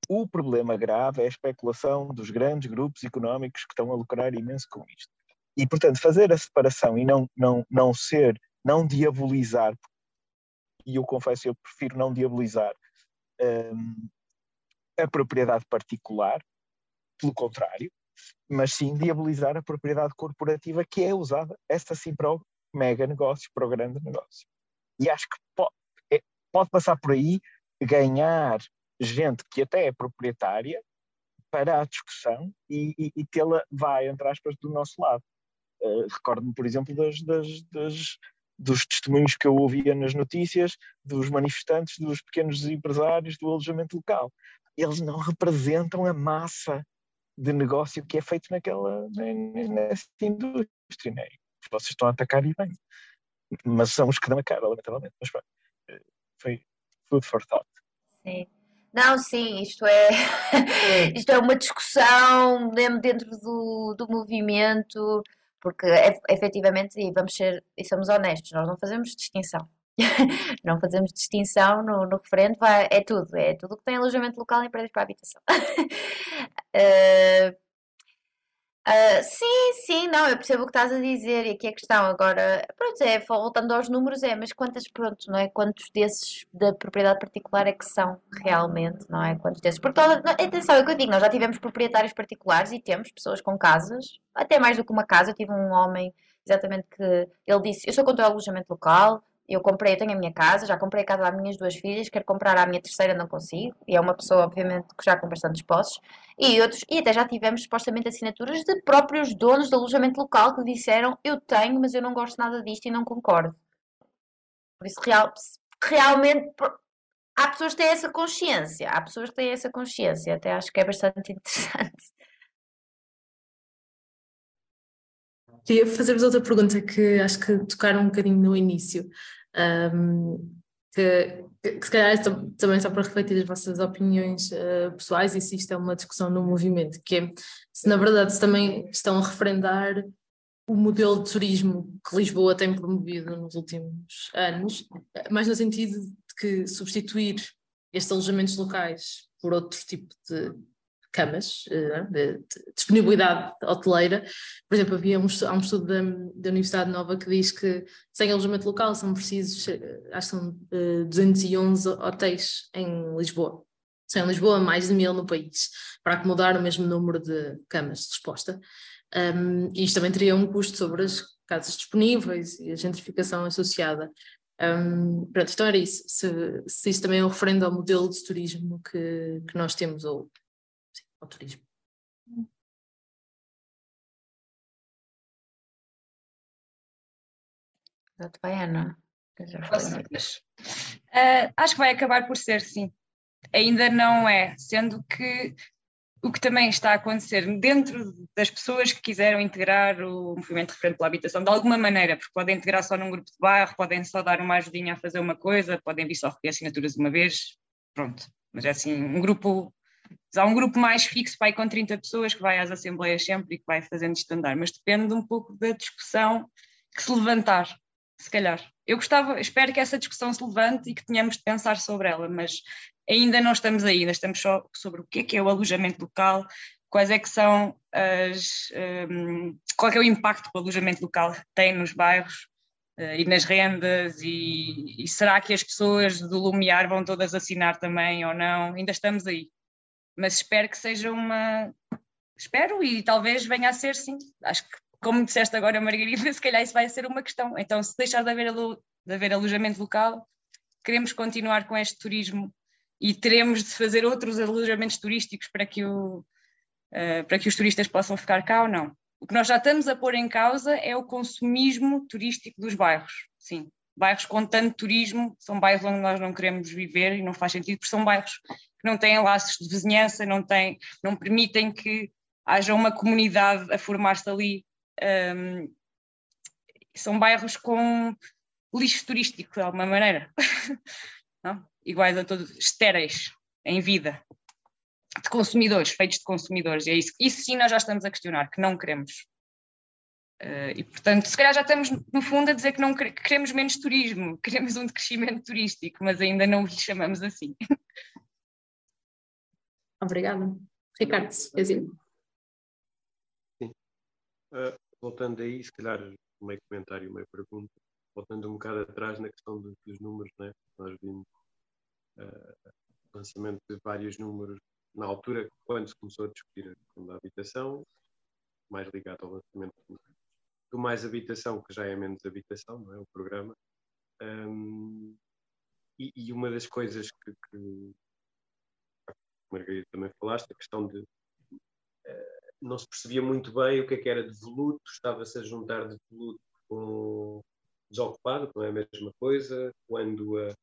O problema grave é a especulação dos grandes grupos económicos que estão a lucrar imenso com isto. E, portanto, fazer a separação e não, não, não ser, não diabolizar, e eu confesso, eu prefiro não diabolizar um, a propriedade particular, pelo contrário, mas sim diabolizar a propriedade corporativa que é usada, esta sim, para o mega negócio, para o grande negócio. E acho que pode, é, pode passar por aí ganhar gente que até é proprietária para a discussão e, e, e tê-la, vai, entre aspas, do nosso lado. Uh, Recordo-me, por exemplo, das, das, das, dos testemunhos que eu ouvia nas notícias dos manifestantes, dos pequenos empresários do alojamento local. Eles não representam a massa de negócio que é feito naquela, nessa indústria. Né? Vocês estão a atacar e bem. Mas são os que dão a cara, lamentavelmente. Mas eh, foi food for thought. Sim. Não, sim, isto é, isto é uma discussão dentro do, do movimento, porque efetivamente, e vamos ser, e somos honestos, nós não fazemos distinção. não fazemos distinção no, no referendo, vai, é tudo, é tudo que tem alojamento local em prédios para habitação. uh, Uh, sim, sim, não, eu percebo o que estás a dizer e aqui a questão agora, pronto, é, voltando aos números, é, mas quantas, pronto, não é? Quantos desses da propriedade particular é que são realmente, não é? Quantos desses? Porque toda, atenção, é o que eu digo, nós já tivemos proprietários particulares e temos pessoas com casas, até mais do que uma casa, eu tive um homem, exatamente, que ele disse, eu sou contra o alojamento local, eu comprei, eu tenho a minha casa, já comprei a casa às minhas duas filhas, quero comprar a minha terceira, não consigo. E é uma pessoa, obviamente, que já com bastantes posses. E outros, e até já tivemos supostamente assinaturas de próprios donos de alojamento local que disseram: Eu tenho, mas eu não gosto nada disto e não concordo. Por isso, real, realmente, há pessoas que têm essa consciência. Há pessoas que têm essa consciência. Até acho que é bastante interessante. Queria fazer-vos outra pergunta que acho que tocaram um bocadinho no início um, que, que, se calhar também só para refletir as vossas opiniões uh, pessoais e se isto é uma discussão no movimento, que é se na verdade se também estão a referendar o modelo de turismo que Lisboa tem promovido nos últimos anos, mais no sentido de que substituir estes alojamentos locais por outro tipo de camas, eh, de, de disponibilidade hoteleira. Por exemplo, havia um, há um estudo da, da, Universidade Nova que diz que sem alojamento local são precisos, eh, acho que são uh, eh, 211 hotéis em Lisboa. São em Lisboa mais de mil no país, para acomodar o mesmo número de camas de resposta. Um, e isto também teria um custo sobre as casas disponíveis e a gentrificação associada. Um, pronto, então era isso. Se, se isso também é um referendo ao modelo de turismo que, que nós temos, ou ao turismo. Exato, vai, Ana. Uh, acho que vai acabar por ser, sim. Ainda não é, sendo que o que também está a acontecer dentro das pessoas que quiseram integrar o movimento referente pela habitação de alguma maneira, porque podem integrar só num grupo de bairro, podem só dar uma ajudinha a fazer uma coisa, podem vir só recolher assinaturas uma vez, pronto. Mas é assim, um grupo Há um grupo mais fixo, vai com 30 pessoas, que vai às assembleias sempre e que vai fazendo isto andar, mas depende um pouco da discussão que se levantar, se calhar. Eu gostava, espero que essa discussão se levante e que tenhamos de pensar sobre ela, mas ainda não estamos aí, ainda estamos só sobre o que é que é o alojamento local, quais é que são as, um, qual é, é o impacto que o alojamento local tem nos bairros uh, e nas rendas e, e, será que as pessoas do Lumiar vão todas assinar também ou não, ainda estamos aí mas espero que seja uma. Espero e talvez venha a ser sim. Acho que, como disseste agora, Margarida, se calhar isso vai ser uma questão. Então, se deixar de haver, de haver alojamento local, queremos continuar com este turismo e teremos de fazer outros alojamentos turísticos para que, o, uh, para que os turistas possam ficar cá ou não. O que nós já estamos a pôr em causa é o consumismo turístico dos bairros, sim. Bairros com tanto turismo são bairros onde nós não queremos viver e não faz sentido, porque são bairros que não têm laços de vizinhança, não, têm, não permitem que haja uma comunidade a formar-se ali um, são bairros com lixo turístico, de alguma maneira, não? iguais a todos, estéreis em vida, de consumidores, feitos de consumidores, e é isso. Isso sim nós já estamos a questionar, que não queremos. Uh, e portanto, se calhar já estamos no fundo a dizer que não que queremos menos turismo, queremos um decrescimento turístico, mas ainda não lhe chamamos assim. Obrigada. Ricardo, Sim. Uh, voltando aí, se calhar meio comentário, meio pergunta, voltando um bocado atrás na questão dos, dos números, né? nós vimos uh, o lançamento de vários números na altura, quando se começou a discutir a questão da habitação, mais ligado ao lançamento do Mais Habitação, que já é menos habitação, não é? O programa. Um, e, e, uma das coisas que, que Margarida também falaste, a questão de uh, não se percebia muito bem o que, é que era devoluto, estava-se a juntar devoluto com desocupado, não é a mesma coisa, quando a,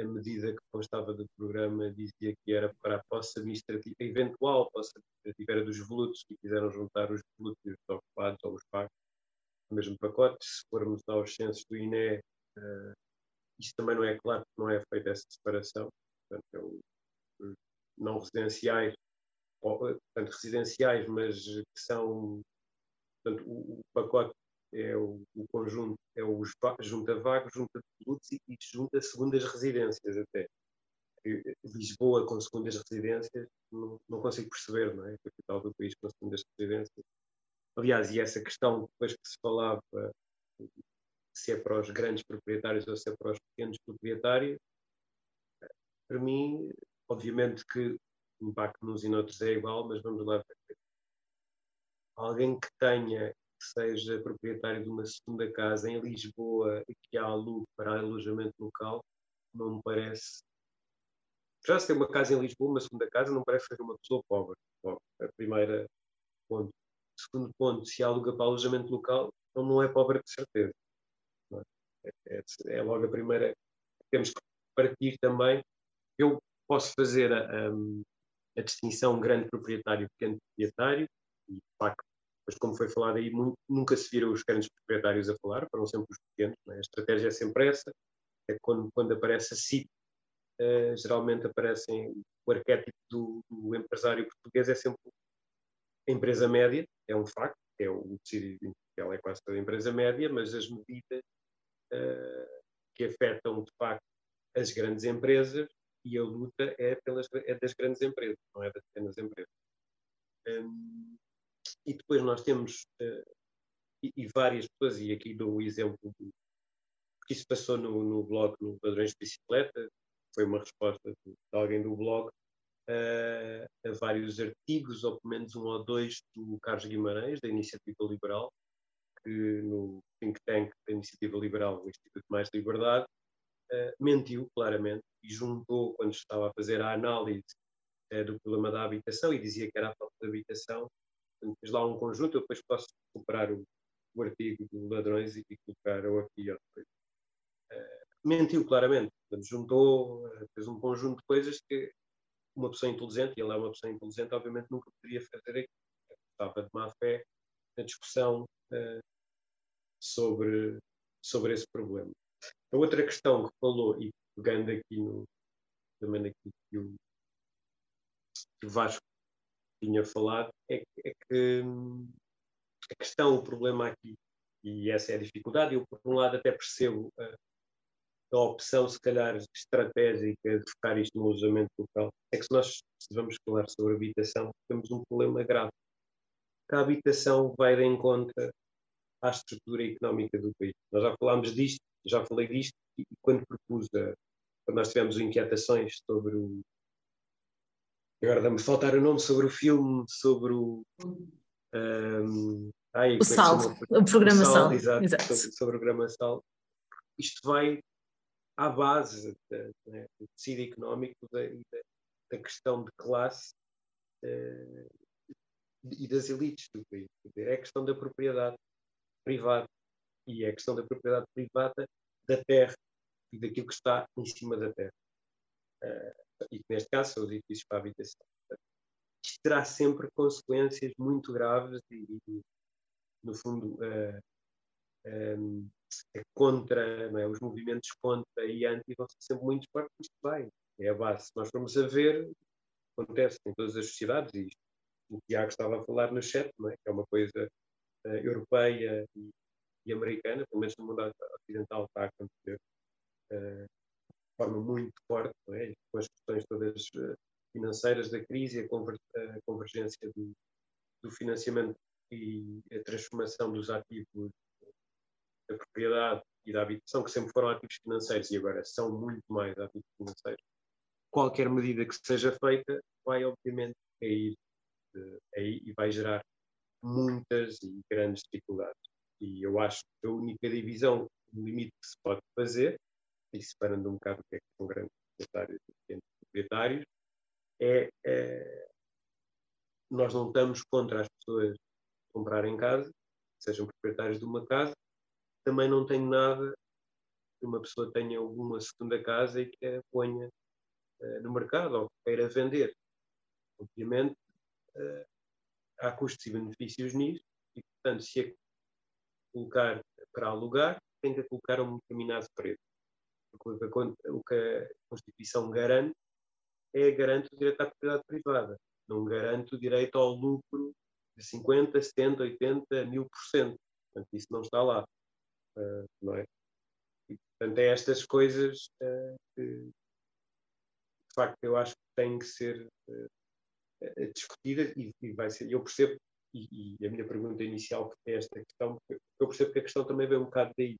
a medida que constava do programa dizia que era para a posse administrativa, eventual posse administrativa era dos volutos e quiseram juntar os volutos e os desocupados ou os pagos mesmo pacote. Se formos aos censos do INE, uh, isso também não é claro, não é feita essa separação. Portanto, é não residenciais, ou, portanto, residenciais, mas que são. Portanto, o, o pacote é o, o, conjunto, é o junta vagos, junta produtos e, e junta segundas residências até. Lisboa com segundas residências, não, não consigo perceber, não é? A capital do país com segundas residências. Aliás, e essa questão depois que se falava se é para os grandes proprietários ou se é para os pequenos proprietários, para mim, obviamente que o impacto nos e noutros é igual, mas vamos lá ver. Alguém que tenha que seja proprietário de uma segunda casa em Lisboa e que há alugue para alojamento local, não me parece. Já se tem uma casa em Lisboa, uma segunda casa, não parece ser uma pessoa pobre. Bom, a primeira ponto. Segundo ponto, se aluga para alojamento local, então não é pobre de certeza. É? É, é, logo a primeira. Temos que partir também. Eu posso fazer a, a, a distinção grande proprietário pequeno proprietário, e de facto mas como foi falado aí, muito, nunca se viram os grandes proprietários a falar, foram sempre os pequenos. É? A estratégia é sempre essa. É quando, quando aparece a CIP, uh, geralmente aparecem o arquétipo do, do, empresário português é sempre a empresa média, é um facto, é o tecido industrial é quase toda empresa média, mas as medidas uh, que afetam de facto as grandes empresas e a luta é, pelas, é das grandes empresas, não é das pequenas empresas. Um, e depois nós temos, uh, e, e, várias pessoas, e aqui dou o exemplo do, que isso passou no, no blog, no Padrões de Bicicleta, foi uma resposta de, alguém do blog, a vários artigos, ou pelo menos um ou dois, do Carlos Guimarães, da Iniciativa Liberal, que no think tank da Iniciativa Liberal, o Instituto Mais Liberdade, uh, mentiu claramente e juntou, quando estava a fazer a análise uh, do problema da habitação, e dizia que era a falta de habitação, fiz lá um conjunto, eu depois posso recuperar o, o artigo de ladrões e, colocar o aqui. Uh, mentiu claramente, juntou, fez um conjunto de coisas que uma pessoa inteligente, e ele é uma pessoa inteligente, obviamente nunca poderia fazer aqui. Estava de má fé na discussão uh, sobre, sobre esse problema. A outra questão que falou, e pegando aqui no, também aqui que o, que o Vasco tinha falado, é, é que a questão, o problema aqui, e essa é a dificuldade, eu por um lado até percebo a, a opção, se calhar, estratégica de focar isto no alojamento local, é que se nós vamos falar sobre habitação, temos um problema grave. A habitação vai de encontro à estrutura económica do país. Nós já falámos disto, já falei disto, e quando propus, a, quando nós tivemos inquietações sobre o, Agora dá-me faltar o nome sobre o filme, sobre o. Um, ai, o Sal, o programa Sal, Sal exato, exato. Sobre, sobre, o programa Sal. Isto vai à base da, né, do tecido económico da, da, questão de classe uh, e das elites do país. É a questão da propriedade privada e é a questão da propriedade privada da terra e daquilo que está em cima da terra. Uh, e neste caso são os edifícios para a habitação. Isto terá sempre consequências muito graves e, e no fundo, uh, um, é contra, é? os movimentos contra e anti vão ser sempre muito fortes, isto é a base. Se nós formos a ver, acontece em todas as sociedades, e o Tiago estava a falar no chat, é? que é uma coisa uh, europeia e, e, americana, pelo menos no mundo ocidental está a acontecer uh, de forma muito forte, é? com as questões todas uh, financeiras da crise, a, conver a convergência do, do financiamento e a transformação dos ativos da propriedade e da habitação, que sempre foram ativos financeiros e agora são muito mais ativos financeiros. Qualquer medida que seja feita vai, obviamente, cair aí e vai gerar muitas e grandes dificuldades. E eu acho que a única divisão, o limite que se pode fazer, e separando um bocado o que é que são grandes proprietários e pequenos proprietários, é, é, nós não estamos contra as pessoas comprarem casa, sejam proprietários de uma casa, também não tenho nada que uma pessoa tenha alguma segunda casa e que a ponha uh, no mercado ou que queira vender. Obviamente, uh, há custos e benefícios nisso e, portanto, se a colocar para alugar, tem que colocar a um determinado preço. O que a Constituição garante é garante o direito à propriedade privada, não garante o direito ao lucro de 50, 70, 80, mil por cento. Portanto, isso não está lá. Não é? E, portanto, é estas coisas uh, que, de facto, eu acho que têm que ser uh, discutidas e, e, vai ser. Eu percebo, e, e, a minha pergunta inicial é esta questão, eu percebo que a questão também vem um bocado daí.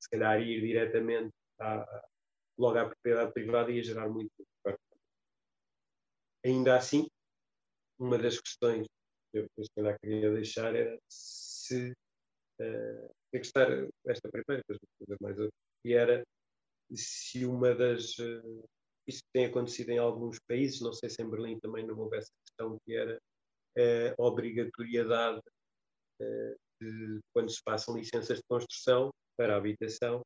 Se calhar ir diretamente à, logo à propriedade privada ia gerar muito. Ainda assim, uma das questões que que eu queria deixar era se uh, tem que estar esta primeira, depois mais outra, que era se uma das. Uh, isso tem acontecido em alguns países, não sei se em Berlim também não houve essa questão, que era a obrigatoriedade uh, de, quando se passam licenças de construção para a habitação,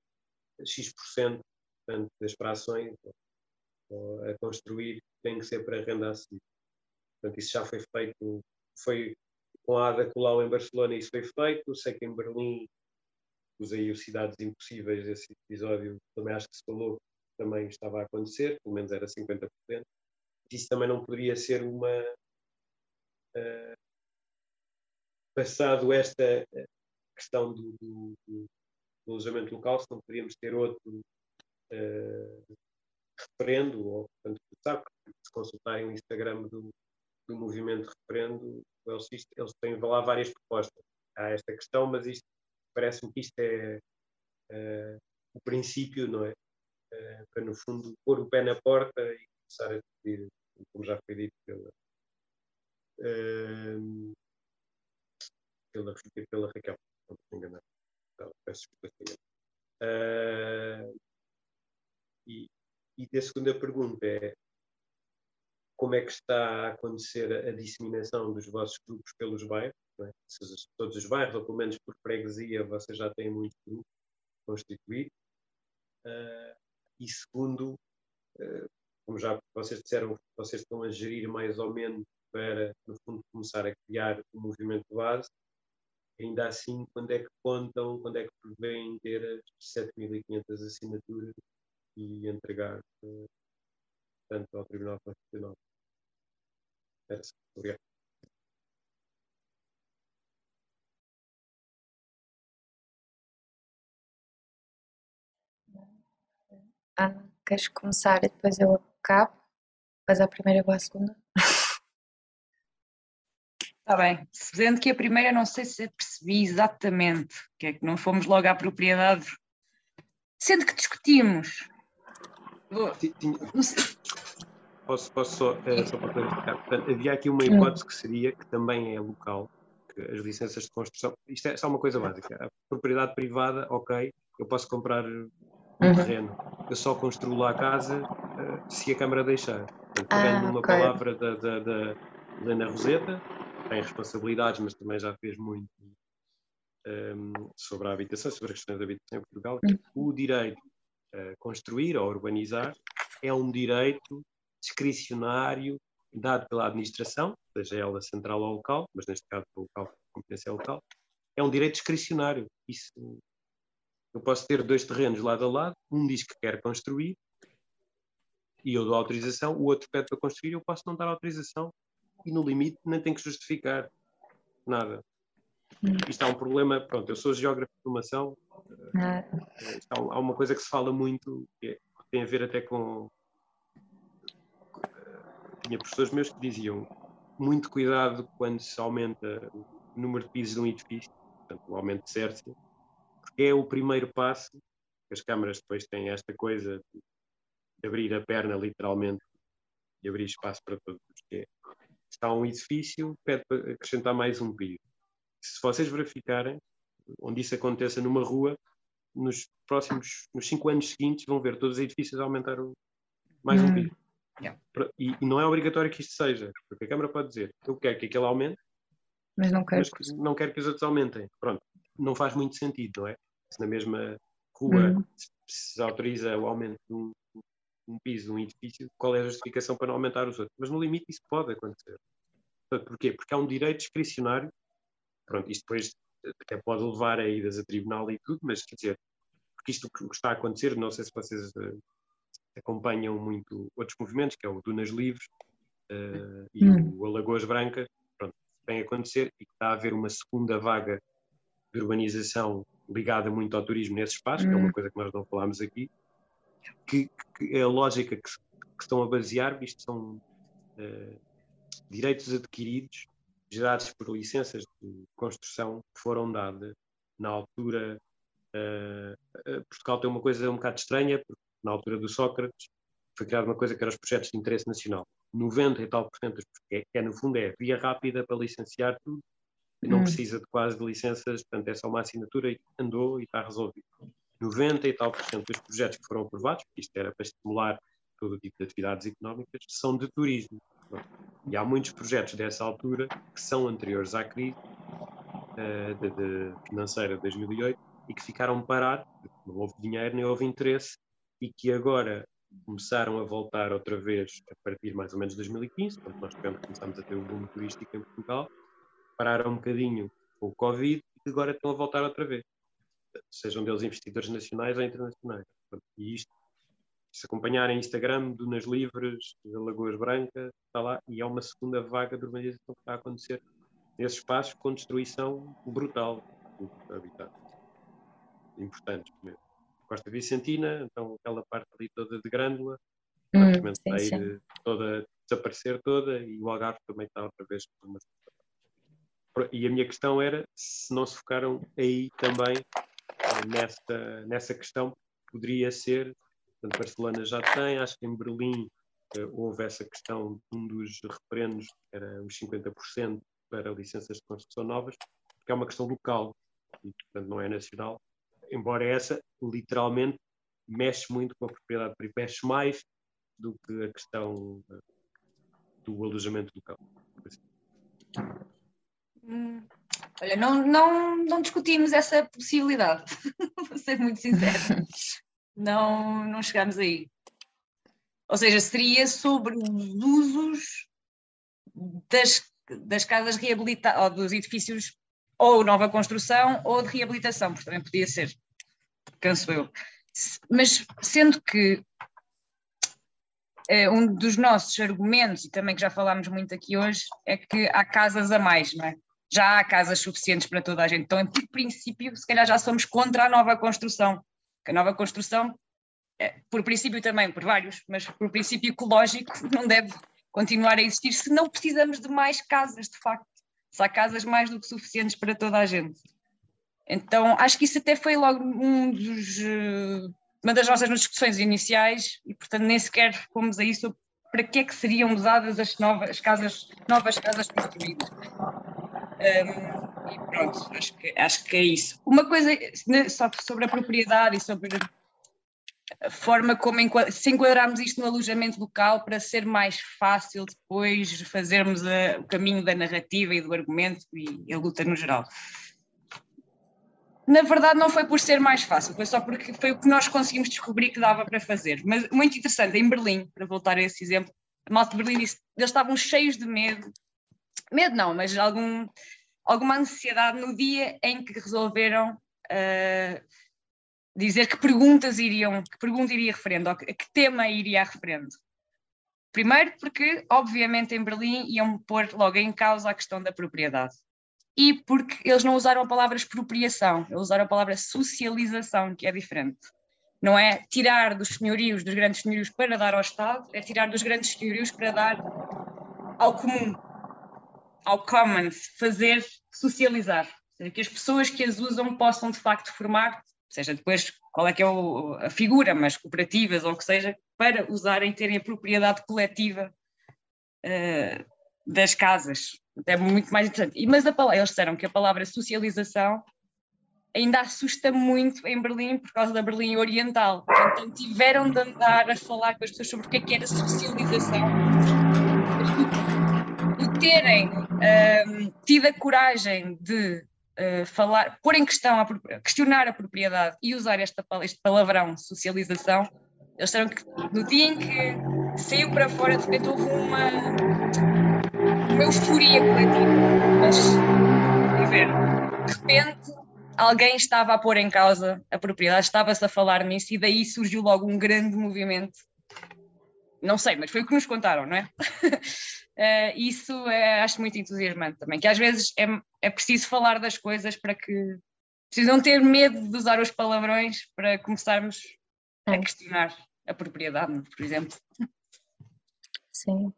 X% portanto, das frações a construir tem que ser para renda acessível. Portanto, isso já foi feito, foi com a Ada Colau em Barcelona, isso foi feito. Sei que em Berlim usei o Cidades Impossíveis, esse episódio também acho que se falou também estava a acontecer, pelo menos era 50%. Isso também não poderia ser uma. Uh, passado esta eh, questão do, do, do alojamento local, se não poderíamos ter outro uh, referendo, ou, portanto, sabe, se consultarem o Instagram do, do movimento referendo, eles, eles têm lá várias propostas. Há esta questão, mas isto parece-me que isto é uh, o princípio, não é? Uh, para, no fundo, pôr o pé na porta e começar a discutir, como já foi dito pela, uh, pela, pela Raquel, não me engano. peço desculpa. Uh, e, e a segunda pergunta é como é que está a acontecer a disseminação dos vossos grupos pelos bairros? É? todos os bairros, ou pelo menos por freguesia, vocês já têm muito grupo constituído. Uh, e segundo, uh, como já vocês disseram, vocês estão a gerir mais ou menos para, no fundo, começar a criar o um movimento base. Ainda assim, quando é que contam, quando é que prevêem ter as 7.500 assinaturas e entregar uh, tanto ao Tribunal Constitucional? Obrigado. Ana, queres começar e depois eu acabo? Depois a primeira ou a segunda? Está bem. Sendo que a primeira não sei se percebi exatamente, que é que não fomos logo à propriedade. Sendo que discutimos. Posso, posso só, é, só para clarificar. Portanto, havia aqui uma hipótese que seria, que também é local, que as licenças de construção. Isto é só uma coisa básica. A propriedade privada, ok, eu posso comprar um uhum. terreno. Eu só construo lá a casa uh, se a Câmara deixar. Portanto, pegando ah, uma okay. palavra da, da, da Helena Roseta, tem responsabilidades, mas também já fez muito um, ehm, sobre a habitação, sobre as questões da habitação em Portugal, uhum. o direito a construir ou urbanizar é um direito discricionário dado pela administração, seja ela central ou local, mas neste caso pelo local, competência local, é um direito discricionário. Isso, eu posso ter dois terrenos lado a lado, um diz que quer construir e eu dou autorização, o outro pede para construir, eu posso não dar autorização e no limite nem tenho que justificar nada. Hum. Isto há um problema, pronto, eu sou geógrafo de formação, ah. há uma coisa que se fala muito, que, é, que tem a ver até com. Tinha professores meus que diziam muito cuidado quando se aumenta o número de pisos de um edifício, portanto, o aumento de Cércia, porque é o primeiro passo. As câmaras depois têm esta coisa de abrir a perna literalmente e abrir espaço para todos. É, está um edifício, pede para acrescentar mais um piso. Se vocês verificarem, onde isso aconteça numa rua, nos próximos, nos cinco anos seguintes, vão ver todos os edifícios aumentar mais um hum. piso. Yeah. E, e, não é obrigatório que isto seja, porque a Câmara pode dizer, eu quero que aquele aumente, mas não quero, mas não quero que os outros aumentem. Pronto, não faz muito sentido, não é? Se na mesma rua hum. se autoriza o aumento de um, um piso de um edifício, qual é a justificação para não aumentar os outros? Mas no limite isso pode acontecer. Porquê? Porque há um direito discricionário, pronto, isto depois até pode levar a idas a tribunal e tudo, mas quer dizer, porque isto que está a acontecer, não sei se vocês uh, acompanham muito outros movimentos, que é o Dunas Livres uh, e hum. o Alagoas Brancas, pronto, tem a acontecer e está a haver uma segunda vaga de urbanização ligada muito ao turismo nesse espaço, hum. que é uma hum. coisa que nós não falámos aqui, que, que é a lógica que, que, estão a basear, isto são uh, direitos adquiridos gerados por licenças de construção que foram dadas na altura. Uh, Portugal tem uma coisa um bocado estranha, porque na altura do Sócrates foi criada uma coisa que era os projetos de interesse nacional. 90 e tal por cento, que é, no fundo é via rápida para licenciar tudo, e não hum. precisa de quase de licenças, portanto é só uma assinatura e andou e está resolvido. 90 e tal por cento dos projetos que foram aprovados, porque isto era para estimular todo o tipo de atividades económicas, são de turismo. E há muitos projetos dessa altura que são anteriores à crise uh, de, de financeira de 2008 e que ficaram parados, não houve dinheiro nem houve interesse, e que agora começaram a voltar outra vez a partir mais ou menos de 2015, quando nós começamos a ter o boom turístico em Portugal, pararam um bocadinho com o Covid e agora estão a voltar outra vez sejam deles investidores nacionais ou internacionais. E isto, se acompanharem Instagram, Dunas Livres, Lagoas Brancas, está lá, e é uma segunda vaga de urbanização que está a acontecer nesses espaços com destruição brutal de habitat. Importantes mesmo. Costa Vicentina, então aquela parte ali toda de Grândola, hum, praticamente vai ir toda desaparecer toda e o Algarve também está outra vez uma e a minha questão era se não se focaram aí também nesta, nessa questão poderia ser, portanto, Barcelona já tem, acho que em Berlim uh, houve essa questão, um dos referendos era os 50% para licenças de construção novas, porque é uma questão local e, portanto, não é nacional, embora essa, literalmente, mexe muito com a propriedade privada, mexe mais do que a questão uh, do alojamento local. Hum, olha, não, não, não discutimos essa possibilidade, vou ser muito sincera. não, não chegamos aí. Ou seja, seria sobre os usos das, das casas reabilitadas, ou dos edifícios, ou nova construção, ou de reabilitação, porque também podia ser, penso eu. Mas sendo que é, um dos nossos argumentos, e também que já falámos muito aqui hoje, é que há casas a mais, não é? já há casas suficientes para toda a gente. Então, por princípio, se calhar já somos contra a nova construção. Que a nova construção, é, por princípio também, por vários, mas por princípio ecológico, não deve continuar a existir se não precisamos de mais casas, de facto. Se há casas mais do que suficientes para toda a gente. Então, acho que isso até foi logo um dos, eh, uma das nossas discussões iniciais e, portanto, nem sequer fomos a isso para que é que seriam usadas as novas casas, novas casas construídas. Um, e pronto, acho que, acho que é isso. Uma coisa né, só sobre a propriedade e sobre a forma como se enquadrarmos isto no alojamento local para ser mais fácil depois fazermos a, o caminho da narrativa e do argumento e a luta no geral. Na verdade, não foi por ser mais fácil, foi só porque foi o que nós conseguimos descobrir que dava para fazer. Mas muito interessante, em Berlim, para voltar a esse exemplo, a malta de Berlim disse eles estavam cheios de medo medo não, mas algum, alguma ansiedade no dia em que resolveram uh, dizer que perguntas iriam, que pergunta iria referendo, ou que, que tema iria referendo. Primeiro porque, obviamente, em Berlim iam pôr logo em causa a questão da propriedade. E porque eles não usaram a palavra expropriação, eles usaram a palavra socialização, que é diferente. Não é tirar dos senhorios, dos grandes senhorios para dar ao Estado, é tirar dos grandes senhorios para dar ao comum, ao common, fazer socializar. Seja, que as pessoas que as usam possam de facto formar, seja depois qual é que é o, a figura, mas cooperativas ou o que seja, para usarem, terem a propriedade coletiva uh, das casas. É muito mais interessante. E, mas a eles disseram que a palavra socialização ainda assusta muito em Berlim por causa da Berlim Oriental. Então tiveram de andar a falar com as pessoas sobre o que é que era socialização. O terem um, tido a coragem de uh, falar, pôr em questão, a, questionar a propriedade e usar esta, este palavrão socialização, eles disseram que no dia em que saiu para fora, de repente houve uma, uma euforia coletiva. Mas, de repente alguém estava a pôr em causa a propriedade, estava-se a falar nisso e daí surgiu logo um grande movimento. Não sei, mas foi o que nos contaram, não é? uh, isso é, acho muito entusiasmante também, que às vezes é, é preciso falar das coisas para que precisam ter medo de usar os palavrões para começarmos a questionar a propriedade, por exemplo. Sim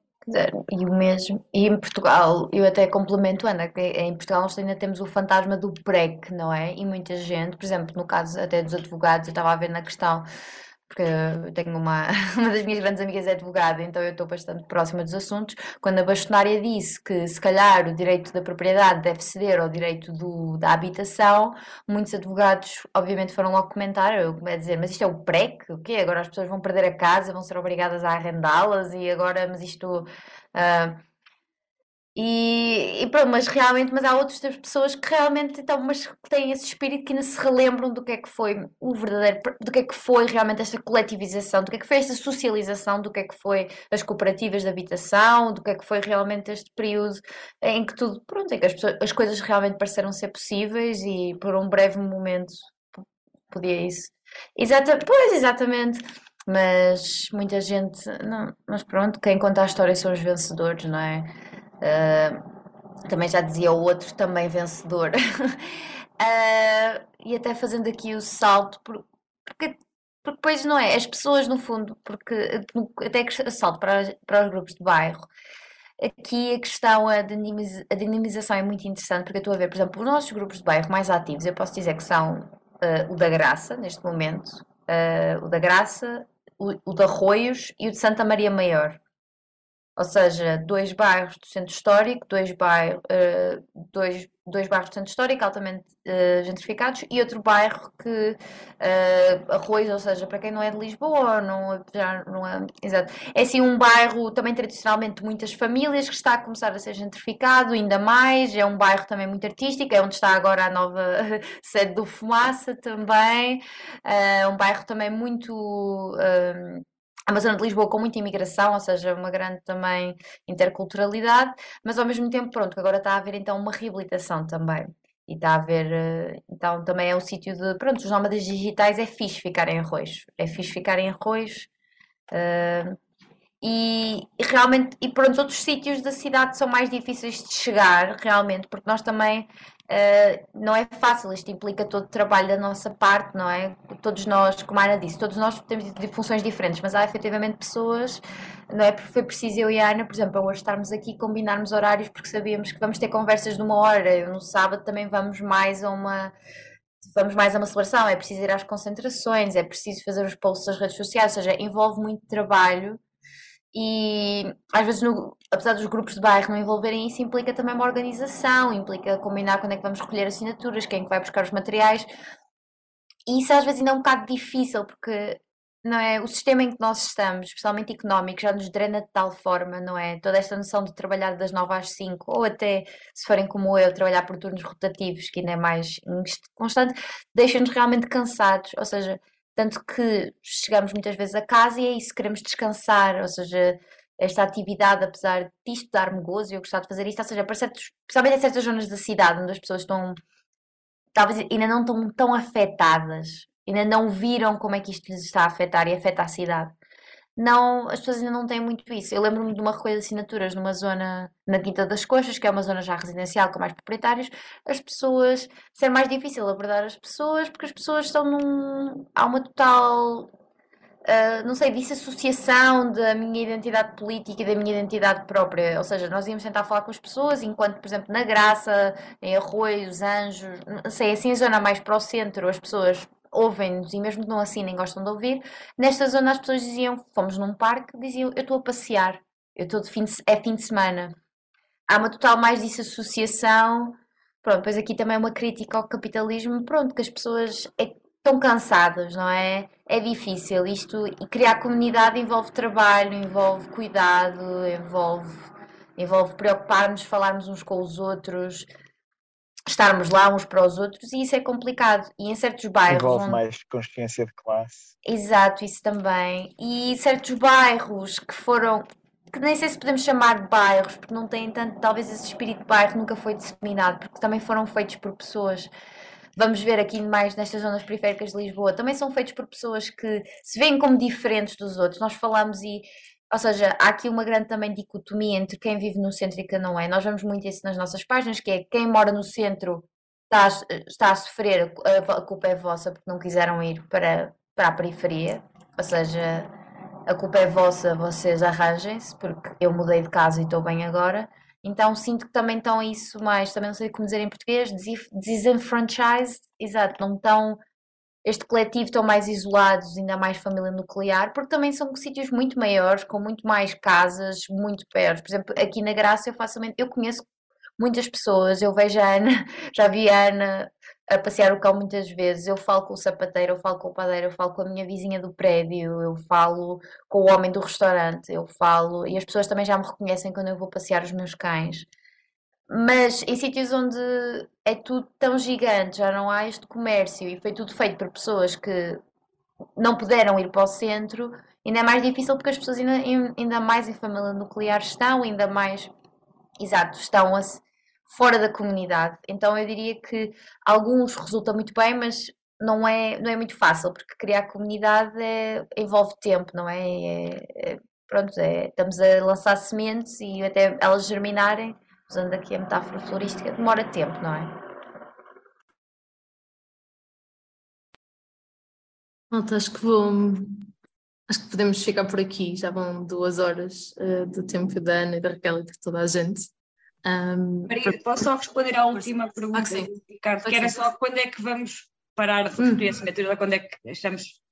e o mesmo, e em Portugal, eu até complemento, Ana, que em Portugal nós ainda temos o fantasma do PREC, não é? E muita gente, por exemplo, no caso até dos advogados, eu estava a ver na questão porque eu tenho uma, uma das minhas grandes amigas é advogada, então eu estou bastante próxima dos assuntos. Quando a bastonária disse que se calhar o direito da propriedade deve ceder ao direito do, da habitação, muitos advogados obviamente foram logo comentar, eu a dizer, mas isto é o PREC? O quê? Agora as pessoas vão perder a casa, vão ser obrigadas a arrendá-las e agora, mas isto... Uh, e, e, pronto, mas realmente, mas há outras pessoas que realmente então, mas têm esse espírito que ainda se relembram do que é que foi o verdadeiro, do que é que foi realmente esta coletivização, do que é que foi esta socialização, do que é que foi as cooperativas de habitação, do que é que foi realmente este período em que tudo, pronto, em que as, pessoas, as coisas realmente pareceram ser possíveis e por um breve momento podia isso. Exata, pois, exatamente. Mas muita gente, não, mas pronto, quem conta a história são os vencedores, não é? Uh, também já dizia o outro, também vencedor. uh, e até fazendo aqui o salto, porque, porque depois não é, as pessoas no fundo, porque até que salto para, para os grupos de bairro, aqui a questão, a, a dinamização é muito interessante, porque eu estou a ver, por exemplo, os nossos grupos de bairro mais ativos, eu posso dizer que são uh, o da Graça, neste momento, uh, o da Graça, o, o de Arroios e o de Santa Maria Maior ou seja, dois bairros do centro histórico, dois, bairro, uh, dois, dois bairros do centro histórico altamente uh, gentrificados e outro bairro que uh, arroz, ou seja, para quem não é de Lisboa, não, já não é, exato, é assim um bairro também tradicionalmente muitas famílias que está a começar a ser gentrificado ainda mais, é um bairro também muito artístico, é onde está agora a nova sede do Fumaça também, é um bairro também muito a uma zona de Lisboa com muita imigração, ou seja, uma grande também interculturalidade, mas ao mesmo tempo, pronto, agora está a haver então uma reabilitação também. E está a haver, eh, então também é um sítio de, pronto, os nómadas digitais é fixe ficar em arroz, é fixe ficar em arroz. Uh, e, realmente, e pronto, outros sítios da cidade são mais difíceis de chegar, realmente, porque nós também Uh, não é fácil, isto implica todo o trabalho da nossa parte, não é? Todos nós, como a Ana disse, todos nós temos funções diferentes, mas há efetivamente pessoas, não é? Foi preciso eu e a Ana, por exemplo, hoje estarmos aqui combinarmos horários porque sabíamos que vamos ter conversas de uma hora, no sábado também vamos mais a uma vamos mais a uma celebração, é preciso ir às concentrações, é preciso fazer os posts nas redes sociais, ou seja, envolve muito trabalho e às vezes, no, apesar dos grupos de bairro não envolverem isso, implica também uma organização, implica combinar quando é que vamos recolher assinaturas, quem é que vai buscar os materiais. E isso às vezes ainda é um bocado difícil, porque não é? O sistema em que nós estamos, especialmente económico, já nos drena de tal forma, não é? Toda esta noção de trabalhar das 9 às 5, ou até, se forem como eu, trabalhar por turnos rotativos, que ainda é mais constante, deixa-nos realmente cansados. Ou seja, tanto que chegamos muitas vezes a casa e é isso, queremos descansar, ou seja, esta atividade, apesar disto dar-me gozo e eu gostar de fazer isto, ou seja, para certos, principalmente em certas zonas da cidade onde as pessoas estão, talvez ainda não estão tão afetadas, ainda não viram como é que isto lhes está a afetar e afeta a cidade não, as pessoas ainda não têm muito isso. Eu lembro-me de uma recolha de assinaturas numa zona na Quinta das Coxas, que é uma zona já residencial com mais proprietários, as pessoas, ser mais difícil abordar as pessoas, porque as pessoas estão num. há uma total. Uh, não sei, dissociação da minha identidade política e da minha identidade própria. Ou seja, nós íamos tentar falar com as pessoas, enquanto, por exemplo, na Graça, em Arroios, Anjos, não sei, assim a zona mais para o centro, as pessoas ouvem-nos e mesmo que não assinem gostam de ouvir, nesta zona as pessoas diziam, fomos num parque, diziam, eu estou a passear, eu estou de fim de, é fim de semana. Há uma total mais desassociação, pronto, depois aqui também é uma crítica ao capitalismo, pronto, que as pessoas é, estão cansadas, não é? É difícil isto, e criar comunidade envolve trabalho, envolve cuidado, envolve, envolve preocupar-nos, falarmos uns com os outros, estarmos lá uns para os outros e isso é complicado. E em certos bairros. Envolve onde... mais consciência de classe. Exato, isso também. E certos bairros que foram. que nem sei se podemos chamar de bairros, porque não têm tanto. talvez esse espírito de bairro nunca foi disseminado, porque também foram feitos por pessoas. Vamos ver aqui mais nestas zonas periféricas de Lisboa, também são feitos por pessoas que se veem como diferentes dos outros. Nós falamos e ou seja, há aqui uma grande também dicotomia entre quem vive no centro e quem não é. Nós vemos muito isso nas nossas páginas, que é quem mora no centro está a, está a sofrer, a culpa é vossa porque não quiseram ir para, para a periferia. Ou seja, a culpa é vossa, vocês arranjem-se, porque eu mudei de casa e estou bem agora. Então sinto que também estão isso mais, também não sei como dizer em português, disenfranchised, exato, não estão este coletivo estão mais isolados, ainda mais família nuclear, porque também são sítios muito maiores, com muito mais casas, muito perto. Por exemplo, aqui na Graça eu facilmente, eu conheço muitas pessoas, eu vejo a Ana, já vi a Ana a passear o cão muitas vezes, eu falo com o sapateiro, eu falo com o padeiro, eu falo com a minha vizinha do prédio, eu falo com o homem do restaurante, eu falo, e as pessoas também já me reconhecem quando eu vou passear os meus cães. Mas em sítios onde é tudo tão gigante, já não há este comércio e foi tudo feito por pessoas que não puderam ir para o centro, ainda é mais difícil porque as pessoas ainda, ainda mais em família nuclear estão, ainda mais, exato, estão a, fora da comunidade. Então eu diria que alguns resultam muito bem, mas não é, não é muito fácil, porque criar comunidade é, envolve tempo, não é? é, é pronto, é, estamos a lançar sementes e até elas germinarem usando aqui a metáfora florística, demora tempo, não é? Malta, acho que vou. Acho que podemos ficar por aqui, já vão duas horas uh, do tempo da Ana e da Raquel e de toda a gente. Um, Maria, posso só responder à última pergunta, ah, Ricardo, que era só quando é que vamos parar de referir hum. assinatura, quando é que estamos.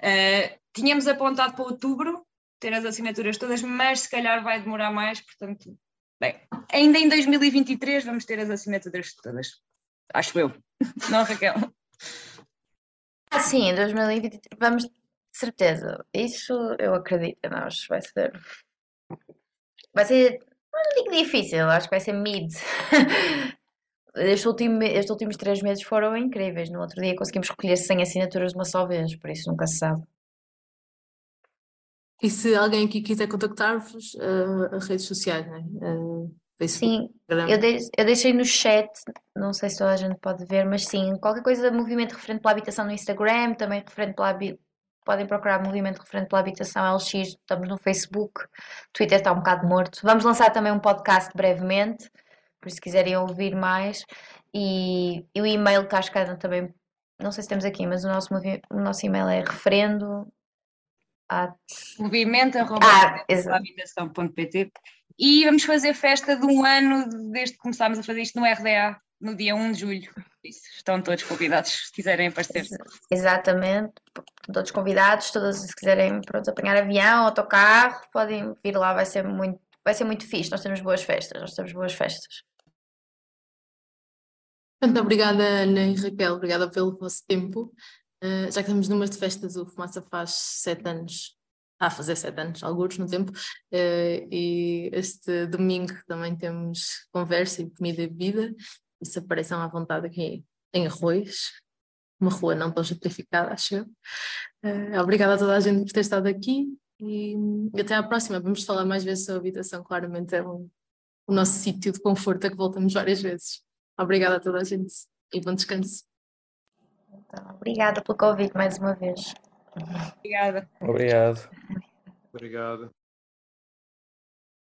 Uh, tínhamos apontado para outubro ter as assinaturas todas, mas se calhar vai demorar mais, portanto Bem, ainda em 2023 vamos ter as assinaturas todas. Acho eu. Não, Raquel? Ah, sim, em 2023 vamos, de certeza. Isso eu acredito nós. Vai ser. Vai ser. Não digo difícil, acho que vai ser mid. Este último, estes últimos três meses foram incríveis. No outro dia conseguimos recolher 100 assinaturas de uma só vez, por isso nunca se sabe. E se alguém aqui quiser contactar-vos, uh, as redes sociais, né? Uh, Facebook, sim, eu, de, eu, deixei no chat, não sei se toda a gente pode ver, mas sim, qualquer coisa de movimento referente pela habitação no Instagram, também referente pela podem procurar movimento referente pela habitação LX, estamos no Facebook, Twitter está um bocado morto. Vamos lançar também um podcast brevemente, por se quiserem ouvir mais. E, e o e-mail está escada também, não sei se temos aqui, mas o nosso, o nosso e-mail é referendo at... movimento.habitação.pt ah, e vamos fazer festa de um ano desde que começámos a fazer isto no RDA, no dia 1 de julho. Isso, estão todos convidados, se quiserem aparecer. Exatamente, todos convidados, todos se quiserem pronto, apanhar avião, autocarro, podem vir lá, vai ser muito, vai ser muito fixe. Nós temos boas festas, nós temos boas festas. Muito obrigada, Ana e Raquel, obrigada pelo vosso tempo. Eh, já que estamos numas de festas, o Fumaça faz sete anos, a fazer sete anos, alguns no tempo, uh, e este domingo também temos conversa e comida e bebida, e se apareçam à vontade aqui em Arroz, uma rua não tão gentrificada, acho eu. Uh, obrigada a toda a gente por ter estado aqui e, e até à próxima. Vamos falar mais vezes sobre a habitação, claramente é um, o nosso sítio de conforto a que voltamos várias vezes. Obrigada a toda a gente e bom descanso. Então, obrigada pelo convite mais uma vez. Obrigada. Obrigado. Obrigado.